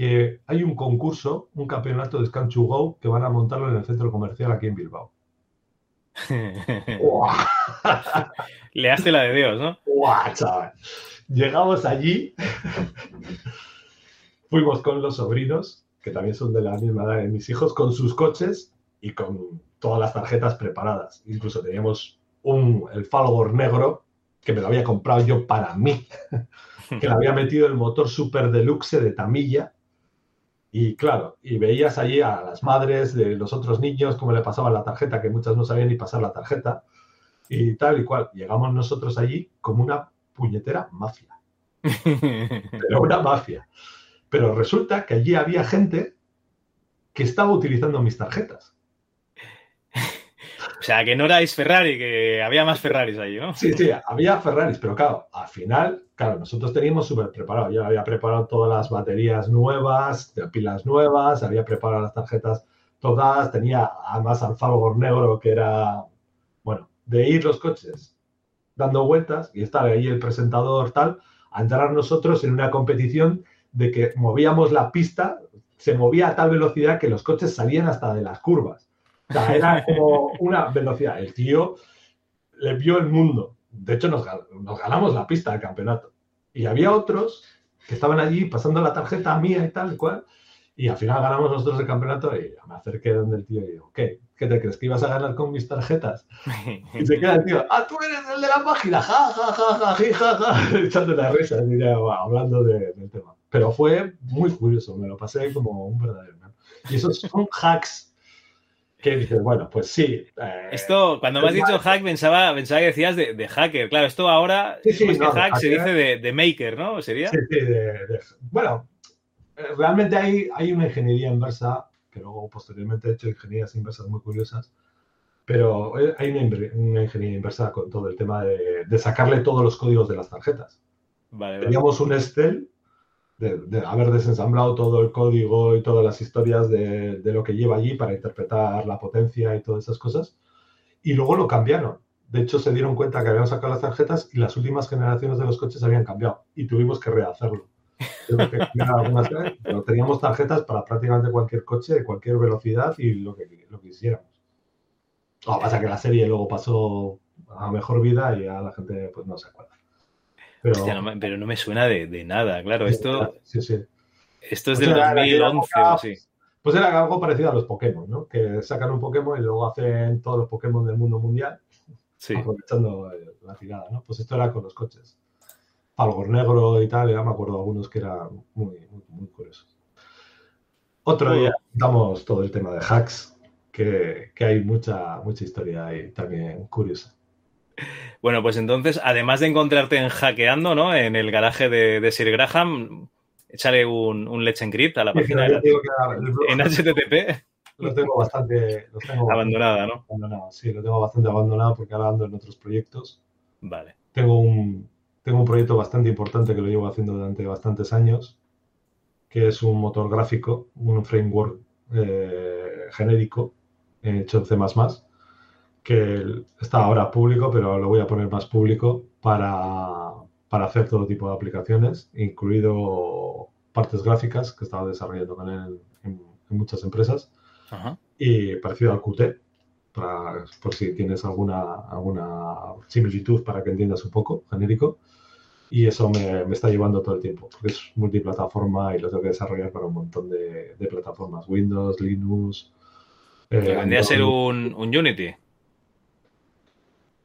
que hay un concurso, un campeonato de Scan to Go que van a montarlo en el centro comercial aquí en Bilbao. Le hace la de Dios, ¿no? ¡Guau, chaval! Llegamos allí, fuimos con los sobrinos, que también son de la misma edad de mis hijos, con sus coches y con todas las tarjetas preparadas. Incluso teníamos un, el follower negro que me lo había comprado yo para mí, que le había metido el motor super deluxe de Tamilla. Y claro, y veías allí a las madres de los otros niños cómo le pasaban la tarjeta, que muchas no sabían ni pasar la tarjeta, y tal y cual. Llegamos nosotros allí como una puñetera mafia. Pero una mafia. Pero resulta que allí había gente que estaba utilizando mis tarjetas. O sea, que no erais Ferrari, que había más Ferraris ahí, ¿no? Sí, sí, había Ferraris, pero claro, al final, claro, nosotros teníamos súper preparado. Yo había preparado todas las baterías nuevas, pilas nuevas, había preparado las tarjetas todas, tenía además al negro que era, bueno, de ir los coches dando vueltas y estar ahí el presentador tal, a entrar nosotros en una competición de que movíamos la pista, se movía a tal velocidad que los coches salían hasta de las curvas. O sea, era como una velocidad. El tío le vio el mundo. De hecho, nos, nos, ganamos la pista del campeonato. Y había otros que estaban allí pasando la tarjeta mía y tal y cual. Y al final ganamos nosotros el campeonato y me acerqué donde el tío y digo, ¿qué? ¿Qué te crees que ibas a ganar con mis tarjetas? Y se queda el tío, ¡ah, tú eres el de la página! ¡Ja, ja, ja, ja, ja, ja! echando la risa, hablando de, del tema. Pero fue muy curioso, me lo pasé como un verdadero. ¿no? Y esos son hacks Que dices, bueno, pues sí. eh, Esto, cuando me has dicho hack, pensaba, pensaba que decías de, de hacker. Claro, esto ahora, Sí, sí, más no, hack, se dice de, de maker, ¿no? ¿Sería? Sí, sí, de- bueno, realmente hay, hay una ingeniería inversa, que luego posteriormente he hecho ingenierías inversas muy curiosas, pero hay una, ingeniería inversa con todo el tema de, sacarle todos los códigos de las tarjetas. Vale, vale. Teníamos un Excel de, de haber desensamblado todo el código y todas las historias de, de lo que lleva allí para interpretar la potencia y todas esas cosas, y luego lo cambiaron. De hecho, se dieron cuenta que habían sacado las tarjetas y las últimas generaciones de los coches habían cambiado y tuvimos que rehacerlo. Que pero teníamos tarjetas para prácticamente cualquier coche, de cualquier velocidad y lo que, lo que quisiéramos. Lo que pasa es que la serie luego pasó a mejor vida y a la gente pues no se acuerda. Pero, Hostia, no me- pero no me suena de, de nada, claro. Esto, sí, sí. esto es O del sea, en aquella 2011 época, o así. Pues era algo parecido a los Pokémon, ¿no? Que sacan un Pokémon y luego hacen todos los Pokémon del mundo mundial, Sí. aprovechando eh, la tirada, ¿no? Pues esto era con los coches. Falgor negro y tal, ya me acuerdo de algunos que eran muy, muy, muy curiosos. Otro día damos todo el tema de hacks, que, que hay mucha, mucha historia ahí también curiosa. Bueno, pues entonces, además de encontrarte en hackeando, ¿no? En el garaje de, de Sir Graham, échale un, un Let's Encrypt a la página de- que blog en HTTP los tengo bastante, los tengo bastante abandonada, ¿no? abandonado. Sí, lo tengo bastante abandonado porque ahora ando en otros proyectos. Vale. tengo un, tengo un proyecto bastante importante que lo llevo haciendo durante bastantes años, que es un motor gráfico, un framework eh, genérico hecho en C++, que está ahora público, pero lo voy a poner más público para, para hacer todo tipo de aplicaciones, incluido partes gráficas que estaba desarrollando con él en, en muchas empresas Ajá. y parecido al Qt, para, por si tienes alguna, alguna similitud para que entiendas un poco, genérico. Y eso me, me está llevando todo el tiempo, porque es multiplataforma y lo tengo que desarrollar para un montón de, de plataformas, Windows, Linux. eh, vendría a ser un, un Unity.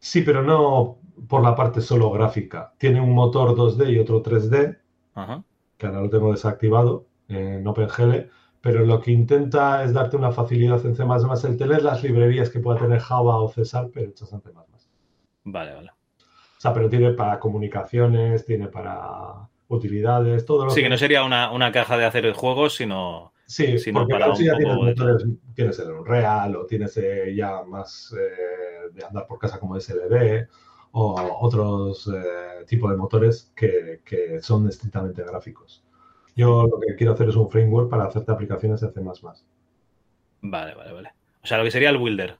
Sí, pero no por la parte solo gráfica. Tiene un motor 2D y otro 3D, Ajá. que ahora lo tengo desactivado en OpenGL, pero lo que intenta es darte una facilidad en C++, el tener las librerías que pueda tener Java o César, pero hechas en C++. O Vale, vale. sea, pero tiene para comunicaciones, tiene para utilidades, todo lo Sí, que no sería una, una caja de hacer juegos, sino. Sí, sino porque para un ya tienes de motores, tienes el Unreal o tienes eh, ya más eh, de andar por casa como SLB o otros eh, tipos de motores que, que son estrictamente gráficos. Yo lo que quiero hacer es un framework para hacerte aplicaciones en C++. Vale, vale, vale. O sea, lo que sería el Builder.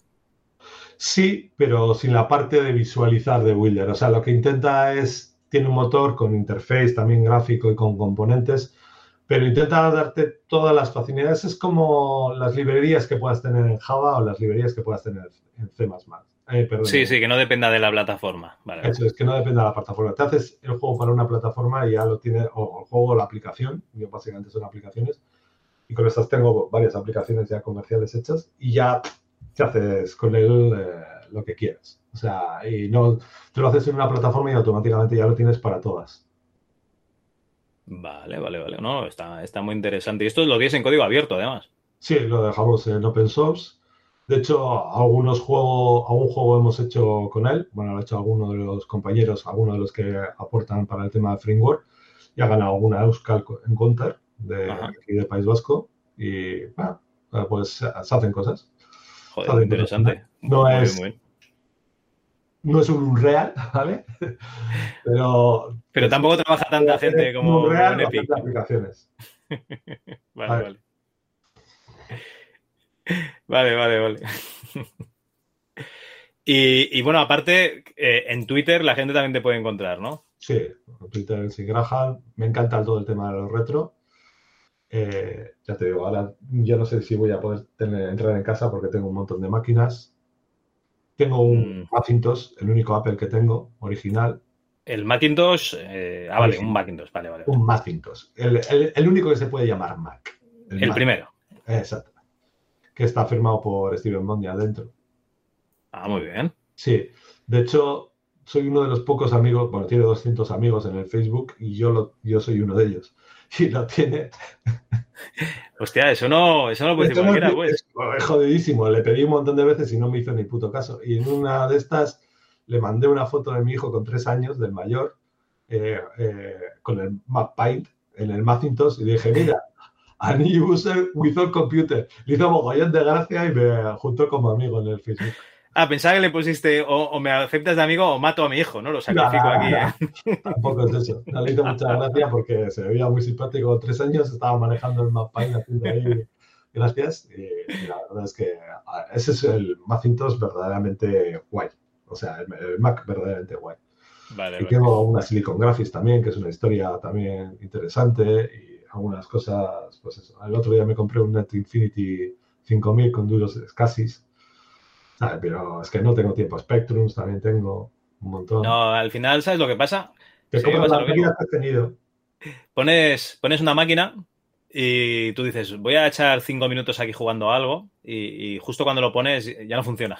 Sí, pero sin la parte de visualizar de Builder. O sea, lo que intenta es, tiene un motor con interface también gráfico y con componentes, pero intenta darte todas las facilidades. Es como las librerías que puedas tener en Java o las librerías que puedas tener en C++. Eh, perdón, Sí, sí, que no dependa de la plataforma. Vale. Eso es, que no depende de la plataforma. Te haces el juego para una plataforma y ya lo tiene, o el juego o la aplicación, yo básicamente son aplicaciones, y con estas tengo varias aplicaciones ya comerciales hechas, y ya te haces con él eh, lo que quieras. O sea, y no te lo haces en una plataforma y automáticamente ya lo tienes para todas. Vale, vale, vale. No, está, está muy interesante. Y esto lo tienes en código abierto, además. Sí, lo dejamos en open source. De hecho, algunos juegos, algún juego hemos hecho con él. Bueno, lo ha hecho alguno de los compañeros, algunos de los que aportan para el tema de framework. Y ha ganado alguna Euskal en Counter de aquí del País Vasco. Y bueno, pues se hacen cosas. Joder, interesante. no Muy bien, es- muy bien. No es un Unreal, ¿vale? Pero. Pero tampoco trabaja tanta gente como un en Epic. aplicaciones. Vale, Vale. vale. Vale, vale, vale. Y, y bueno, aparte, eh, en Twitter la gente también te puede encontrar, ¿no? Sí, Twitter sin Graham. Me encanta todo el tema de los retro. Eh, ya te digo, ahora yo no sé si voy a poder tener- entrar en casa porque tengo un montón de máquinas. Tengo un Mm. Macintosh, el único Apple que tengo, original. El Macintosh. eh, ah, vale, Sí. un Macintosh. Vale, vale. Un Macintosh. El, el- el único que se puede llamar Mac. El Mac. primero. Exacto. Que está firmado por Steven Bondi adentro. Ah, muy bien. Sí, de hecho, soy uno de los pocos amigos, bueno, tiene 200 amigos en el Facebook y yo, lo, yo soy uno de ellos. Y lo tiene Hostia, eso no, eso no lo puede decir cualquiera, pues. Es jodidísimo. Le pedí un montón de veces y no me hizo ni puto caso. Y en una de estas le mandé una foto de mi hijo con tres años, del mayor, eh, eh, con el Map Paint en el Macintosh y dije, mira, a new user without computer. Le hizo mogollón de gracia y me juntó como amigo en el Facebook. Ah, pensaba que le pusiste o, me aceptas de amigo o mato a mi hijo, ¿no? Lo sacrifico aquí. ¿eh? Tampoco es eso. No le hizo mucha gracia porque se veía muy simpático. Tres años estaba manejando el Paint haciendo ahí gracias. Y, la verdad es que ese es el Macintosh verdaderamente guay. O sea, el, Mac verdaderamente guay. Vale, y tengo una Silicon Graphics también, que es una historia también interesante y algunas cosas, pues eso. El otro día me compré un Net Infinity 5000 con duros escasis pero es que no tengo tiempo. Spectrums también tengo un montón. No, al final, ¿sabes lo que pasa? Que has tenido. Pones, pones una máquina y tú dices, voy a echar cinco minutos aquí jugando algo y, justo cuando lo pones ya no funciona.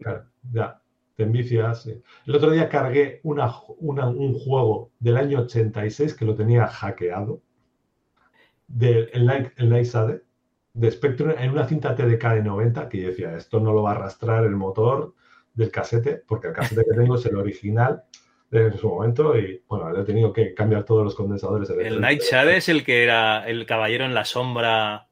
Claro, ya, te envicias. El otro día cargué una, un juego del año 86 que lo tenía hackeado, del el, Sade, de Spectrum en una cinta TDK de 90 que yo decía, esto no lo va a arrastrar el motor del casete, porque el casete que tengo es el original de su momento y bueno, he tenido que cambiar todos los condensadores. El Night Shadow es el que era el caballero en la sombra.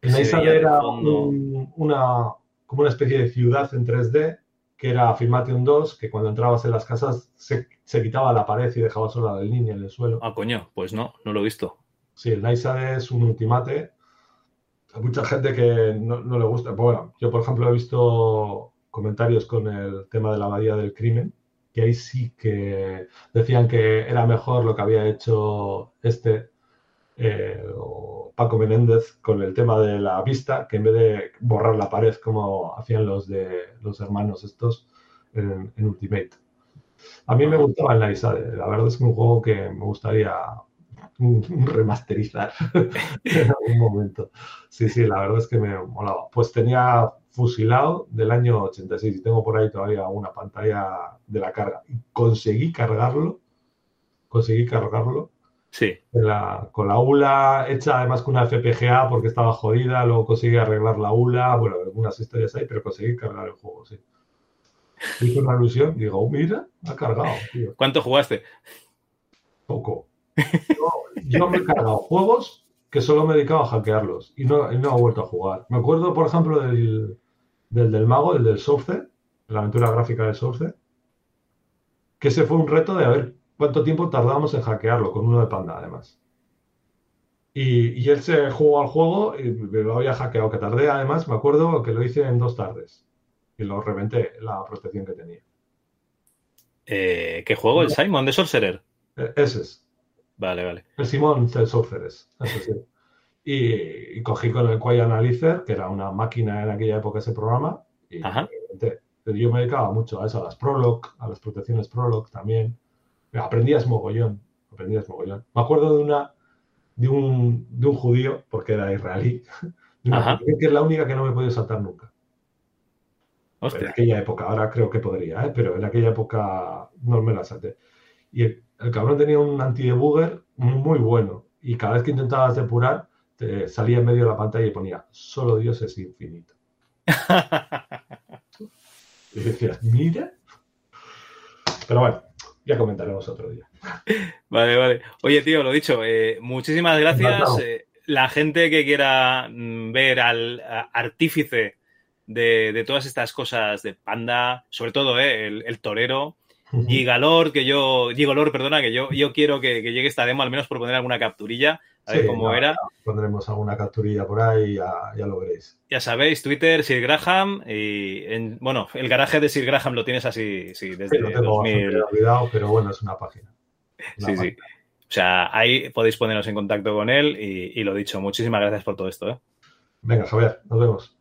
El Night Shadow era una, como una especie de ciudad en 3D que era Afirmation 2, que cuando entrabas en las casas se, quitaba la pared y dejaba sola la línea en el suelo. Ah, coño, pues no, no lo he visto. Sí, el Shadow es un ultimate hay mucha gente que no, le gusta. Bueno, yo, por ejemplo, he visto comentarios con el tema de la abadía del crimen, que ahí sí que decían que era mejor lo que había hecho este eh, Paco Menéndez con el tema de la vista, que en vez de borrar la pared como hacían los de los hermanos estos en, Ultimate. A mí me gustaba el Nice la verdad es que es un juego que me gustaría remasterizar en algún momento. Sí, sí, la verdad es que me molaba. Pues tenía fusilado del año 86 y tengo por ahí todavía una pantalla de la carga. Conseguí cargarlo, conseguí cargarlo. Sí. La, con la ULA hecha además con una FPGA porque estaba jodida, luego conseguí arreglar la ULA, bueno, algunas historias ahí, pero conseguí cargar el juego, sí. Hice una alusión, digo, oh, mira, ha cargado, tío. ¿Cuánto jugaste? Poco. Yo, me he cargado juegos que solo me he dedicado a hackearlos y no, no he vuelto a jugar. Me acuerdo, por ejemplo, del, del, mago, del del Source, la aventura gráfica del Source, que ese fue un reto de a ver cuánto tiempo tardábamos en hackearlo, con uno de Panda además. Y, y, él se jugó al juego y lo había hackeado, que tardé además, me acuerdo que lo hice en dos tardes. Y lo reventé, la protección que tenía. Eh, ¿Qué juego? ¿El Simon de Sorcerer? E, ese es. Vale, vale. El Simón Sorcerers, eso sí. Y, cogí con el Quay Analyzer, que era una máquina en aquella época ese programa, y yo me dedicaba mucho a eso, a las Prolog, a las protecciones Prolog también. Aprendías mogollón, aprendías mogollón. Me acuerdo de una de un, de un judío, porque era israelí, que es la única que no me he podido saltar nunca. En aquella época, ahora creo que podría, ¿eh? pero en aquella época no me la salté. Y el, el cabrón tenía un anti-debugger muy bueno y cada vez que intentabas depurar te salía en medio de la pantalla y ponía solo Dios es infinito. y decías, mira. Pero bueno, ya comentaremos otro día. Vale, vale. Oye, tío, lo dicho, eh, muchísimas gracias. Eh, la gente que quiera mm, ver al artífice de, todas estas cosas de Panda, sobre todo eh, el torero, Gigalor, que yo, Gigolor, perdona, que yo, yo quiero que, llegue esta demo, al menos por poner alguna capturilla, a ver cómo era. Pondremos alguna capturilla por ahí, ya, ya lo veréis. Ya sabéis, Twitter, Sir Graham, y en, bueno, el garaje de Sir Graham lo tienes así, sí, desde lo tengo 2000. olvidado, pero bueno, es una página. sí, sí. O sea, ahí podéis poneros en contacto con él y, y, lo dicho, muchísimas gracias por todo esto. ¿eh? Venga, Javier, nos vemos.